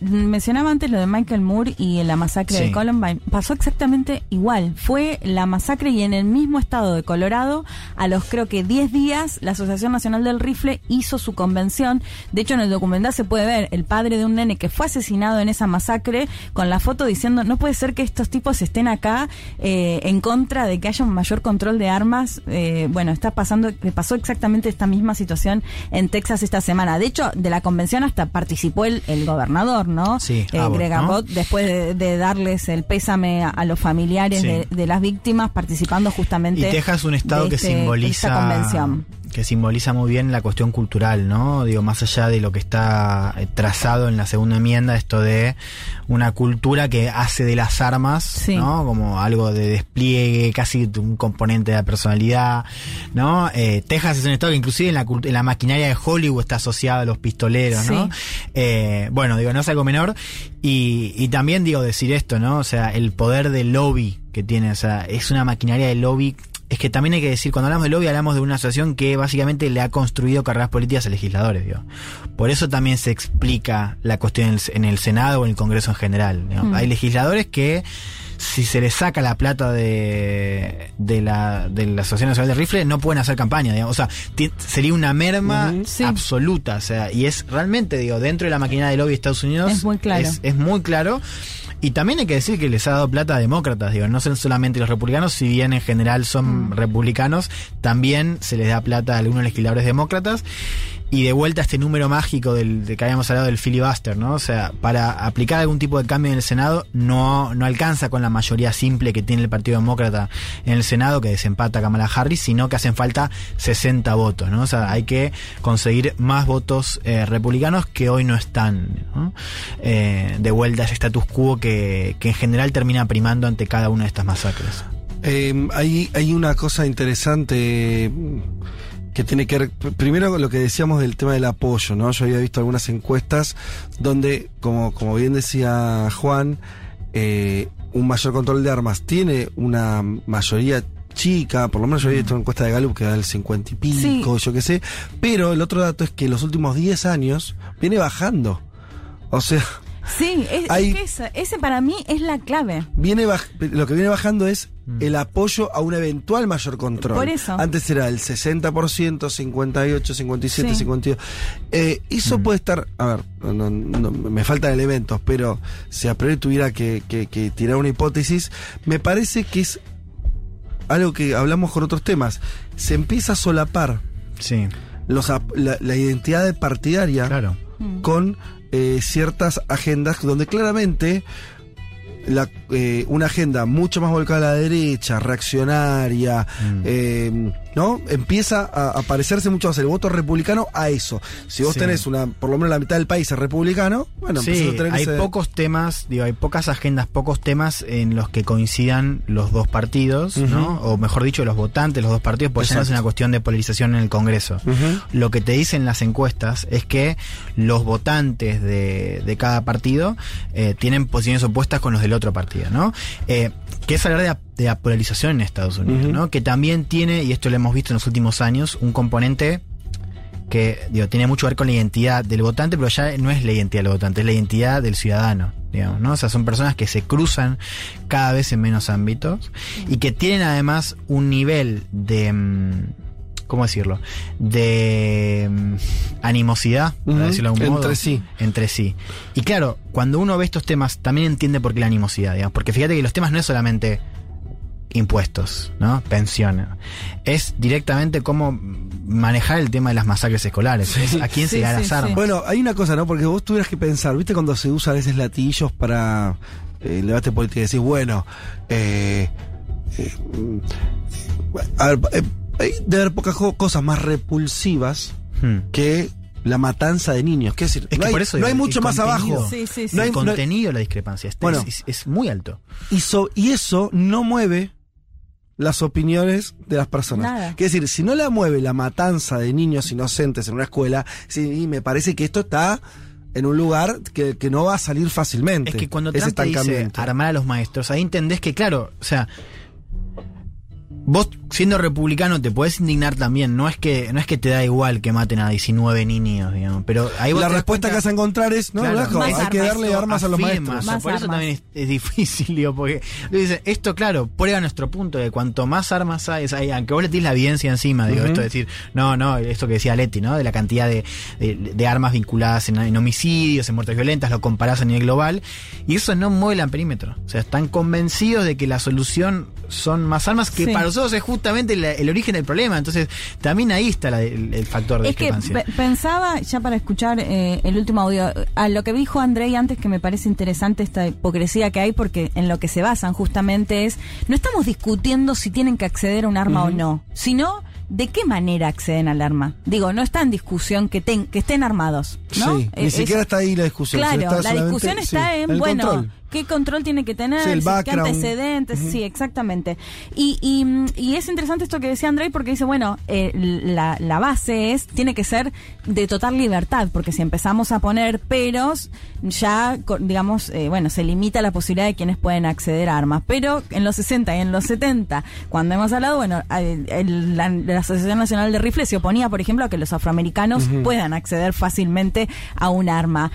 mencionaba antes lo de Michael Moore y la masacre Sí. de Columbine. Pasó exactamente igual. Fue la masacre y en el mismo estado de Colorado, a los creo que 10 días, la Asociación Nacional del Rifle hizo su convención. De hecho, en el documental se puede ver el padre de un nene que fue asesinado en esa masacre con la foto diciendo, no puede ser que estos tipos estén acá eh, en contra de que haya un mayor control de armas. Eh, bueno, está pasando, le pasó exactamente esta misma situación en Texas esta semana. De hecho, de la convención hasta participó el, el gobernador, ¿no? Sí, Eh, Abbott, Greg ¿no? Abbott, después de, de darles el pésame a, a los familiares Sí. de, de las víctimas, participando justamente. Y Texas es un estado de este- simboliza esta convención. Que simboliza muy bien la cuestión cultural, ¿no? Digo, más allá de lo que está eh, trazado en la segunda enmienda, esto de una cultura que hace de las armas, Sí. ¿no? Como algo de despliegue, casi un componente de la personalidad, ¿no? Eh, Texas es un estado que inclusive en la, en la maquinaria de Hollywood está asociado a los pistoleros, ¿no? Sí. Eh, bueno, digo, no es algo menor. Y, y también digo decir esto, ¿no? O sea, el poder del lobby que tiene, o sea, es una maquinaria de lobby. Es que también hay que decir, cuando hablamos de lobby, hablamos de una asociación que básicamente le ha construido carreras políticas a legisladores, digo. Por eso también se explica la cuestión en el, en el Senado o en el Congreso en general. Mm. Hay legisladores que si se les saca la plata de, de, la, de la Asociación Nacional de Rifle, no pueden hacer campaña, digamos. O sea, sería una merma Sí. absoluta. O sea, y es realmente, digo, dentro de la maquinaria de lobby de Estados Unidos. Es muy claro. Es, es muy claro. Y también hay que decir que les ha dado plata a demócratas, digo, no son solamente los republicanos, si bien en general son republicanos, también se les da plata a algunos legisladores demócratas. Y de vuelta a este número mágico del, de que habíamos hablado del filibuster, ¿no? O sea, para aplicar algún tipo de cambio en el Senado no, no alcanza con la mayoría simple que tiene el Partido Demócrata en el Senado, que desempata a Kamala Harris, sino que hacen falta 60 votos, ¿no? O sea, hay que conseguir más votos eh, republicanos que hoy no están, ¿no? Eh, de vuelta a ese status quo que, que en general termina primando ante cada una de estas masacres. Eh, hay, hay una cosa interesante que tiene que ver, primero con lo que decíamos del tema del apoyo, ¿no? Yo había visto algunas encuestas donde, como, como bien decía Juan, eh, un mayor control de armas tiene una mayoría chica, por lo menos yo había visto una encuesta de Gallup que da el 50 y pico, yo qué sé, pero el otro dato es que en los últimos 10 años viene bajando. O sea, Sí, es, es Hay- que esa- ese para mí es la clave. viene baj- lo que viene bajando es el apoyo a un eventual mayor control. Por eso. Antes era el 60%, 58, 57, Sí. 52. Eh, eso puede estar, a ver, no- no- no- me faltan elementos, pero si a priori tuviera que, que- que tirar una hipótesis, me parece que es algo que hablamos con otros temas. Se empieza a solapar Sí, los, la, la identidad partidaria claro. con eh, ciertas agendas donde claramente la, eh, una agenda mucho más volcada a la derecha, reaccionaria, Mm. eh, ¿no? Empieza a, a parecerse mucho más el voto republicano a eso. Si vos Sí. tenés una, por lo menos la mitad del país es republicano, bueno, sí, a tener hay ese- pocos temas, digo, hay pocas agendas, pocos temas en los que coincidan los dos partidos, ¿no? O mejor dicho, los votantes, los dos partidos, porque ya no es una cuestión de polarización en el Congreso. Lo que te dicen las encuestas es que los votantes de, de cada partido eh, tienen posiciones opuestas con los del otro partido, ¿no? Eh, que es hablar de la, polarización en Estados Unidos. ¿no? Que también tiene, y esto lo hemos visto en los últimos años, un componente que digo, tiene mucho que ver con la identidad del votante, pero ya no es la identidad del votante, es la identidad del ciudadano. Digamos, ¿no? O sea, son personas que se cruzan cada vez en menos ámbitos y que tienen además un nivel de... mm, ¿Cómo decirlo? De mm, animosidad, para Ujú, decirlo de algún modo. entre sí. Entre sí. Y claro, cuando uno ve estos temas, también entiende por qué la animosidad, digamos. Porque fíjate que los temas no es solamente impuestos, ¿no? Pensiones. Es directamente cómo manejar el tema de las masacres escolares. Es a quién se Sí, le da sí, las sí. armas. Bueno, hay una cosa, ¿no? Porque vos tuvieras que pensar, ¿viste? Cuando se usa a veces latillos para eh, el debate político, y decís, bueno, eh, eh, mm, a ver, eh, hay de haber pocas co- cosas más repulsivas Hmm. que la matanza de niños. ¿Qué decir? Es no que hay, por eso no digo, hay el mucho más abajo. Sí, sí, sí. No hay- no contenido de la discrepancia Bueno. es, es muy alto. y, so- y eso no mueve las opiniones de las personas. Nada. Es decir, si no la mueve la matanza de niños inocentes en una escuela, sí, me parece que esto está en un lugar que, que no va a salir fácilmente. Es que cuando Trump te dice armar a los maestros, ahí entendés que, claro, o sea, vos siendo republicano te podés indignar también, no es que no es que te da igual que maten a 19 niños, digamos, pero ahí vos la respuesta que vas a encontrar es, no, Claro. Hay que darle armas a los afirma, maestros. Más por eso también es, es difícil, digo, porque esto claro, prueba nuestro punto de cuanto más armas hay, hay, aunque vos le tires la evidencia encima, digo, esto de decir, no, no, esto que decía Leti, ¿no? De la cantidad de, de, de armas vinculadas en, en homicidios, en muertes violentas, lo comparás a nivel global, y eso no mueve el amperímetro. O sea, están convencidos de que la solución son más armas, que Sí. para nosotros es justamente la- el origen del problema. Entonces, también ahí está la- el, el factor de Es que discrepancia. pe- pensaba, ya para escuchar eh, el último audio, a lo que dijo Andrei antes, que me parece interesante esta hipocresía que hay, porque en lo que se basan justamente es, no estamos discutiendo si tienen que acceder a un arma o no, sino de qué manera acceden al arma. Digo, no está en discusión que, ten- que estén armados, ¿no? Sí, Eh, ni es- siquiera está ahí la discusión. Claro, la discusión está sí, en, bueno, control. Qué control tiene que tener, Sí, el qué antecedentes, sí, exactamente. Y, y, y es interesante esto que decía Andrei porque dice, bueno, eh, la, la base es, tiene que ser de total libertad, porque si empezamos a poner peros, ya, digamos, eh, bueno, se limita la posibilidad de quienes pueden acceder a armas. Pero en los 60 y en los 70, cuando hemos hablado, bueno, el- el- la, la Asociación Nacional de Rifles se oponía, por ejemplo, a que los afroamericanos puedan acceder fácilmente a un arma.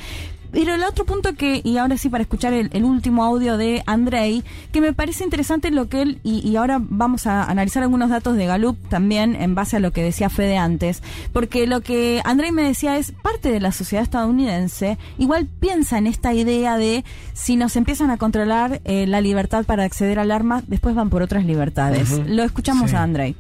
Pero el otro punto que, y ahora sí para escuchar el, el último audio de Andrei, que me parece interesante lo que él, y, y ahora vamos a analizar algunos datos de Gallup también en base a lo que decía Fede antes, porque lo que Andrei me decía es, parte de la sociedad estadounidense igual piensa en esta idea de si nos empiezan a controlar eh, la libertad para acceder al arma, después van por otras libertades. Lo escuchamos Sí. a Andrei.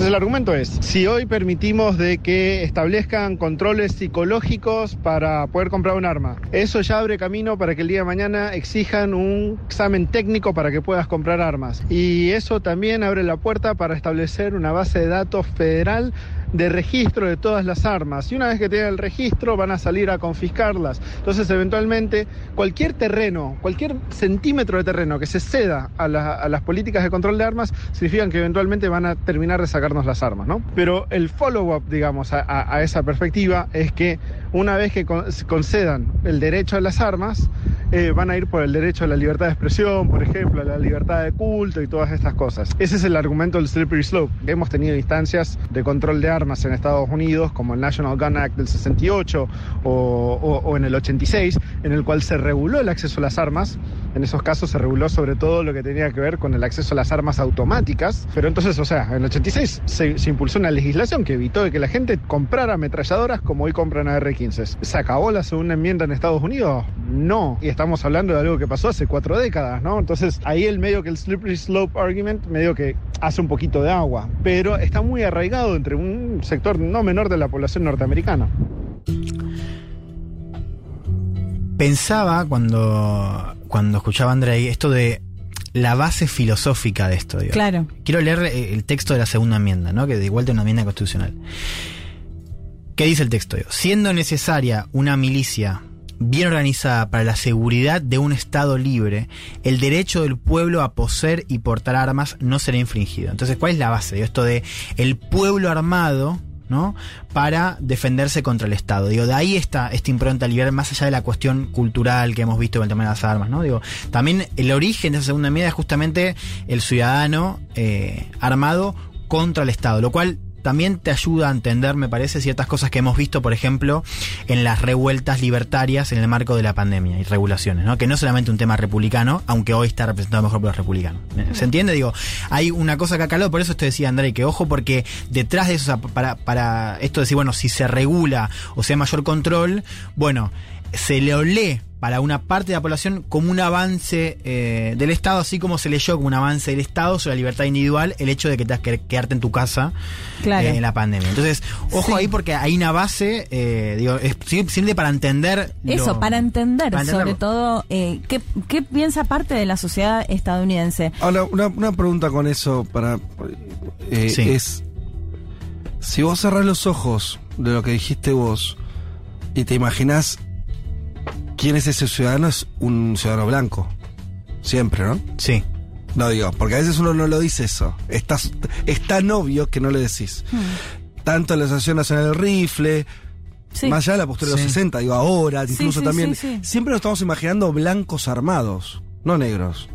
Entonces el argumento es, si hoy permitimos de que establezcan controles psicológicos para poder comprar un arma, eso ya abre camino para que el día de mañana exijan un examen técnico para que puedas comprar armas. Y eso también abre la puerta para establecer una base de datos federal de registro de todas las armas. Y una vez que tengan el registro van a salir a confiscarlas. Entonces eventualmente cualquier terreno, cualquier centímetro de terreno que se ceda a, la- a las políticas de control de armas significan que eventualmente van a terminar de sacarnos las armas, ¿no? Pero el follow-up, digamos, a, esa perspectiva es que una vez que con- concedan el derecho a las armas, eh, van a ir por el derecho a la libertad de expresión, por ejemplo, a la libertad de culto y todas estas cosas. Ese es el argumento del slippery slope. Hemos tenido instancias de control de armas en Estados Unidos, como el National Gun Act del 68 o, en el 86, en el cual se reguló el acceso a las armas. En esos casos se reguló sobre todo lo que tenía que ver con el acceso a las armas automáticas. Pero entonces, o sea, en el 86 se, impulsó una legislación que evitó que la gente comprara ametralladoras como hoy compran AR-15. ¿Se acabó la segunda enmienda en Estados Unidos? No. Y estamos hablando de algo que pasó hace cuatro décadas, ¿no? Entonces ahí el medio que el slippery slope argument medio que hace un poquito de agua. Pero está muy arraigado entre un sector no menor de la población norteamericana. Pensaba cuando, cuando escuchaba a Andrei esto de la base filosófica de esto. Claro. Quiero leer eh, el texto de la segunda enmienda, ¿no? que de igual es una enmienda constitucional. ¿Qué dice el texto? Digo, Siendo necesaria una milicia bien organizada para la seguridad de un Estado libre, el derecho del pueblo a poseer y portar armas no será infringido. Entonces, ¿cuál es la base? Esto de el pueblo armado, ¿no? Para defenderse contra el Estado. Digo, de ahí está esta impronta liberal, más allá de la cuestión cultural que hemos visto con el tema de las armas, ¿no? Digo, también el origen de esa segunda medida es justamente el ciudadano eh, armado contra el Estado, lo cual también te ayuda a entender, me parece, ciertas cosas que hemos visto, por ejemplo, en las revueltas libertarias en el marco de la pandemia y regulaciones, ¿no? Que no es solamente un tema republicano, aunque hoy está representado mejor por los republicanos. ¿Se entiende? Digo, hay una cosa que ha calado, por eso te decía André, que ojo, porque detrás de eso, para, para esto de decir, bueno, si se regula o sea mayor control, bueno, se le lee para una parte de la población como un avance eh, del Estado, así como se leyó como un avance del Estado sobre la libertad individual el hecho de que tengas que quedarte en tu casa Claro. eh, en la pandemia. Entonces, ojo Sí. ahí porque hay una base, eh, digo, es simple para entender. lo- Eso, para entender, para sobre todo, eh, ¿qué, qué piensa parte de la sociedad estadounidense? Ahora, una, una pregunta con eso para. eh, Sí. Es. Si vos cerrás los ojos de lo que dijiste vos y te imaginas quién es ese ciudadano, es un ciudadano blanco. Siempre, ¿no? Sí. No digo, porque a veces uno no lo dice eso. Está, es tan obvio que no le decís. Tanto la Asociación Nacional del Rifle, Sí. más allá de la postura de los 60, digo ahora, incluso sí, también. sí, sí. Siempre nos estamos imaginando blancos armados, no negros.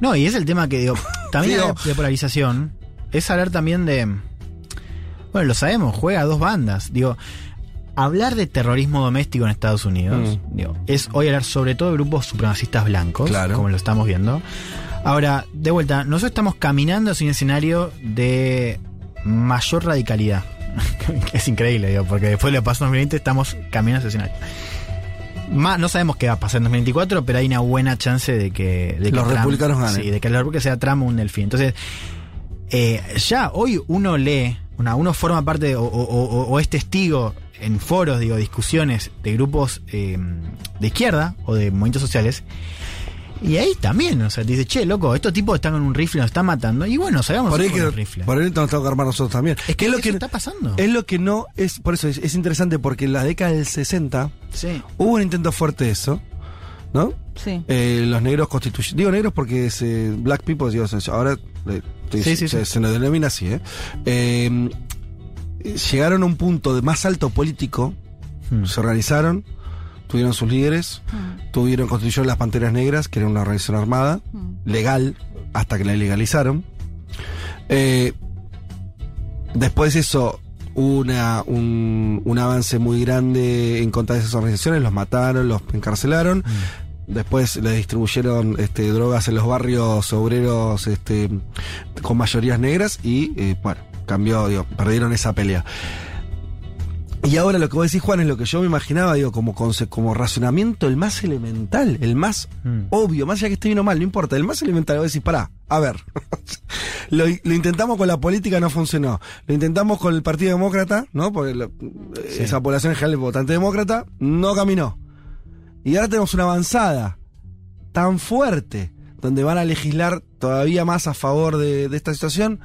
No, y es el tema que digo, también hablar de polarización, es hablar también de. Bueno, lo sabemos, juega a dos bandas. Digo, hablar de terrorismo doméstico en Estados Unidos, digo, es hoy hablar sobre todo de grupos supremacistas blancos, Claro. como lo estamos viendo. Ahora, de vuelta, nosotros estamos caminando hacia un escenario de mayor radicalidad. es increíble, digo, porque después de lo que pasó en 2020 estamos caminando hacia ese escenario. Ma- no sabemos qué va a pasar en 2024, pero hay una buena chance de que, de que Los republicanos ganen. Sí, de que los republicanos sea Trump un delfín. Entonces, eh, ya hoy uno lee, una, uno forma parte o, o- o- o es testigo en foros, digo, discusiones de grupos eh, de izquierda o de movimientos sociales. Y ahí también, o sea, te dice, che, loco, estos tipos están con un rifle, nos están matando. Y bueno, sabemos Por ahí, que, el rifle. por ahí nos tenemos que armar nosotros también. Es que es lo que está pasando. Es lo que no es. Por eso es, es interesante porque en la década del 60 Sí. hubo un intento fuerte de eso, ¿no? Sí. Eh, los negros constituyen. Digo negros porque es eh, black people, digo, ahora eh, estoy- Sí, sí, se, sí. se nos denomina así, ¿eh? Eh, Llegaron a un punto de más alto político, Hmm. se organizaron, tuvieron sus líderes, tuvieron, constituyeron las Panteras Negras, que era una organización armada, legal, hasta que la legalizaron. Eh, después de eso, hubo una, un, un avance muy grande en contra de esas organizaciones, los mataron, los encarcelaron. Después le distribuyeron este, drogas en los barrios obreros este, con mayorías negras y, eh, bueno, cambió, digo, perdieron esa pelea. Y ahora lo que vos decís, Juan, es lo que yo me imaginaba, digo, como, como razonamiento el más elemental, el más Mm. obvio, más allá que esté bien o mal, no importa, el más elemental, vos decís, pará, a ver, lo, lo intentamos con la política, no funcionó, lo intentamos con el Partido Demócrata, ¿no? Porque lo- esa población en general es votante demócrata, no caminó. Y ahora tenemos una avanzada tan fuerte, donde van a legislar todavía más a favor de, de esta situación.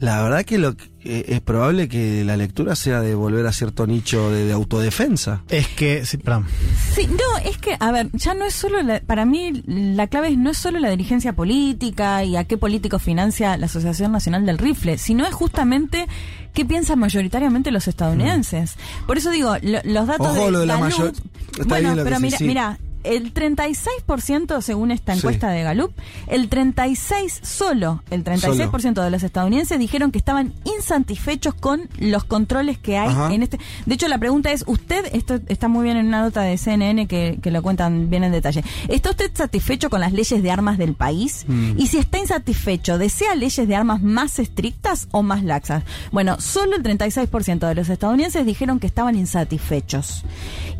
La verdad que lo que- eh, es probable que la lectura sea de volver a cierto nicho de, de autodefensa. Es que, sí, perdón. Sí, no, es que, a ver, ya no es solo, la- para mí la clave es no es solo la dirigencia política y a qué político financia la Asociación Nacional del Rifle, sino es justamente qué piensan mayoritariamente los estadounidenses. Por eso digo, lo- los datos Ojo, de lo de la mayor- está bueno, pero mira, sí. mira, el 36% según esta Sí. encuesta de Gallup, el 36 solo, el 36% de los estadounidenses dijeron que estaban insatisfechos con los controles que hay Ajá. en este. De hecho, la pregunta es, usted, esto está muy bien en una nota de CNN que, que lo cuentan bien en detalle, ¿está usted satisfecho con las leyes de armas del país? Mm. Y si está insatisfecho, ¿desea leyes de armas más estrictas o más laxas? Bueno, solo el 36% de los estadounidenses dijeron que estaban insatisfechos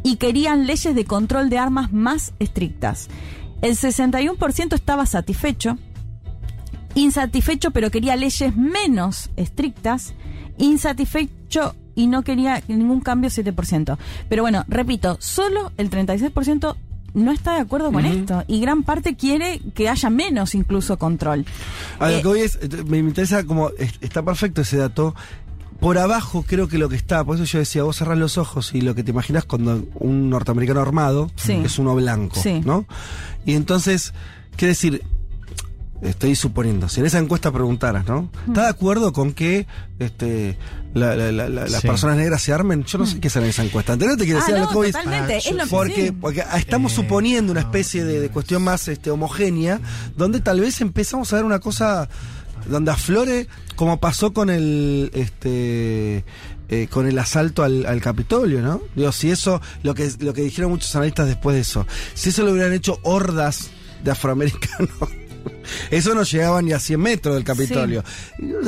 y querían leyes de control de armas más estrictas. El 61% estaba satisfecho, insatisfecho pero quería leyes menos estrictas, insatisfecho y no quería ningún cambio 7%. Pero bueno, repito, solo el 36% no está de acuerdo con esto y gran parte quiere que haya menos incluso control. A lo Eh, que voy es, eh, me interesa como, es- está perfecto ese dato. Por abajo creo que lo que está, por eso yo decía, vos cerrás los ojos y lo que te imaginas cuando un norteamericano armado Sí. es uno blanco, Sí. ¿no? Y entonces, quiere decir, estoy suponiendo, si en esa encuesta preguntaras, ¿no? ¿Estás de acuerdo con que este, la- la- la- la- las Sí. personas negras se armen? Yo no sé qué será en esa encuesta. ¿Entendés lo que quiero Ah, decir? A lo no, que voy es- totalmente, es lo porque, sí. porque estamos Eh, suponiendo una especie de, de cuestión más este, homogénea, donde tal vez empezamos a ver una cosa donde aflore, como pasó con el este eh, con el asalto al, Capitolio, ¿no? Digo, si eso, lo que, lo que dijeron muchos analistas después de eso, si eso lo hubieran hecho hordas de afroamericanos. Eso no llegaba ni a 100 metros del Capitolio.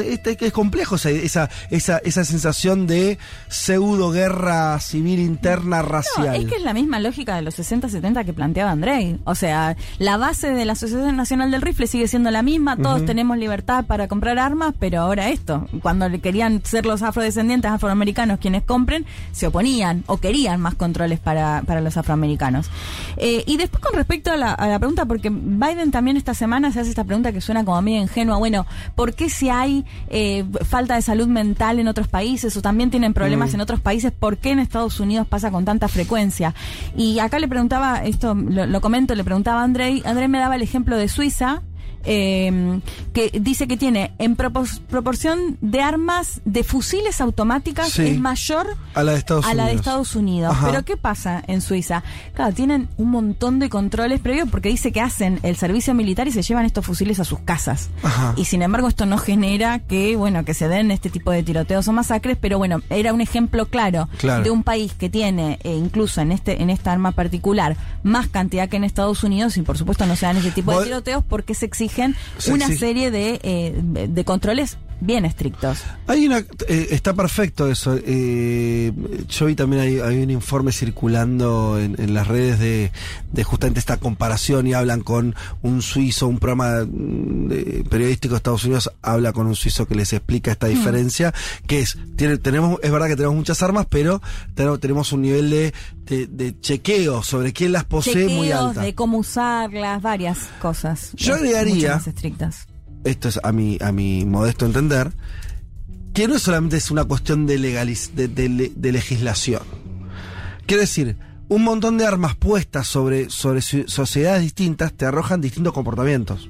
Este, que es complejo esa, esa, esa, esa sensación de pseudo guerra civil interna No, racial. es que es la misma lógica de los 60-70 que planteaba Andrei. O sea, la base de la Asociación Nacional del Rifle sigue siendo la misma, todos tenemos libertad para comprar armas, pero ahora esto, cuando le querían ser los afrodescendientes afroamericanos quienes compren, se oponían o querían más controles para, para los afroamericanos. Eh, y después con respecto a la, a la pregunta, porque Biden también esta semana se hace esta pregunta que suena como medio ingenua, bueno, ¿por qué si hay eh, falta de salud mental en otros países o también tienen problemas Mm. en otros países, por qué en Estados Unidos pasa con tanta frecuencia? Y acá le preguntaba, esto lo, lo comento, le preguntaba a Andrei, Andrei me daba el ejemplo de Suiza, eh, que dice que tiene en propor- proporción de armas de fusiles automáticas Sí. es mayor A la de Estados a la de Unidos. Estados Unidos. Ajá. Pero ¿qué pasa en Suiza? Claro, tienen un montón de controles previos porque dice que hacen el servicio militar y se llevan estos fusiles a sus casas. Ajá. Y sin embargo esto no genera que, bueno, que se den este tipo de tiroteos o masacres, pero bueno, era un ejemplo claro, Claro. de un país que tiene, eh, incluso en este en esta arma particular, más cantidad que en Estados Unidos y por supuesto no se dan ese tipo de tiroteos porque se exigen una serie de, eh, de controles bien estrictos. Hay una, eh, está perfecto eso. Eh, yo vi también hay, hay un informe circulando en, en las redes de, de justamente esta comparación y hablan con un suizo, un programa mm, de- periodístico de Estados Unidos habla con un suizo que les explica esta diferencia, que es, tiene, tenemos, es verdad que tenemos muchas armas, pero tenemos, tenemos un nivel de, de, de chequeo sobre quién las posee muy alta. de cómo usarlas, varias cosas. Yo agregaría- estrictas. Esto es a mi, a mi modesto entender, que no solamente es una cuestión de, legaliz- de, de le- de legislación. Quiero decir, un montón de armas puestas sobre, sobre sociedades distintas te arrojan distintos comportamientos.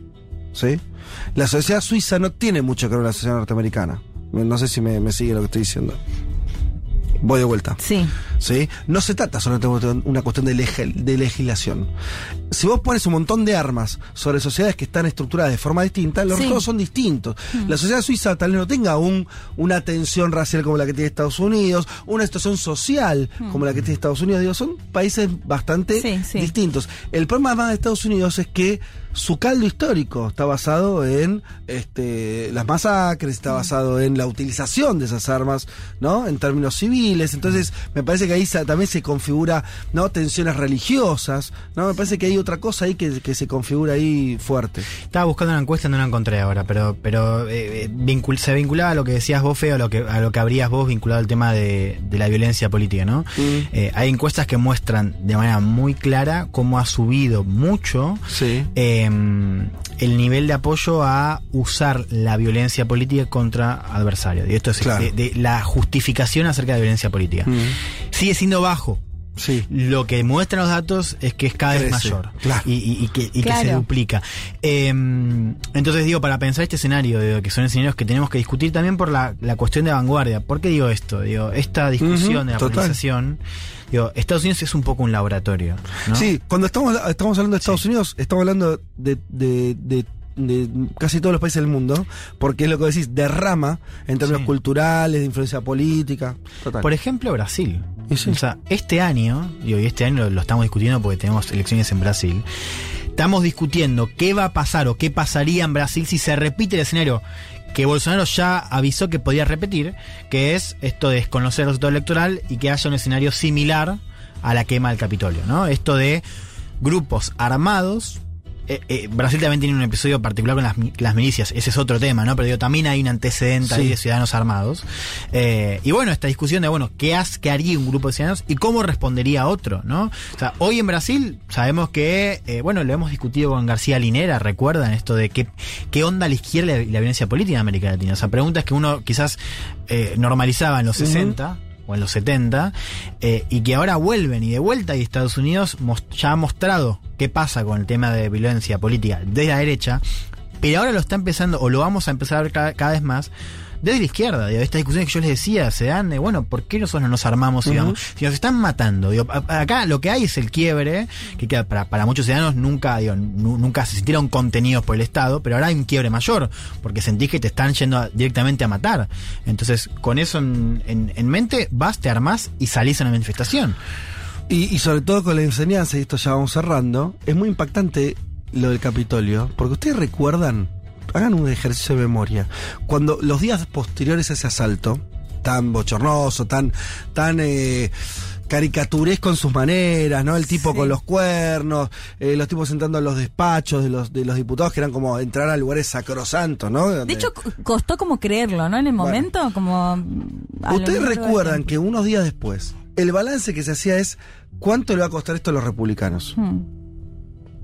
¿Sí? La sociedad suiza no tiene mucho que ver con la sociedad norteamericana. No sé si me sigue lo que estoy diciendo. Voy de vuelta. Sí. ¿sí? No se trata solamente de una cuestión de, de legislación. Si vos pones un montón de armas sobre sociedades que están estructuradas de forma distinta, los Sí. resultados son distintos. La sociedad suiza tal vez no tenga un, una tensión racial como la que tiene Estados Unidos, una situación social como la que tiene Estados Unidos. Digo, son países bastante Sí, sí. distintos. El problema más de Estados Unidos es que su caldo histórico está basado en este, las masacres, está basado en la utilización de esas armas, ¿no? En términos civiles. Entonces, me parece que ahí también se configura, ¿no? Tensiones religiosas, ¿no? Me parece que hay otra cosa ahí que, que se configura ahí fuerte. Estaba buscando una encuesta, no la encontré ahora, pero, pero eh, eh, vincul- se vinculaba a lo que decías vos, Feo, a lo que, a lo que habrías vos vinculado al tema de, de la violencia política, ¿no? Eh, hay encuestas que muestran de manera muy clara cómo ha subido mucho Sí. eh, el nivel de apoyo a usar la violencia política contra adversarios. Y esto es Claro. de, de la justificación acerca de violencia política. Sigue siendo bajo. Sí. Lo que muestran los datos es que es cada vez mayor claro. y, y- y que, y que se duplica. Eh, entonces digo, para pensar este escenario, digo, que son escenarios que tenemos que discutir también por la, la cuestión de vanguardia. ¿Por qué digo esto? Digo, esta discusión de la total. polarización, digo, Estados Unidos es un poco un laboratorio. ¿no? Sí, cuando estamos, estamos hablando de Estados Unidos, estamos hablando de, de- de- de casi todos los países del mundo, porque es lo que decís, derrama en términos Sí. culturales, de influencia política. Total. Por ejemplo, Brasil. Sí. O sea, este año, y este año lo, lo estamos discutiendo porque tenemos elecciones en Brasil, estamos discutiendo qué va a pasar o qué pasaría en Brasil si se repite el escenario que Bolsonaro ya avisó que podía repetir, que es esto de desconocer el resultado electoral y que haya un escenario similar a la quema del Capitolio, ¿no? Esto de grupos armados. Eh, eh, Brasil también tiene un episodio particular con las, las milicias, ese es otro tema, ¿no? Pero digo, también hay un antecedente ahí de ciudadanos armados. Eh, y bueno, esta discusión de, bueno, ¿qué, has, ¿qué haría un grupo de ciudadanos y cómo respondería otro, ¿no? O sea, hoy en Brasil sabemos que, eh, bueno, lo hemos discutido con García Linera, recuerdan esto de qué, qué onda la izquierda y la violencia política en América Latina. O sea, preguntas que uno quizás eh, normalizaba en los 60 o en los 70, eh, y que ahora vuelven y de vuelta y Estados Unidos ya ha mostrado qué pasa con el tema de violencia política desde la derecha, pero ahora lo está empezando, o lo vamos a empezar a ver cada vez más, desde la izquierda, digo, estas discusiones que yo les decía, se dan de, bueno, ¿por qué nosotros no nos armamos, digamos? Si nos están matando, digo, a- a- acá lo que hay es el quiebre, que queda para, para muchos ciudadanos nunca, digo, nu- nunca se sintieron contenidos por el Estado, pero ahora hay un quiebre mayor, porque sentís que te están yendo a- directamente a matar. Entonces, con eso en, en- en mente, vas, te armás y salís a una manifestación. Y, y sobre todo con la enseñanza, y esto ya vamos cerrando, es muy impactante lo del Capitolio, porque ustedes recuerdan, hagan un ejercicio de memoria, cuando los días posteriores a ese asalto, tan bochornoso, tan, tan eh, caricaturesco en sus maneras, ¿no? El tipo Sí. con los cuernos, eh, los tipos entrando a los despachos de los, de los diputados, que eran como entrar a lugares sacrosantos, ¿no? De hecho, co- costó como creerlo, ¿no? En el momento, como... Ustedes recuerdan que unos días después, el balance que se hacía es cuánto le va a costar esto a los republicanos. Hmm.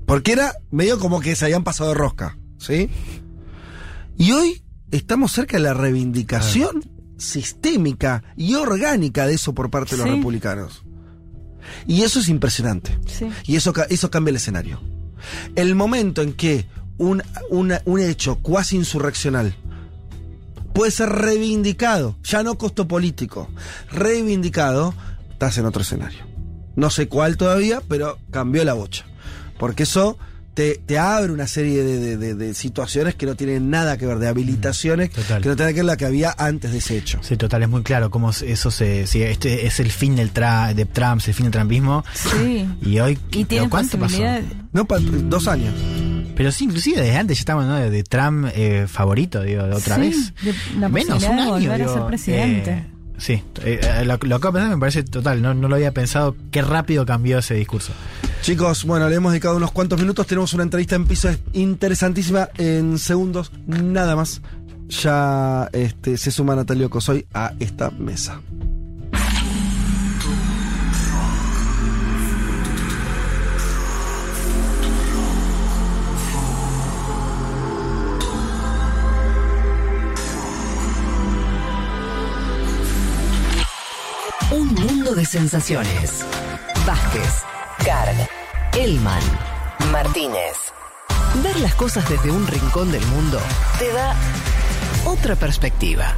Porque era medio como que se habían pasado de rosca, ¿sí? Y hoy estamos cerca de la reivindicación sistémica y orgánica de eso por parte de los republicanos. Y eso es impresionante. Sí. Y eso, eso cambia el escenario. El momento en que un, una- un hecho cuasi insurreccional puede ser reivindicado, ya no costo político, reivindicado, estás en otro escenario. No sé cuál todavía, pero cambió la bocha. Porque eso te, te abre una serie de, de- de- de situaciones que no tienen nada que ver, de habilitaciones Total. que no tienen que ver la que había antes de ese hecho. Sí, total, es muy claro cómo eso se. Si este es el fin del tra, de Trump, es el fin del trumpismo. Sí. Y hoy. Y tiene ¿pero ¿Cuánto pasó? No, pa- dos años. Pero sí, inclusive desde antes ya estamos ¿no? de, Trump eh, favorito, digo, de otra Sí, vez. de la Menos un de año. volver a digo, ser presidente. eh, sí, eh, lo, lo acabo de pensar, me parece total, no, no lo había pensado, qué rápido cambió ese discurso. Chicos, bueno, le hemos dedicado unos cuantos minutos. Tenemos una entrevista en piso interesantísima en segundos, nada más. Ya este, se suma Natalia Cosoy a esta mesa. Un mundo de sensaciones. Vázquez, Carg, Elman, Martínez. Ver las cosas desde un rincón del mundo te da otra perspectiva.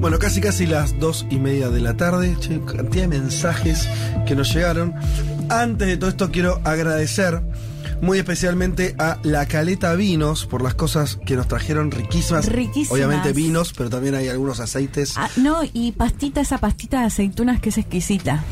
Bueno, casi casi las dos y media de la tarde. Che, cantidad de mensajes que nos llegaron. Antes de todo esto quiero agradecer muy especialmente a La Caleta Vinos por las cosas que nos trajeron riquísimas. Riquísimas. Obviamente vinos, pero también hay algunos aceites. Ah, no, y pastita, esa pastita de aceitunas que es exquisita.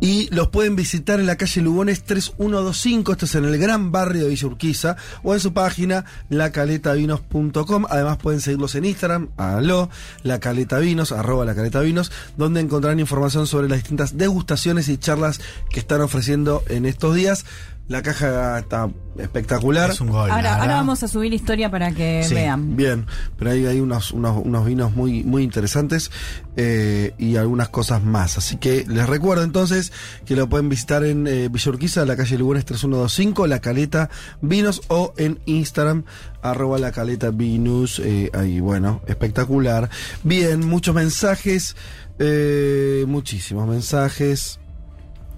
Y los pueden visitar en la calle Lugones 3125, esto es en el gran barrio de Villa Urquiza, o en su página lacaletavinos.com. Además pueden seguirlos en Instagram, aló, lacaletavinos, arroba lacaletavinos, donde encontrarán información sobre las distintas degustaciones y charlas que están ofreciendo en estos días. La caja está espectacular. Es un gol. Ahora, vamos a subir historia para que Sí, vean. Bien, pero ahí hay unos, unos, unos vinos muy, muy interesantes eh, y algunas cosas más. Así que les recuerdo entonces que lo pueden visitar en eh, Villa Urquiza, la calle Lugones 3125, La Caleta Vinos, o en Instagram, arroba La Caleta Vinos. eh, ahí, bueno, espectacular. Bien, muchos mensajes, eh, muchísimos mensajes.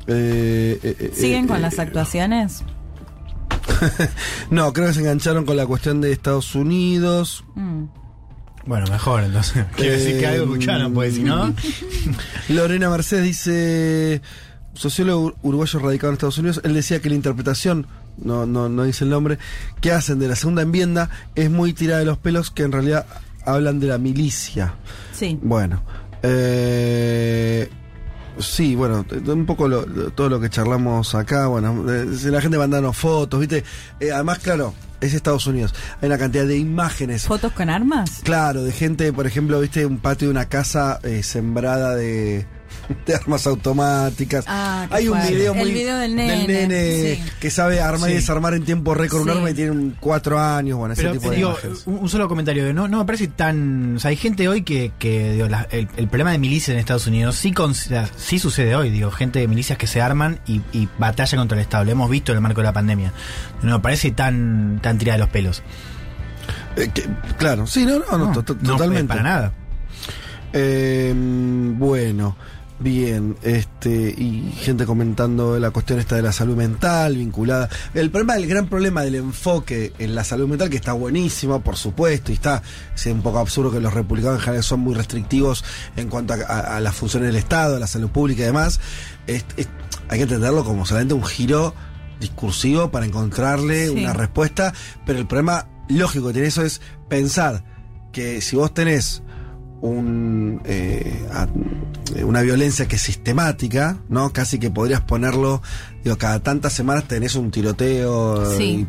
Eh, eh, eh, ¿Siguen eh, con eh, las actuaciones? No, creo que se engancharon con la cuestión de Estados Unidos. Mm. Bueno, mejor entonces. Quiero decir que algo escucharon, pues si no. Lorena Mercedes dice, sociólogo uruguayo radicado en Estados Unidos, él decía que la interpretación, no, no, no dice el nombre, que hacen de la segunda enmienda es muy tirada de los pelos, que en realidad hablan de la milicia. Sí. Bueno, eh, sí, bueno, un poco lo- lo- todo lo que charlamos acá, bueno, eh, la gente mandando fotos, ¿viste? Eh, además, claro, es Estados Unidos, hay una cantidad de imágenes. ¿Fotos con armas? Claro, de gente, por ejemplo, viste un patio de una casa eh, sembrada de, de armas automáticas. Ah, qué Hay un video El muy video del nene, nene sí. que sabe armar y desarmar en tiempo récord un arma y tiene cuatro años, bueno, ese Pero tipo de digo, un, un solo comentario, de no, no me parece tan... O sea, hay gente hoy que, que digo, la- el, el problema de milicias en Estados Unidos sí, con- sí sucede hoy, digo, gente de milicias que se arman y, y batalla contra el Estado, lo hemos visto en el marco de la pandemia. No me parece tan, tan tirada de los pelos. Eh, que- claro, sí, no, no, no, no, totalmente. para nada. Eh, bueno, bien, este, y gente comentando la cuestión esta de la salud mental vinculada. El problema, el gran problema del enfoque en la salud mental, que está buenísimo, por supuesto, y está, es un poco absurdo que los republicanos en general son muy restrictivos en cuanto a, a- a las funciones del Estado, a la salud pública y demás. Es- es- hay que entenderlo como solamente un giro discursivo para encontrarle Sí. una respuesta, pero el problema lógico que tiene eso es pensar que si vos tenés un, eh, a- una violencia que es sistemática, ¿no? Casi que podrías ponerlo digo, cada tantas semanas tenés un tiroteo Sí.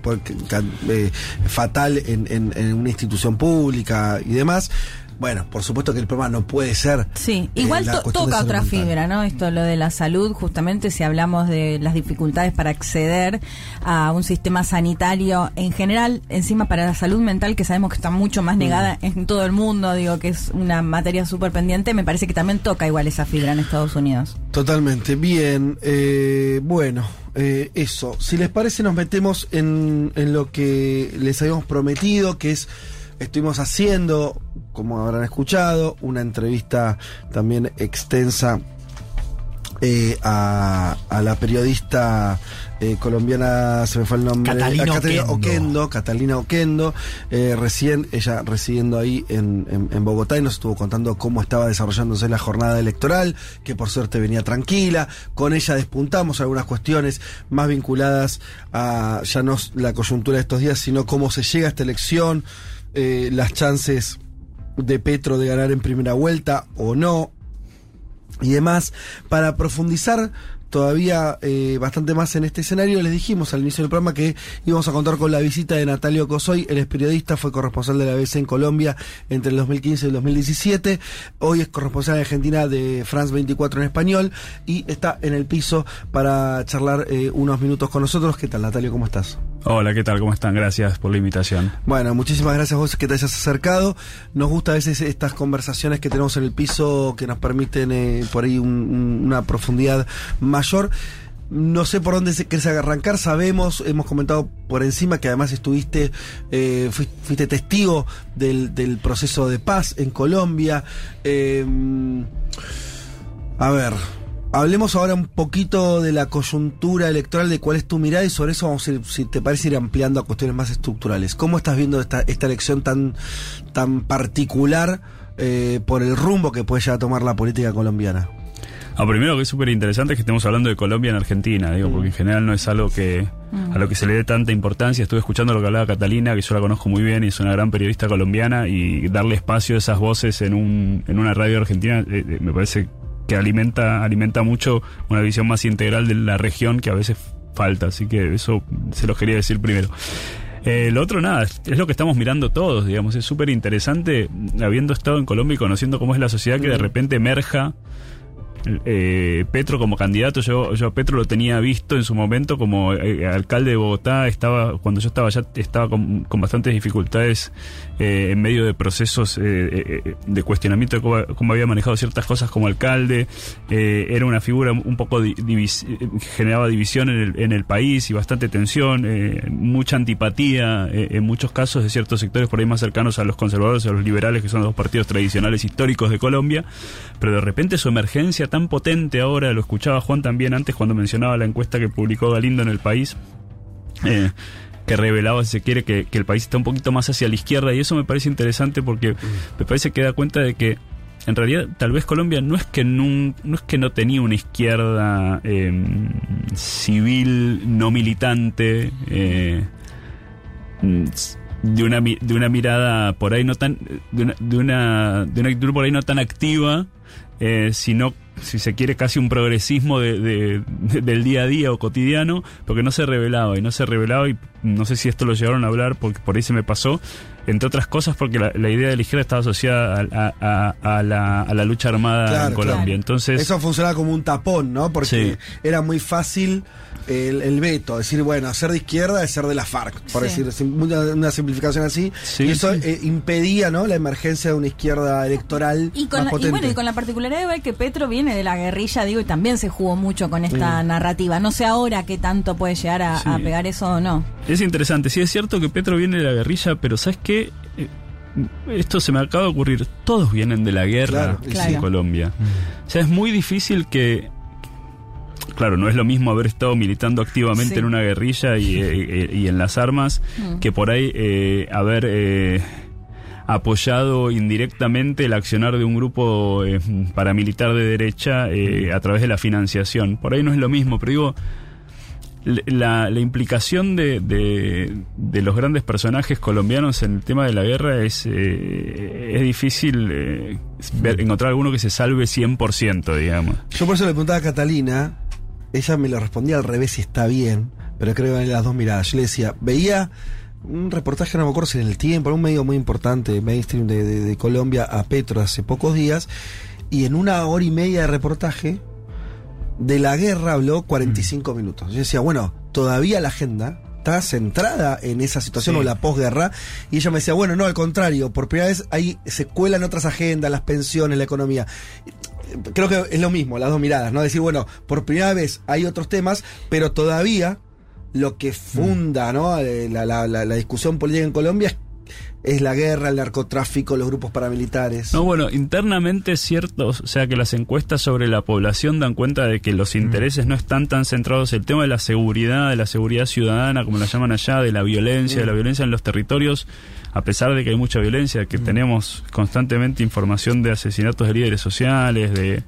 ca- eh, fatal en, en- en una institución pública y demás. Bueno, por supuesto que el problema no puede ser. Sí, eh, igual to- toca otra mental. fibra, ¿no? Esto lo de la salud, justamente si hablamos de las dificultades para acceder a un sistema sanitario en general, encima para la salud mental, que sabemos que está mucho más negada en todo el mundo, digo que es una materia súper pendiente, me parece que también toca igual esa fibra en Estados Unidos. Totalmente, bien. eh, bueno, eh, eso. Si les parece, nos metemos en, en lo que les habíamos prometido, que es, estuvimos haciendo, como habrán escuchado, una entrevista también extensa eh, a, a la periodista eh, colombiana, se me fue el nombre, Catalina Catalina Oquendo. Oquendo, Catalina Oquendo, eh, recién ella residiendo ahí en, en- en Bogotá y nos estuvo contando cómo estaba desarrollándose la jornada electoral, que por suerte venía tranquila. Con ella despuntamos algunas cuestiones más vinculadas a ya no la coyuntura de estos días, sino cómo se llega a esta elección, eh, las chances de Petro de ganar en primera vuelta o no, y demás. Para profundizar todavía eh, bastante más en este escenario, les dijimos al inicio del programa que íbamos a contar con la visita de Natalio Cosoy, él es periodista, fue corresponsal de la BBC en Colombia entre el 2015 y el 2017, hoy es corresponsal en Argentina de France 24 en español y está en el piso para charlar eh, unos minutos con nosotros. ¿Qué tal Natalio? ¿Cómo estás? Hola, ¿qué tal? ¿Cómo están? Gracias por la invitación. Bueno, muchísimas gracias a vos que te hayas acercado. Nos gusta a veces estas conversaciones que tenemos en el piso que nos permiten eh, por ahí un- un- una profundidad mayor. No sé por dónde se querés arrancar, sabemos, hemos comentado por encima que además estuviste, eh, fuiste, testigo del, del proceso de paz en Colombia. Eh, a ver, hablemos ahora un poquito de la coyuntura electoral, de cuál es tu mirada y sobre eso vamos a ir, si te parece, ir ampliando a cuestiones más estructurales. ¿Cómo estás viendo esta, esta elección tan, tan particular eh, por el rumbo que puede llegar a tomar la política colombiana? Lo primero que es súper interesante es que estemos hablando de Colombia en Argentina, digo, porque en general no es algo que a lo que se le dé tanta importancia. Estuve escuchando lo que hablaba Catalina, que yo la conozco muy bien y es una gran periodista colombiana, y darle espacio a esas voces en, un, en una radio argentina eh, eh, me parece que alimenta, alimenta mucho una visión más integral de la región que a veces falta. Así que eso se los quería decir primero. Eh, lo otro, nada, es, es lo que estamos mirando todos, digamos. Es súper interesante, habiendo estado en Colombia y conociendo cómo es la sociedad, que de repente emerja eh, Petro como candidato. Yo, yo a Petro lo tenía visto en su momento como eh, alcalde de Bogotá. Estaba, cuando yo estaba allá, estaba con, con bastantes dificultades eh, en medio de procesos de cuestionamiento de cómo, había manejado ciertas cosas como alcalde. Era una figura un poco di- divis- generaba división en el, en el país y bastante tensión, mucha antipatía en muchos casos de ciertos sectores por ahí más cercanos a los conservadores a los liberales, que son los dos partidos tradicionales históricos de Colombia. Pero de repente su emergencia tan potente ahora, lo escuchaba Juan también antes cuando mencionaba la encuesta que publicó Galindo en el país. eh, que revelaba, si se quiere, que, el país está un poquito más hacia la izquierda y eso me parece interesante porque me parece que da cuenta de que en realidad tal vez Colombia no es que no es que no tenía una izquierda eh, civil no militante eh, mm, de una de una mirada por ahí no tan de una de una, de una actitud por ahí no tan activa eh, sino si se quiere casi un progresismo de, de- de- del día a día o cotidiano porque no se revelaba y no se revelaba y no sé si esto lo llegaron a hablar porque por ahí se me pasó entre otras cosas porque la, la idea de la izquierda estaba asociada a, a- a- a la, lucha armada en Colombia claro. entonces Eso funcionaba como un tapón, ¿no? Porque era muy fácil el, el veto, decir, bueno, ser de izquierda es ser de la FARC, por Sí. decir una, una simplificación así. Sí, y eso sí. eh, impedía, ¿no? La emergencia de una izquierda electoral Y, con más la- y bueno, y con la particularidad de que Petro viene de la guerrilla, digo, y también se jugó mucho con esta Mm. narrativa. No sé ahora qué tanto puede llegar a, Sí. a pegar eso o no. Es interesante, sí es cierto que Petro viene de la guerrilla, pero ¿sabes qué? Eh, Esto se me acaba de ocurrir. Todos vienen de la guerra Claro, en Claro. Colombia. O sea, es muy difícil que... Claro, no es lo mismo haber estado militando activamente Sí. en una guerrilla y, eh, y en las armas Mm. que por ahí eh, haber eh, apoyado indirectamente el accionar de un grupo eh, paramilitar de derecha eh, a través de la financiación. Por ahí no es lo mismo, pero digo, la, la implicación de, de, de los grandes personajes colombianos en el tema de la guerra es, eh, es difícil eh, ver- encontrar alguno que se salve 100%, digamos. Yo por eso le preguntaba a Catalina, ella me lo respondía al revés si está bien, pero creo que en las dos miradas. Yo le decía, veía un reportaje, no me acuerdo si en el tiempo, en un medio muy importante, mainstream de, de, de Colombia, a Petro hace pocos días, y en una hora y media de reportaje, de la guerra habló 45 minutos. Yo decía, bueno, todavía la agenda está centrada en esa situación Sí. o la posguerra. Y ella me decía, bueno, no, al contrario, por primera vez ahí se cuelan otras agendas, las pensiones, la economía. Creo que es lo mismo, las dos miradas, ¿no? Decir, bueno, por primera vez hay otros temas, pero todavía lo que funda, ¿no? Eh, La, la- la- la discusión política en Colombia es, es la guerra, el narcotráfico, los grupos paramilitares. No, bueno, internamente es cierto, o sea que las encuestas sobre la población dan cuenta de que los intereses no están tan centrados en el tema de la seguridad, de la seguridad ciudadana, como la llaman allá, de la violencia, de la violencia en los territorios, a pesar de que hay mucha violencia, que tenemos constantemente información de asesinatos de líderes sociales, de,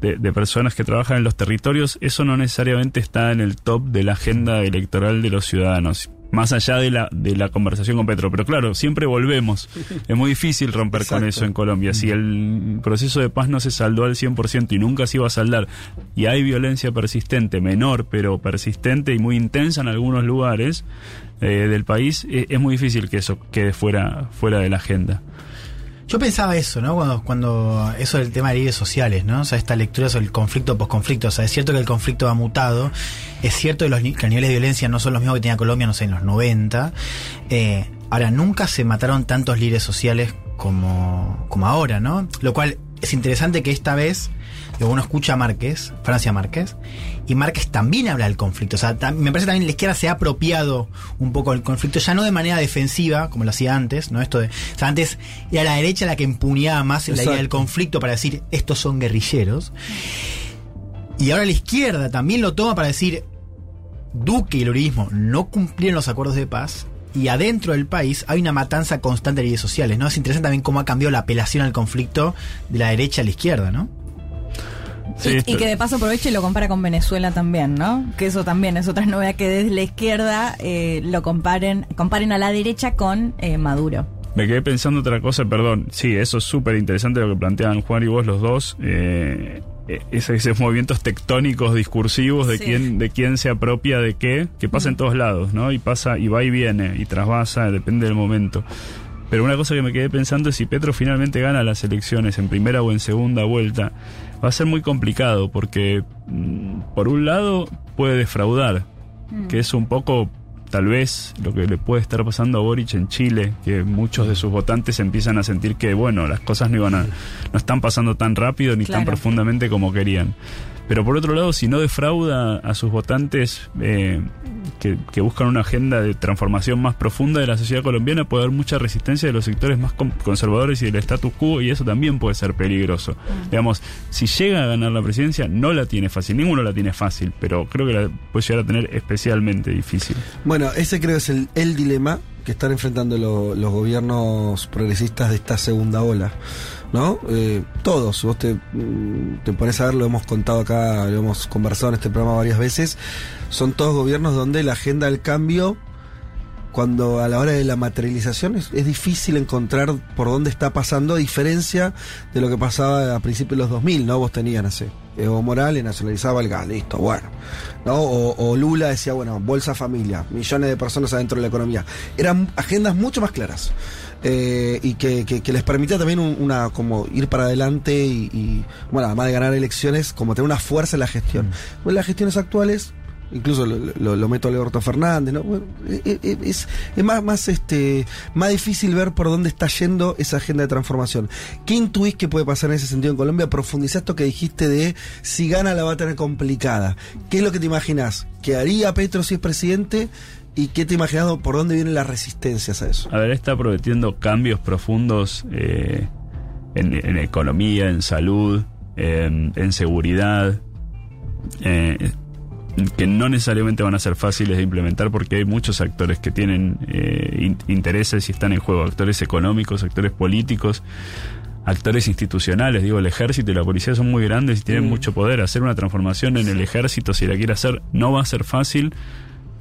de, de personas que trabajan en los territorios, eso no necesariamente está en el top de la agenda electoral de los ciudadanos. Más allá de la, de la conversación con Petro. Pero claro, siempre volvemos. Es muy difícil romper con eso en Colombia. Si el proceso de paz no se saldó al 100% y nunca se iba a saldar, y hay violencia persistente, menor, pero persistente y muy intensa en algunos lugares eh, del país, eh, es muy difícil que eso quede fuera, fuera de la agenda. Yo pensaba eso, ¿no? Cuando, cuando eso del tema de líderes sociales, ¿no? O sea, esta lectura sobre el conflicto posconflicto. O sea, es cierto que el conflicto ha mutado. Es cierto que los, que niveles de violencia no son los mismos que tenía Colombia, no sé, en los 90. Eh, ahora, nunca se mataron tantos líderes sociales como, como ahora, ¿no? Lo cual es interesante que esta vez uno escucha a Márquez, Francia Márquez, y Márquez también habla del conflicto. O sea, me parece también que la izquierda se ha apropiado un poco del conflicto, ya no de manera defensiva, como lo hacía antes, ¿no? Esto de. O sea, antes era la derecha la que empuñaba más la idea del conflicto para decir estos son guerrilleros. Y ahora la izquierda también lo toma para decir Duque y el uribismo no cumplieron los acuerdos de paz. Y adentro del país hay una matanza constante de líderes sociales, ¿no? Es interesante también cómo ha cambiado la apelación al conflicto de la derecha a la izquierda, ¿no? Sí, y, y que de paso aproveche y lo compara con Venezuela también, ¿no? Que eso también es otra novedad que desde la izquierda eh, lo comparen, comparen a la derecha con eh, Maduro. Me quedé pensando otra cosa, perdón. Sí, eso es súper interesante lo que plantean Juan y vos los dos. Eh, esos movimientos tectónicos discursivos de Sí. quién de quién se apropia de qué, que pasa en todos lados, ¿no? Y pasa y va y viene y trasvasa, depende del momento. Pero una cosa que me quedé pensando es si Petro finalmente gana las elecciones en primera o en segunda vuelta, va a ser muy complicado porque mm, por un lado puede defraudar, que es un poco tal vez lo que le puede estar pasando a Boric en Chile, que muchos de sus votantes empiezan a sentir que, bueno, las cosas no iban a, no están pasando tan rápido ni tan profundamente como querían. Pero por otro lado, si no defrauda a sus votantes eh, que, que buscan una agenda de transformación más profunda de la sociedad colombiana, puede haber mucha resistencia de los sectores más con- conservadores y del status quo, y eso también puede ser peligroso. Digamos, si llega a ganar la presidencia, no la tiene fácil, ninguno la tiene fácil, pero creo que la puede llegar a tener especialmente difícil. Bueno, ese creo es el, el dilema que están enfrentando lo- los gobiernos progresistas de esta segunda ola. ¿No? Eh, todos, vos te, mm, te pones a ver, lo hemos contado acá, lo hemos conversado en este programa varias veces, son todos gobiernos donde la agenda del cambio, cuando a la hora de la materialización es, es difícil encontrar por dónde está pasando, a diferencia de lo que pasaba a principios de los 2000, ¿no? Vos tenías, no sé, Evo Morales nacionalizaba el gas, listo, bueno. ¿no? O, o Lula decía, bueno, Bolsa Familia, millones de personas adentro de la economía. Eran agendas mucho más claras. Eh, y que, que- que les permitía también un- una como ir para adelante y, y, bueno además de ganar elecciones como tener una fuerza en la gestión bueno, las gestiones actuales incluso lo, lo- lo meto a Alberto Fernández ¿no? Bueno, eh, eh, es, es más más este más difícil ver por dónde está yendo esa agenda de transformación ¿qué intuís que puede pasar en ese sentido en Colombia? profundizá esto que dijiste de si gana la va a tener complicada ¿qué es lo que te imaginas? ¿qué haría Petro si es presidente? ¿Y qué te imaginas por dónde vienen las resistencias a eso? A ver, está prometiendo cambios profundos eh, en, en economía, en salud, en, en seguridad, eh, que no necesariamente van a ser fáciles de implementar porque hay muchos actores que tienen eh, in- intereses y están en juego, actores económicos, actores políticos. Actores institucionales, digo, el ejército y la policía son muy grandes y tienen Mm. mucho poder. Hacer una transformación en el ejército, si la quiere hacer, no va a ser fácil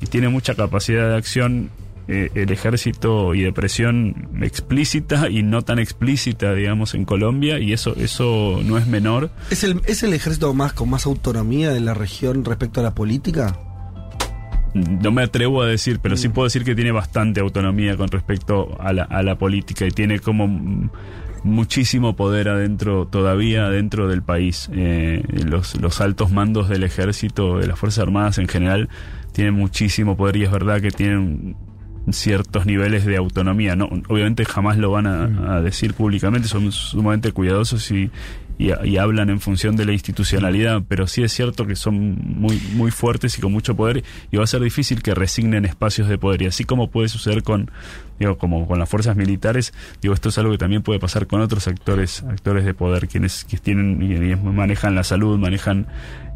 y tiene mucha capacidad de acción eh, el ejército y de presión explícita y no tan explícita, digamos, en Colombia, y eso, eso no es menor. ¿Es el, ¿Es el ejército más con más autonomía de la región respecto a la política? No me atrevo a decir, pero sí puedo decir que tiene bastante autonomía con respecto a la, a la política y tiene como muchísimo poder adentro, todavía adentro del país. Eh, los, los altos mandos del ejército, de las Fuerzas Armadas en general, tienen muchísimo poder y es verdad que tienen ciertos niveles de autonomía. No, obviamente jamás lo van a, a decir públicamente, son sumamente cuidadosos y, y, y, hablan en función de la institucionalidad, pero sí es cierto que son muy, muy fuertes y con mucho poder y va a ser difícil que resignen espacios de poder. Y así como puede suceder con, digo, como con las fuerzas militares, digo, esto es algo que también puede pasar con otros actores, actores de poder, quienes, que tienen y, manejan la salud, manejan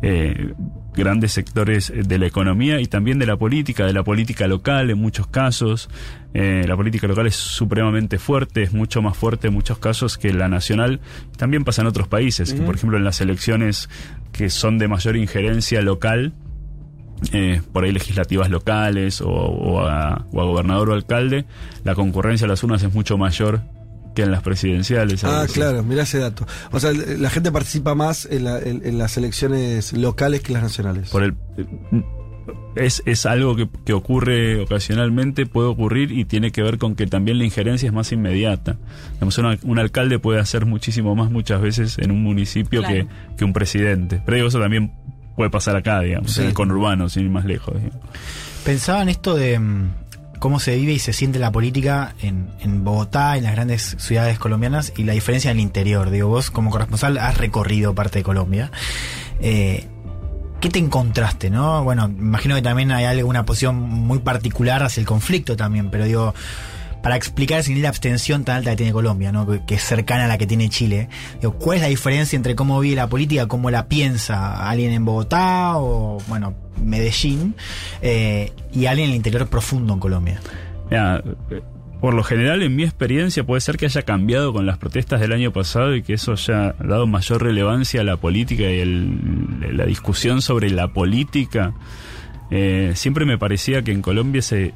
eh, grandes sectores de la economía y también de la política, de la política local en muchos casos. Eh, la política local es supremamente fuerte, es mucho más fuerte en muchos casos que la nacional. También pasa en otros países, que por ejemplo en las elecciones que son de mayor injerencia local, eh, por ahí legislativas locales o, o, a, o, a, gobernador o alcalde, la concurrencia a las urnas es mucho mayor que en las presidenciales. Ah, claro, mira ese dato. O sea, la gente participa más en, la, en, en las elecciones locales que las nacionales. Por el, es, es algo que, que, ocurre ocasionalmente, puede ocurrir y tiene que ver con que también la injerencia es más inmediata. Digamos, una, un alcalde puede hacer muchísimo más muchas veces en un municipio claro. que, que, un presidente. Pero digo, eso también puede pasar acá, digamos, sí. en el conurbano, sin ir más lejos. Digamos. Pensaba en esto de mm, cómo se vive y se siente la política en, en, Bogotá, en las grandes ciudades colombianas y la diferencia en el interior. Digo, vos como corresponsal has recorrido parte de Colombia. Eh, ¿Qué te encontraste, no? Bueno, imagino que también hay alguna posición muy particular hacia el conflicto también, pero digo, para explicar sin la abstención tan alta que tiene Colombia, ¿no? Que, es cercana a la que tiene Chile. ¿Cuál es la diferencia entre cómo vive la política, cómo la piensa alguien en Bogotá o, bueno, Medellín, eh, y alguien en el interior profundo en Colombia? Ya, por lo general, en mi experiencia, puede ser que haya cambiado con las protestas del año pasado y que eso haya dado mayor relevancia a la política y la discusión sobre la política. Eh, siempre me parecía que en Colombia se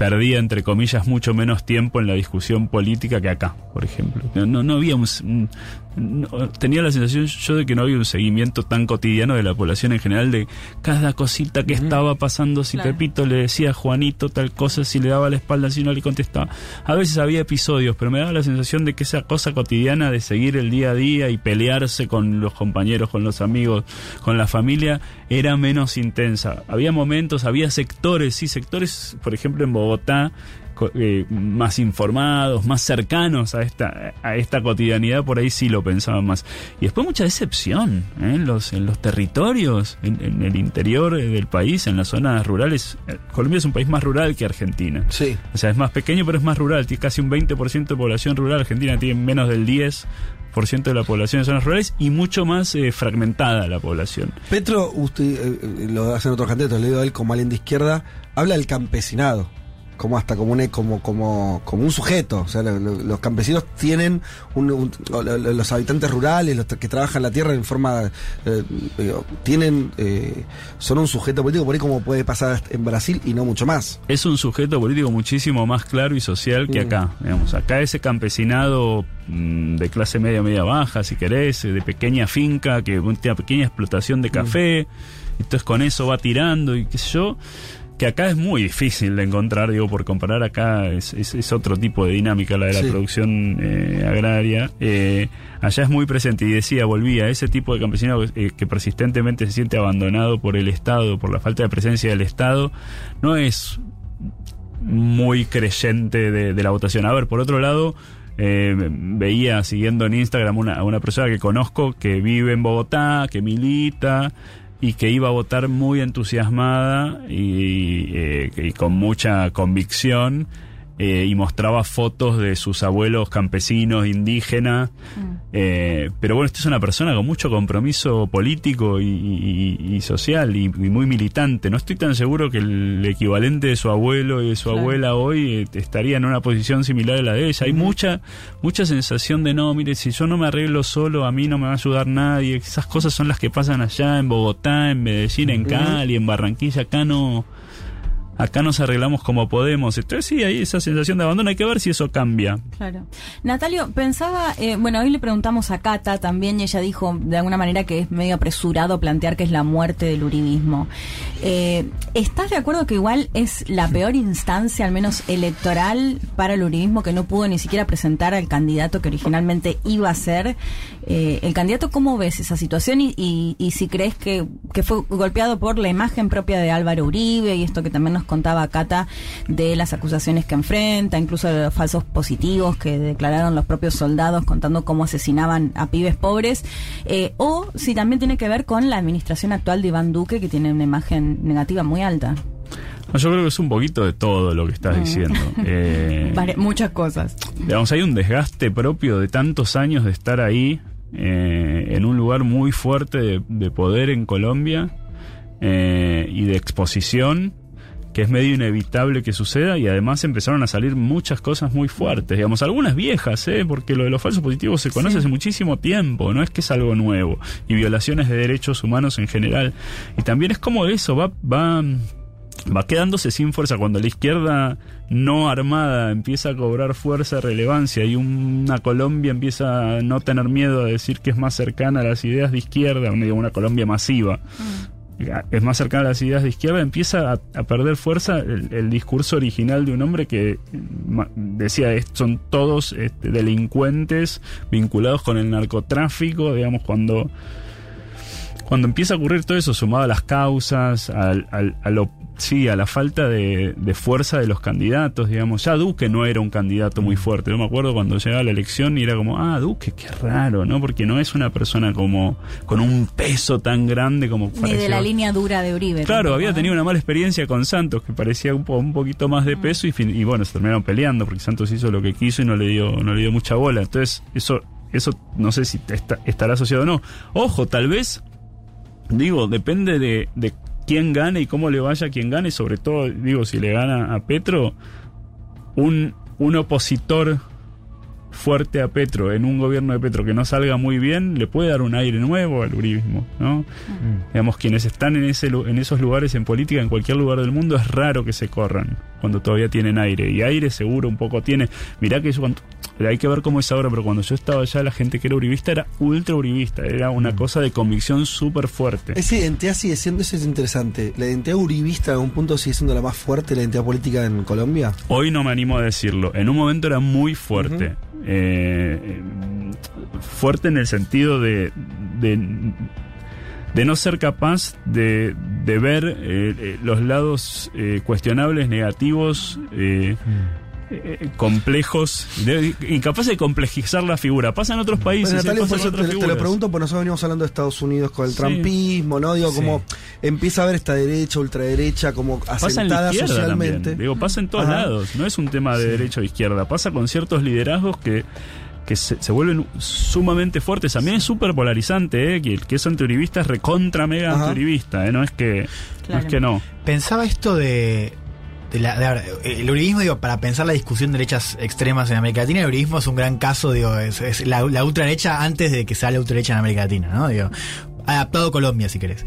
perdía, entre comillas, mucho menos tiempo en la discusión política que acá, por ejemplo. No, no, no había un, no, tenía la sensación yo de que no había un seguimiento tan cotidiano de la población en general de cada cosita que uh -huh. estaba pasando, si claro. Pepito le decía a Juanito tal cosa, si le daba la espalda, si no le contestaba. A veces había episodios, pero me daba la sensación de que esa cosa cotidiana de seguir el día a día y pelearse con los compañeros, con los amigos, con la familia, era menos intensa. Había momentos, había sectores, sí, sectores, por ejemplo, en Bogotá, eh, más informados, más cercanos a esta, a esta cotidianidad, por ahí sí lo pensaban más. Y después mucha decepción ¿eh? en, los, en los territorios, en, en, el interior del país, en las zonas rurales. Colombia es un país más rural que Argentina. Sí. O sea, es más pequeño, pero es más rural. Tiene casi un 20% de población rural. Argentina tiene menos del 10% de la población en zonas rurales y mucho más eh, fragmentada la población. Petro, usted eh, lo hacen otros candidatos, le digo a él como alguien de izquierda, habla del campesinado como hasta como un, como, como, como un sujeto. O sea, lo, lo, los campesinos tienen un, un, los habitantes rurales, los que trabajan la tierra en forma eh, tienen eh, son un sujeto político por ahí como puede pasar en Brasil y no mucho más. Es un sujeto político muchísimo más claro y social que acá. Digamos, acá ese campesinado mmm, de clase media media baja, si querés, de pequeña finca que tiene pequeña explotación de café. Mm. Entonces con eso va tirando y qué sé yo que acá es muy difícil de encontrar, digo, por comparar acá es, es, es otro tipo de dinámica la de la sí. producción eh, agraria. Eh, allá es muy presente y decía, volvía, ese tipo de campesino eh, que persistentemente se siente abandonado por el Estado, por la falta de presencia del Estado, no es muy creyente de, de la votación. A ver, por otro lado, eh, veía siguiendo en Instagram una, a una persona que conozco que vive en Bogotá, que milita, y que iba a votar muy entusiasmada y, eh, y con mucha convicción eh, y mostraba fotos de sus abuelos campesinos, indígenas. Mm. Eh, pero bueno, esta es una persona con mucho compromiso político y, y, y social y, muy militante. No estoy tan seguro que el equivalente de su abuelo y de su claro. abuela hoy eh, estaría en una posición similar a la de ella. Hay mm. mucha, mucha sensación de no, mire, si yo no me arreglo solo, a mí no me va a ayudar nadie. Esas cosas son las que pasan allá en Bogotá, en Medellín, en Cali, en Barranquilla. Acá no acá nos arreglamos como podemos. Entonces sí, hay esa sensación de abandono, hay que ver si eso cambia. Claro. Natalio, pensaba, eh, bueno, hoy le preguntamos a Cata también y ella dijo de alguna manera que es medio apresurado plantear que es la muerte del uribismo. Eh, ¿Estás de acuerdo que igual es la peor instancia, al menos electoral, para el uribismo que no pudo ni siquiera presentar al candidato que originalmente iba a ser? Eh, el candidato, ¿cómo ves esa situación y, y, y si crees que, que fue golpeado por la imagen propia de Álvaro Uribe y esto que también nos contaba Cata de las acusaciones que enfrenta, incluso de los falsos positivos que declararon los propios soldados contando cómo asesinaban a pibes pobres, eh, o si también tiene que ver con la administración actual de Iván Duque que tiene una imagen negativa muy alta. No, yo creo que es un poquito de todo lo que estás Mm. diciendo. Eh, Vale, muchas cosas. digamos, hay un desgaste propio de tantos años de estar ahí, eh, en un lugar muy fuerte de, de poder en Colombia eh, y de exposición, que es medio inevitable que suceda, y además empezaron a salir muchas cosas muy fuertes, digamos, algunas viejas, ¿eh? porque lo de los falsos positivos se conoce Sí. hace muchísimo tiempo, no es que es algo nuevo, y violaciones de derechos humanos en general. Y también es como eso, va... va va quedándose sin fuerza cuando la izquierda no armada empieza a cobrar fuerza, relevancia y una Colombia empieza a no tener miedo a decir que es más cercana a las ideas de izquierda, una, una Colombia masiva. Es más cercana a las ideas de izquierda, empieza a, perder fuerza el, discurso original de un hombre que ma- decía "Est- son todos este, delincuentes vinculados con el narcotráfico, digamos, cuando cuando empieza a ocurrir todo eso, sumado a las causas, al, al- a lo, sí, a la falta de, de fuerza de los candidatos, digamos, ya Duque no era un candidato muy fuerte. Yo me acuerdo cuando llegaba la elección y era como, ah, Duque, qué raro, ¿no? Porque no es una persona como con un peso tan grande como Ni de la línea dura de Uribe. Claro, tampoco, había ¿eh? tenido una mala experiencia con Santos, que parecía un, po- un poquito más de peso y, fin- y bueno, se terminaron peleando porque Santos hizo lo que quiso y no le dio, no le dio mucha bola. Entonces, eso, eso no sé si está- estará asociado o no. Ojo, tal vez, digo, depende de, de quién gane y cómo le vaya a quien gane, sobre todo, digo, si le gana a Petro, un, un opositor fuerte a Petro en un gobierno de Petro que no salga muy bien, le puede dar un aire nuevo al uribismo, ¿no? Digamos, quienes están en, ese, en esos lugares en política, en cualquier lugar del mundo, es raro que se corran cuando todavía tienen aire. Y aire seguro un poco tiene. Mirá que yo cuando- hay que ver cómo es ahora, pero cuando yo estaba allá, la gente que era uribista era ultra uribista, era una cosa de convicción súper fuerte. Esa identidad sigue siendo, eso es interesante. La identidad uribista en algún punto sigue siendo la más fuerte, la identidad política en Colombia. Hoy no me animo a decirlo. En un momento era muy fuerte. Eh, fuerte en el sentido de, de, no ser capaz de, de ver eh, eh, los lados cuestionables, negativos. eh, eh, complejos, de- incapaz de complejizar la figura. Pasa en otros países. Bueno, eh, Natalia, pasa por en eso otras te, te lo pregunto, porque nosotros venimos hablando de Estados Unidos con el Sí. trampismo, ¿no? Digo, Sí. como empieza a ver esta derecha, ultraderecha, como Pasa en la asentada socialmente. también. Digo, pasa en todos Ajá. lados. No es un tema de derecha o izquierda. Pasa con ciertos liderazgos que, que se, se vuelven sumamente fuertes. También es súper polarizante, ¿eh? Que el que es antiuribista es recontra mega antiuribista, ¿eh? No es que no. Es que no. Pensaba esto de. De la- el uribismo, digo, para pensar la discusión de derechas extremas en América Latina, el uribismo es un gran caso, digo, es, es la, la ultraderecha antes de que sea la ultraderecha en América Latina, ¿no? Digo, adaptado a Colombia, si querés.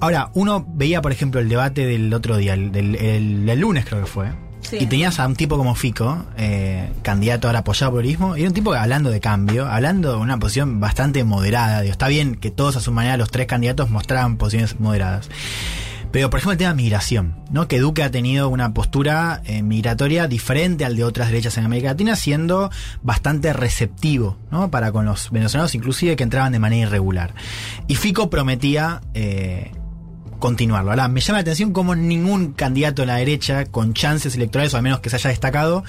Ahora, uno veía, por ejemplo, el debate del otro día, el, del el- del lunes creo que fue. Sí. Y tenías a un tipo como Fico, eh, candidato ahora apoyado por el uribismo, y era un tipo hablando de cambio, hablando de una posición bastante moderada. Digo, está bien que todos a su manera los tres candidatos mostraban posiciones moderadas. Pero, por ejemplo, el tema de migración, ¿no? Que Duque ha tenido una postura eh, migratoria diferente al de otras derechas en América Latina, siendo bastante receptivo, ¿no? Para con los venezolanos, inclusive que entraban de manera irregular. Y Fico prometía eh, continuarlo. Ahora, me llama la atención como ningún candidato de la derecha, con chances electorales, o al menos que se haya destacado,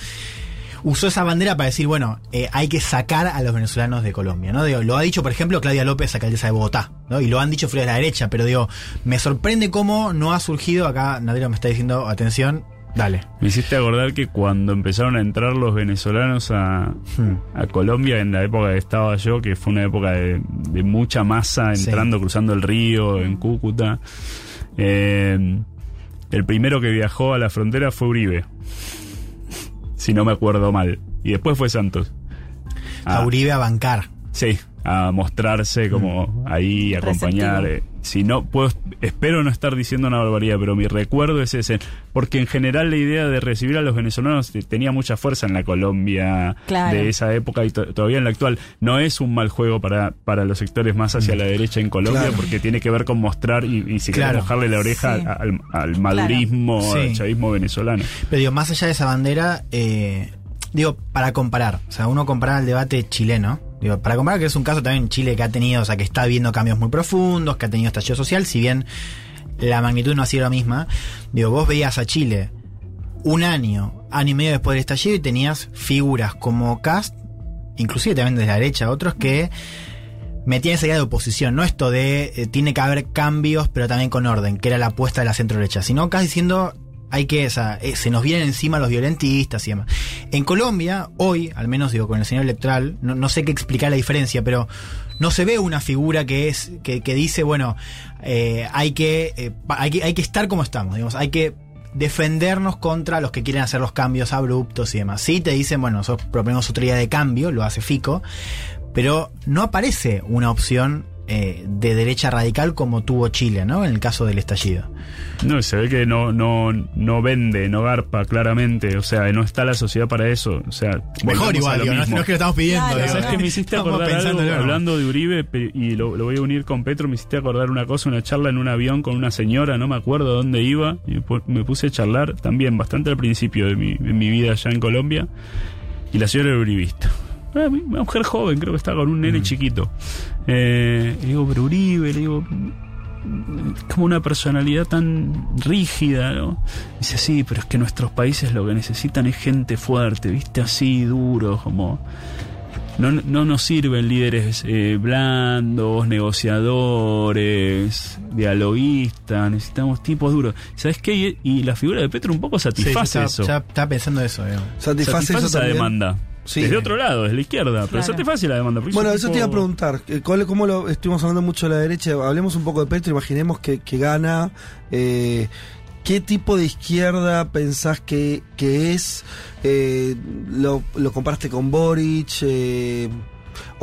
usó esa bandera para decir, bueno, eh, hay que sacar a los venezolanos de Colombia, ¿no? Digo, lo ha dicho, por ejemplo, Claudia López, alcaldesa de Bogotá, ¿no? Y lo han dicho fuera de la derecha, pero digo, me sorprende cómo no ha surgido, acá Nadero me está diciendo, atención, dale. Me hiciste acordar que cuando empezaron a entrar los venezolanos a, a Colombia, en la época que estaba yo, que fue una época de, de mucha masa Sí. entrando, cruzando el río, en Cúcuta, eh, el primero que viajó a la frontera fue Uribe, si no me acuerdo mal. Y después fue Santos. A Uribe a bancar. Sí, a mostrarse como ahí, acompañar. eh, si no, puedo, espero no estar diciendo una barbaridad, pero mi recuerdo es ese. Porque en general la idea de recibir a los venezolanos te- tenía mucha fuerza en la Colombia Claro. de esa época y to- todavía en la actual. No es un mal juego para, para los sectores más hacia la derecha en Colombia, Claro. porque tiene que ver con mostrar y, y si Claro. mojarle la oreja Sí. al, al madurismo, Sí. al chavismo venezolano. Pero digo, más allá de esa bandera, eh, digo, para comparar, o sea, uno comparar al debate chileno, para comparar que es un caso también Chile que ha tenido, o sea, que está viendo cambios muy profundos, que ha tenido estallido social, si bien la magnitud no ha sido la misma, digo, vos veías a Chile un año, año y medio después del estallido y tenías figuras como Cast, inclusive también desde la derecha, otros que metían esa idea de oposición, no esto de eh, tiene que haber cambios, pero también con orden, que era la apuesta de la centro derecha, sino casi diciendo hay que, o eh, se nos vienen encima los violentistas y demás. En Colombia, hoy, al menos digo, con el señor electoral, no, sé qué explicar la diferencia, pero no se ve una figura que es, que, que dice, bueno, eh, hay que, eh, hay que, hay que estar como estamos, digamos, hay que defendernos contra los que quieren hacer los cambios abruptos y demás. Sí te dicen, bueno, nosotros proponemos otra idea de cambio, lo hace Fico, pero no aparece una opción eh, de derecha radical como tuvo Chile, ¿no? En el caso del estallido. No, se ve que no, no, no vende, no garpa claramente. O sea, no está la sociedad para eso. O sea, Mejor igual, lo digo, no, mismo. no es que lo estamos pidiendo. Claro, digo, ¿Sabes no. qué me hiciste Estamos acordar algo? pensándolo, ¿no? Hablando de Uribe, y lo, lo voy a unir con Petro, me hiciste acordar una cosa, una charla en un avión con una señora, no me acuerdo dónde iba, y me puse a charlar también bastante al principio de mi, de mi vida allá en Colombia, y la señora era uribista. Eh, Una mujer joven, creo que estaba con un nene chiquito. Eh, y digo, pero Uribe, le digo, como una personalidad tan rígida, ¿no? Dice, sí, pero es que nuestros países lo que necesitan es gente fuerte, ¿viste? Así, duro, como... No, no nos sirven líderes eh, blandos, negociadores, dialoguistas, necesitamos tipos duros. ¿Sabes qué? Y, y la figura de Petro un poco Sí, satisface eso. ya estaba pensando eso. digo. Satisface, eso esa también. demanda. Sí. Desde otro lado, desde la izquierda, pero Claro. satisface la demanda. Bueno, eso te iba a preguntar. eh, ¿cuál- ¿Cómo lo estuvimos hablando mucho de la derecha? Hablemos un poco de Petro. Imaginemos que, que gana. eh, ¿Qué tipo de izquierda pensás que, que es? Eh, lo, lo comparaste con Boric. eh,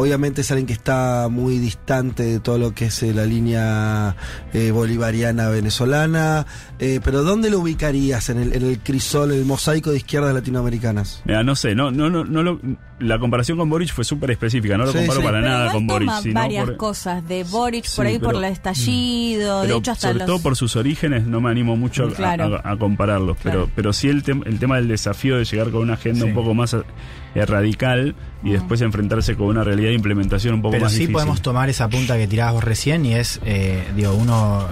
obviamente es alguien que está muy distante de todo lo que es eh, la línea eh, bolivariana venezolana. eh, pero ¿dónde lo ubicarías en el, en el crisol, en el mosaico de izquierdas latinoamericanas? Mira, no sé, no, no, no, no lo- la comparación con Boric fue súper específica, no lo Sí, comparo sí. para Pero nada con Boric. sino varias por- cosas de Boric Sí, por ahí por el estallido, de hecho hasta sobre los... todo por sus orígenes no me animo mucho a- Claro. a, a compararlos, pero, Claro. pero sí el, tem- el tema del desafío de llegar con una agenda Sí. un poco más eh, radical y después enfrentarse con una realidad de implementación un poco Pero más sí difícil. podemos tomar esa punta que tirabas vos recién y es, eh, digo, uno,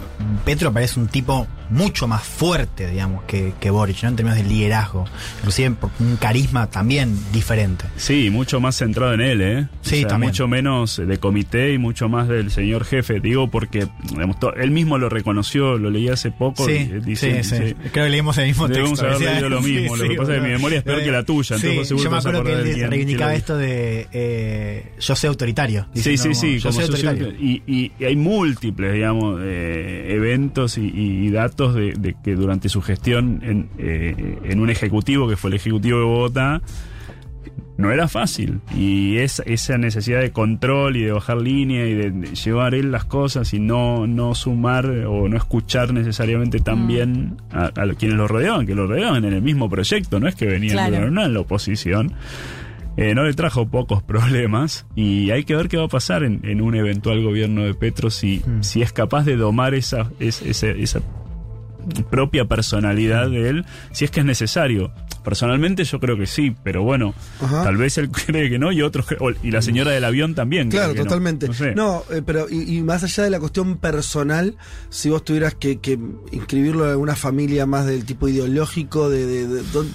Petro parece un tipo mucho más fuerte, digamos, que, que Boric, ¿no? En términos de liderazgo, inclusive un carisma también diferente. Sí, mucho más centrado en él, ¿eh? Sí, también. Mucho menos de comité y mucho más del señor jefe. Digo porque digamos, él mismo lo reconoció, lo leí hace poco. Sí, y, eh, dice- sí, sí. Creo que leímos el mismo Debemos texto. haber decía- leído lo mismo. Sí, lo que pasa es que mi memoria es peor que la tuya. Entonces seguro yo me acuerdo que él reivindicaba esto de eh, yo soy autoritario. Sí, sí, sí, Yo como soy socio- autoritario. y, y- y hay múltiples, digamos, eh, eventos y, y datos de, de que durante su gestión en, eh, en un ejecutivo, que fue el ejecutivo de Bogotá, no era fácil. Y esa, esa necesidad de control y de bajar línea y de, de llevar él las cosas y no, no sumar o no escuchar necesariamente tan bien a, a quienes lo rodeaban, que lo rodeaban en el mismo proyecto, no es que venían Claro. de una en la oposición. Eh, no le trajo pocos problemas y hay que ver qué va a pasar en, en un eventual gobierno de Petro si, si es capaz de domar esa, es- esa, esa propia personalidad de él, si es que es necesario. Personalmente yo creo que sí, pero bueno, Ajá. tal vez él cree que no y otros y la señora del avión también. cree Claro, que totalmente. No sé. No, eh, pero y, y más allá de la cuestión personal, si vos tuvieras que, que inscribirlo en alguna familia más del tipo ideológico, de, de- de- dón-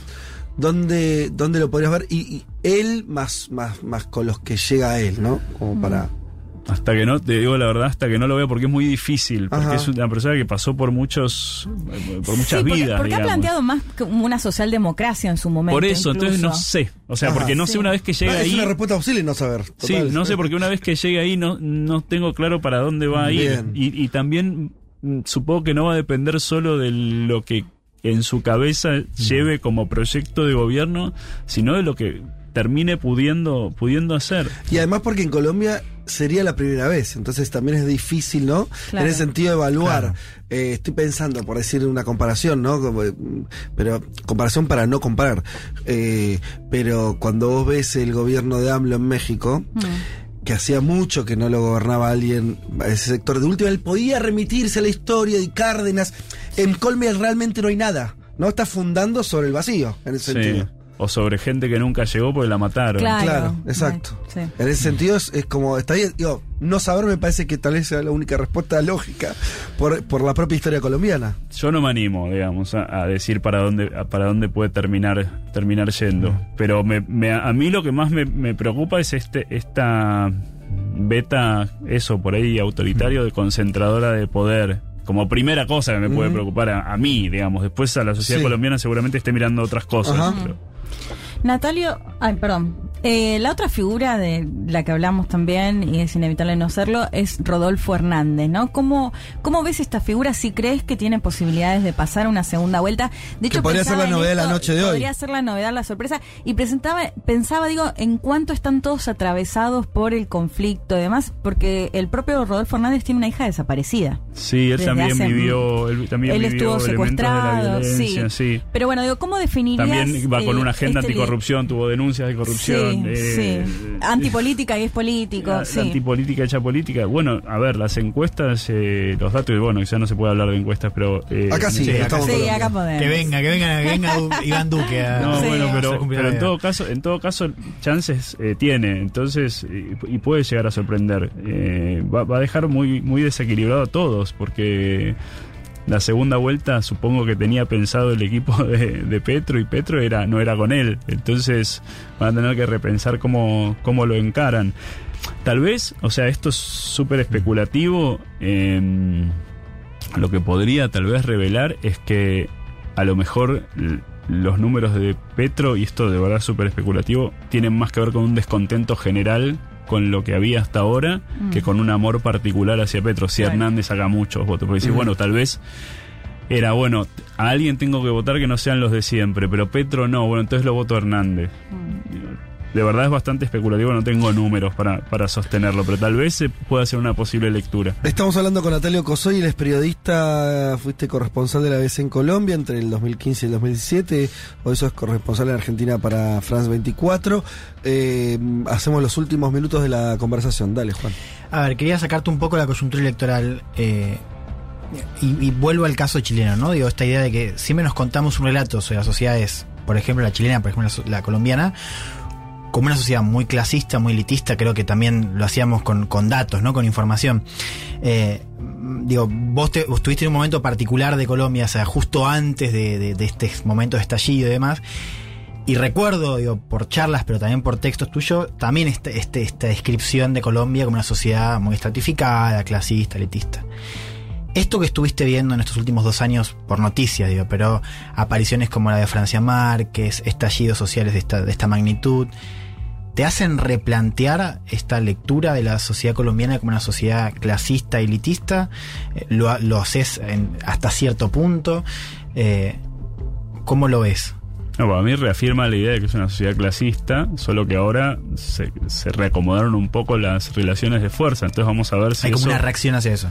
dónde, dónde lo podrías ver, y, y él más, más, más con los que llega a él, ¿no? Como para. Hasta que no, te digo la verdad, hasta que no lo veo porque es muy difícil, porque Ajá. es una persona que pasó por muchos, por muchas Sí, porque, vidas. porque ha planteado más como una socialdemocracia en su momento. Por eso, entonces no sé. O sea, Ajá. porque no Sí. sé una vez que llega Ah, es ahí. una respuesta posible no saber. Sí, no sé, porque una vez que llegue ahí no, no tengo claro para dónde va a ir. Y también mm, supongo que no va a depender solo de lo que en su cabeza lleve como proyecto de gobierno, sino de lo que termine pudiendo, pudiendo hacer. Y además porque en Colombia sería la primera vez, entonces también es difícil, ¿no? Claro. En ese sentido evaluar. Claro. Eh, estoy pensando, por decir una comparación, ¿no? Pero comparación para no comparar. Eh, pero cuando vos ves el gobierno de AMLO en México, Mm. Que hacía mucho que no lo gobernaba alguien a ese sector. De última, él podía remitirse a la historia de Cárdenas. En Colombia realmente no hay nada. No está fundando sobre el vacío, en ese Sí. sentido. O sobre gente que nunca llegó porque la mataron. Claro. Claro, exacto. Sí. En ese sentido es, es como, está bien, digo, no saber me parece que tal vez sea la única respuesta lógica por, por la propia historia colombiana. Yo no me animo, digamos, a, a decir para dónde a- para dónde puede terminar terminar yendo. Pero me, me- a mí lo que más me, me preocupa es este esta beta, eso por ahí autoritario de concentradora de poder. Como primera cosa que me puede preocupar a, a mí, digamos. Después a la sociedad Sí. colombiana seguramente esté mirando otras cosas. Ajá. pero- Natalio, ay, perdón. Eh, la otra figura de la que hablamos también, y es inevitable no serlo, es Rodolfo Hernández, ¿no? ¿Cómo, cómo ves esta figura? Si crees que tiene posibilidades de pasar una segunda vuelta. De Que podría ser la novedad de la noche de hoy. Podría ser la novedad, la sorpresa. Y presentaba, pensaba, digo, en cuánto están todos atravesados por el conflicto y demás, porque el propio Rodolfo Hernández tiene una hija desaparecida. Sí, él también hace- vivió, él también Él vivió estuvo elementos de la secuestrado, violencia, sí. Pero bueno, digo, ¿cómo definirías? También va con una agenda este anticorrupción, tuvo denuncias de corrupción. Sí, eh, sí. Antipolítica y es político, la- sí. la antipolítica hecha política. Bueno, a ver, las encuestas, eh, los datos, bueno, quizás no se puede hablar de encuestas, pero... eh, Acá sí, Sí, acá acá podemos. Que venga, que venga, que venga Du- Iván Duque a, No, Sí. bueno, pero, en todo caso, en todo caso, chances eh, tiene, entonces y, y puede llegar a sorprender. Eh, va, va a dejar muy, muy desequilibrado a todos, porque la segunda vuelta supongo que tenía pensado el equipo de, Petro y Petro era no era con él, entonces van a tener que repensar cómo, cómo lo encaran. Tal vez, o sea, esto es súper especulativo. em, lo que podría tal vez revelar es que a lo mejor los números de Petro, y esto de verdad súper especulativo, tienen más que ver con un descontento general con lo que había hasta ahora Mm. que con un amor particular hacia Petro. Si Claro. Hernández saca muchos votos, porque decís, bueno, tal vez era, bueno, a alguien tengo que votar que no sean los de siempre, pero Petro no, bueno, entonces lo voto a Hernández. De verdad es bastante especulativo, no tengo números para, para sostenerlo, pero tal vez se pueda ser una posible lectura. Estamos hablando con Natalio Cosoy, él es periodista, fuiste corresponsal de la BBC en Colombia entre el 2015 y el 2017, hoy sos corresponsal en Argentina para France 24. Eh, hacemos los últimos minutos de la conversación, dale Juan. A ver, quería sacarte un poco la coyuntura electoral eh, y, y vuelvo al caso chileno, ¿no? Digo, esta idea de que siempre nos contamos un relato sobre las sociedades, por ejemplo la chilena, por ejemplo la colombiana, como una sociedad muy clasista, muy elitista, creo que también lo hacíamos con, con datos, ¿no? Con información. Eh, digo, vos, te, vos tuviste un momento particular de Colombia, o sea, justo antes de, de, de este momento de estallido y demás. Y recuerdo, digo, por charlas, pero también por textos tuyos, también este, este, esta descripción de Colombia como una sociedad muy estratificada, clasista, elitista. Esto que estuviste viendo en estos últimos dos años por noticias, digo, pero apariciones como la de Francia Márquez, estallidos sociales de esta, de esta magnitud, ¿te hacen replantear esta lectura de la sociedad colombiana como una sociedad clasista, elitista? Eh, ¿Lo, lo haces en- hasta cierto punto? Eh, ¿Cómo lo ves? No, para mí reafirma la idea de que es una sociedad clasista, solo que ahora se, se reacomodaron un poco las relaciones de fuerza. Entonces vamos a ver si Hay como eso una reacción hacia eso.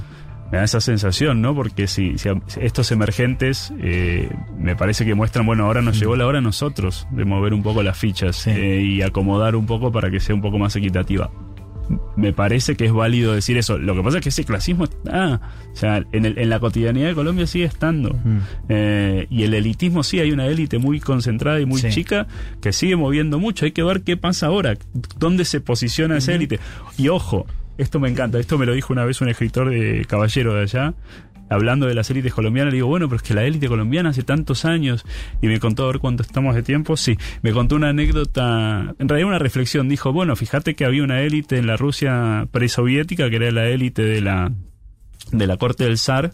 Me da esa sensación, ¿no? Porque si, estos emergentes eh, me parece que muestran, bueno, ahora nos llegó la hora a nosotros de mover un poco las fichas Sí. eh, y acomodar un poco para que sea un poco más equitativa. Me parece que es válido decir eso. Lo que pasa es que ese clasismo está, o sea, en, el- en la cotidianidad de Colombia sigue estando. Eh, y el elitismo sí, hay una élite muy concentrada y muy Sí. chica que sigue moviendo mucho. Hay que ver qué pasa ahora, dónde se posiciona esa élite. Y ojo, esto me encanta, esto me lo dijo una vez un escritor de Caballero de allá, hablando de las élites colombianas, le digo, bueno, pero es que la élite colombiana hace tantos años, y me contó a ver cuánto estamos de tiempo, sí, me contó una anécdota, en realidad una reflexión, dijo, bueno, fíjate que había una élite en la Rusia presoviética, que era la élite de la, de la corte del zar,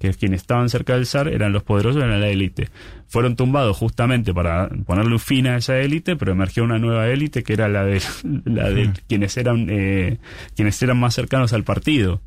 que quienes estaban cerca del zar eran los poderosos, eran la élite. Fueron tumbados justamente para ponerle un fin a esa élite, pero emergió una nueva élite que era la de, la de quienes eran eh, quienes eran más cercanos al partido,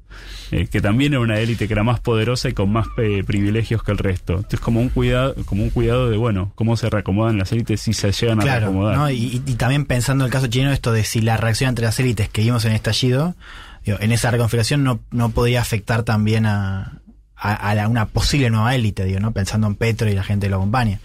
eh, que también era una élite que era más poderosa y con más eh, privilegios que el resto. Entonces como un cuidado, como un cuidado de bueno, cómo se reacomodan las élites si se llegan a reacomodar. ¿no? y, y también pensando en el caso chileno, esto de si la reacción entre las élites que vimos en el estallido, digo, en esa reconfiguración no, no podría afectar también a, a, a la- una posible nueva élite, digo, ¿no? Pensando en Petro y la gente que lo acompaña.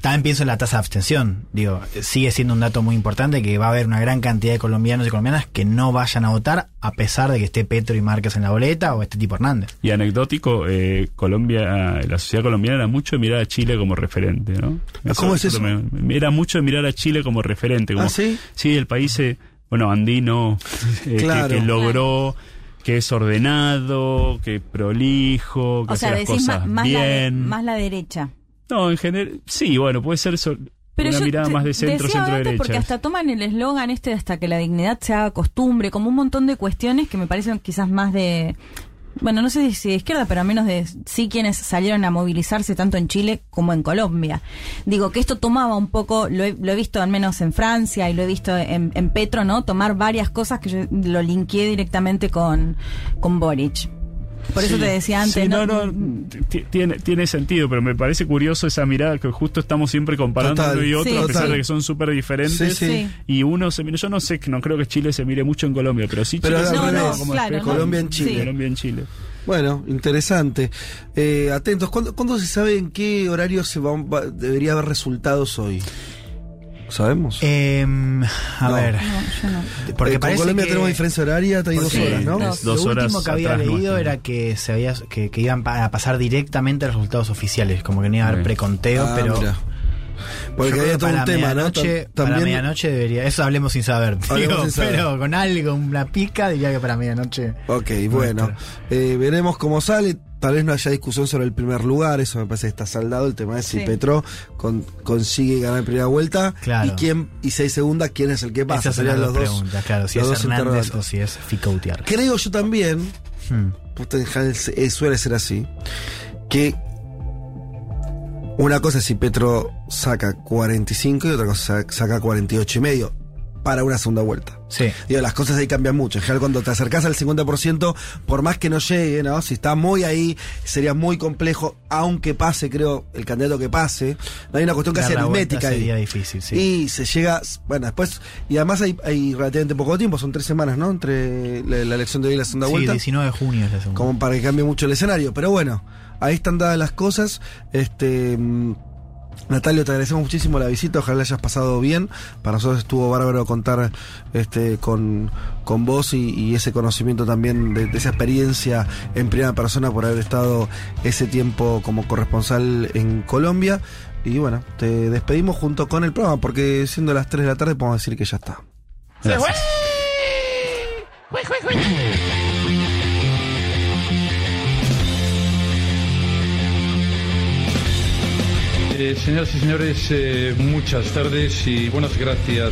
También pienso en la tasa de abstención, digo, sigue siendo un dato muy importante que va a haber una gran cantidad de colombianos y colombianas que no vayan a votar a pesar de que esté Petro y Márquez en la boleta o este tipo Hernández. Y anecdótico, eh, Colombia, la sociedad colombiana era mucho de mirar a Chile como referente, ¿no? ¿Cómo es eso? me- era mucho de mirar a Chile como referente. Como, ¿Ah, sí? Sí, el país, eh, bueno, andino, eh, Claro. que, logró, que es ordenado, que es prolijo, que O hace sea, las decís cosas más, más la de- bien. más la derecha. No, en general, sí, bueno, puede ser so- Pero una mirada más de centro, centro antes porque derecha. hasta toman el eslogan este de hasta que la dignidad se haga costumbre, como un montón de cuestiones que me parecen quizás más de bueno, no sé si de izquierda, pero al menos de sí quienes salieron a movilizarse tanto en Chile como en Colombia. Digo que esto tomaba un poco, lo he, lo he visto al menos en Francia y lo he visto en, en Petro, ¿no? Tomar varias cosas que yo lo linkeé directamente con, con Boric. Por eso Sí. te decía antes, Sí, ¿no? no, no, ti- tiene, tiene sentido, pero me parece curioso esa mirada que justo estamos siempre comparando Total. uno y otro, Sí, a pesar de que son súper diferentes. Sí, sí. Sí. Y uno se mira, yo no sé, no creo que Chile se mire mucho en Colombia, pero sí Pero Chile. Colombia en Chile. Sí. Colombia en Chile. Bueno, interesante. Eh, atentos, ¿cuándo, cuándo se sabe en qué horario se va, va- debería haber resultados hoy? ¿Sabemos? Em, a No. ver, No, yo no. porque Eh, con Colombia que- tenemos diferencia horaria, hay dos horas, ¿no? dos lo horas último que había leído nuestro. era que se había que, que iban a pasar directamente a los resultados oficiales, como que no iba a haber preconteo, Ah, pero mira. Porque había todo para un tema, ¿no? medianoche- Tam- Para También medianoche debería, eso hablemos sin saber, Hablemos digo, sin saber. pero con algo, una pica, diría que para medianoche. Ok, bueno. Eh, veremos cómo sale. Tal vez no haya discusión sobre el primer lugar, eso me parece que está saldado. El tema es si. Petro con- consigue ganar en primera vuelta Claro. y quién y seis segunda, quién es el que pasa. Esas Serían las los dos. claro, si los es Hernández o si es Fico Gutiérrez. Creo yo también, Hmm. eh, suele ser así, que una cosa es si Petro saca 45 y otra cosa saca 48 y medio para una segunda vuelta. Sí. Digo, las cosas ahí cambian mucho. En general, cuando te acercas al 50%, por más que no llegue, ¿no? Si está muy ahí, sería muy complejo, aunque pase, creo, el candidato que pase. No hay una cuestión casi aritmética ahí. sería difícil, sí. Y se llega, bueno, después, y además hay, hay relativamente poco tiempo, son tres semanas, ¿no? Entre la, la elección de hoy y la segunda Sí, vuelta. 19 de junio es la segunda. Como para que cambie mucho el escenario. Pero bueno, ahí están dadas las cosas. Este. Natalio, te agradecemos muchísimo la visita, ojalá la hayas pasado bien. Para nosotros estuvo bárbaro contar este, con, con vos y, y ese conocimiento también de, de esa experiencia en primera persona por haber estado ese tiempo como corresponsal en Colombia. Y bueno, te despedimos junto con el programa, porque siendo las 3 de la tarde podemos decir que ya está. Gracias. Eh, señoras y señores, eh, muchas tardes y buenas gracias.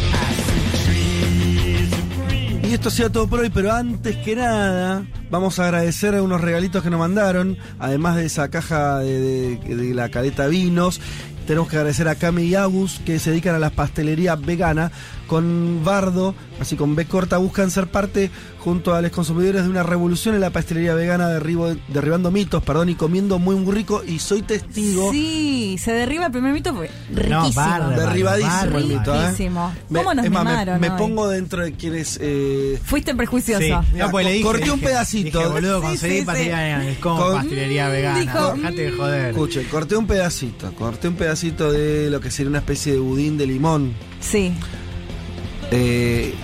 Y esto sea todo por hoy, pero antes que nada, vamos a agradecer a unos regalitos que nos mandaron, además de esa caja de, de- de la caleta vinos. Tenemos que agradecer a Cami y Agus que se dedican a la pastelería vegana con Bardo, así con B corta, buscan ser parte junto a los consumidores de una revolución en la pastelería vegana, derribo- derribando mitos, perdón, y comiendo muy muy rico. Y soy testigo. Sí, se derriba el primer mito porque riquísimo. bárbaro. Derribadísimo el mito, ¿eh? Riquísimo. ¿Cómo nos es más, me- mimaron me, hoy? pongo dentro de quienes. eh, Fuiste prejuicioso. Sí, Mira, no, pues le dije, corté un pedacito. Dije, boludo, Sí, conseguí sí, pastelería vegana. Es como Con- pastelería vegana. Dijo, Dejate de joder. Escuche, corté un pedacito, corté un pedacito de lo que sería una especie de budín de limón. Sí. Eh,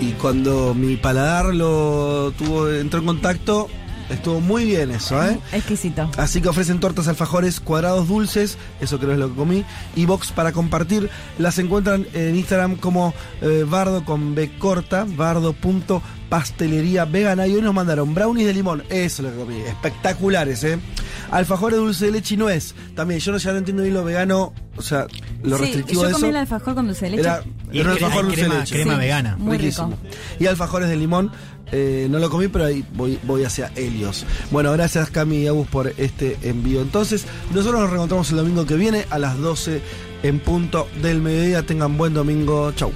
y cuando mi paladar lo tuvo, entró en contacto, estuvo muy bien eso, ¿eh? Exquisito. Así que ofrecen tortas alfajores cuadrados dulces, eso creo es lo que comí, y box para compartir. Las encuentran en Instagram como eh, bardo con B corta, bardo.pastelería vegana. Y hoy nos mandaron brownies de limón, eso es lo que comí, espectaculares, ¿eh? Alfajores dulce de leche y nuez, también, yo no, ya no entiendo bien lo vegano, o sea, lo Sí, restrictivo yo de comí eso el alfajor con dulce de leche. era, Y era cre- alfajor hay dulce de crema- leche. crema Sí, vegana. Muy Riquísimo. rico. Y alfajores de limón, eh, no lo comí, pero ahí voy, hacia Helios. Bueno, gracias Cami y Agus por este envío. Entonces, nosotros nos reencontramos el domingo que viene a las 12 en punto del mediodía. Tengan buen domingo. Chau.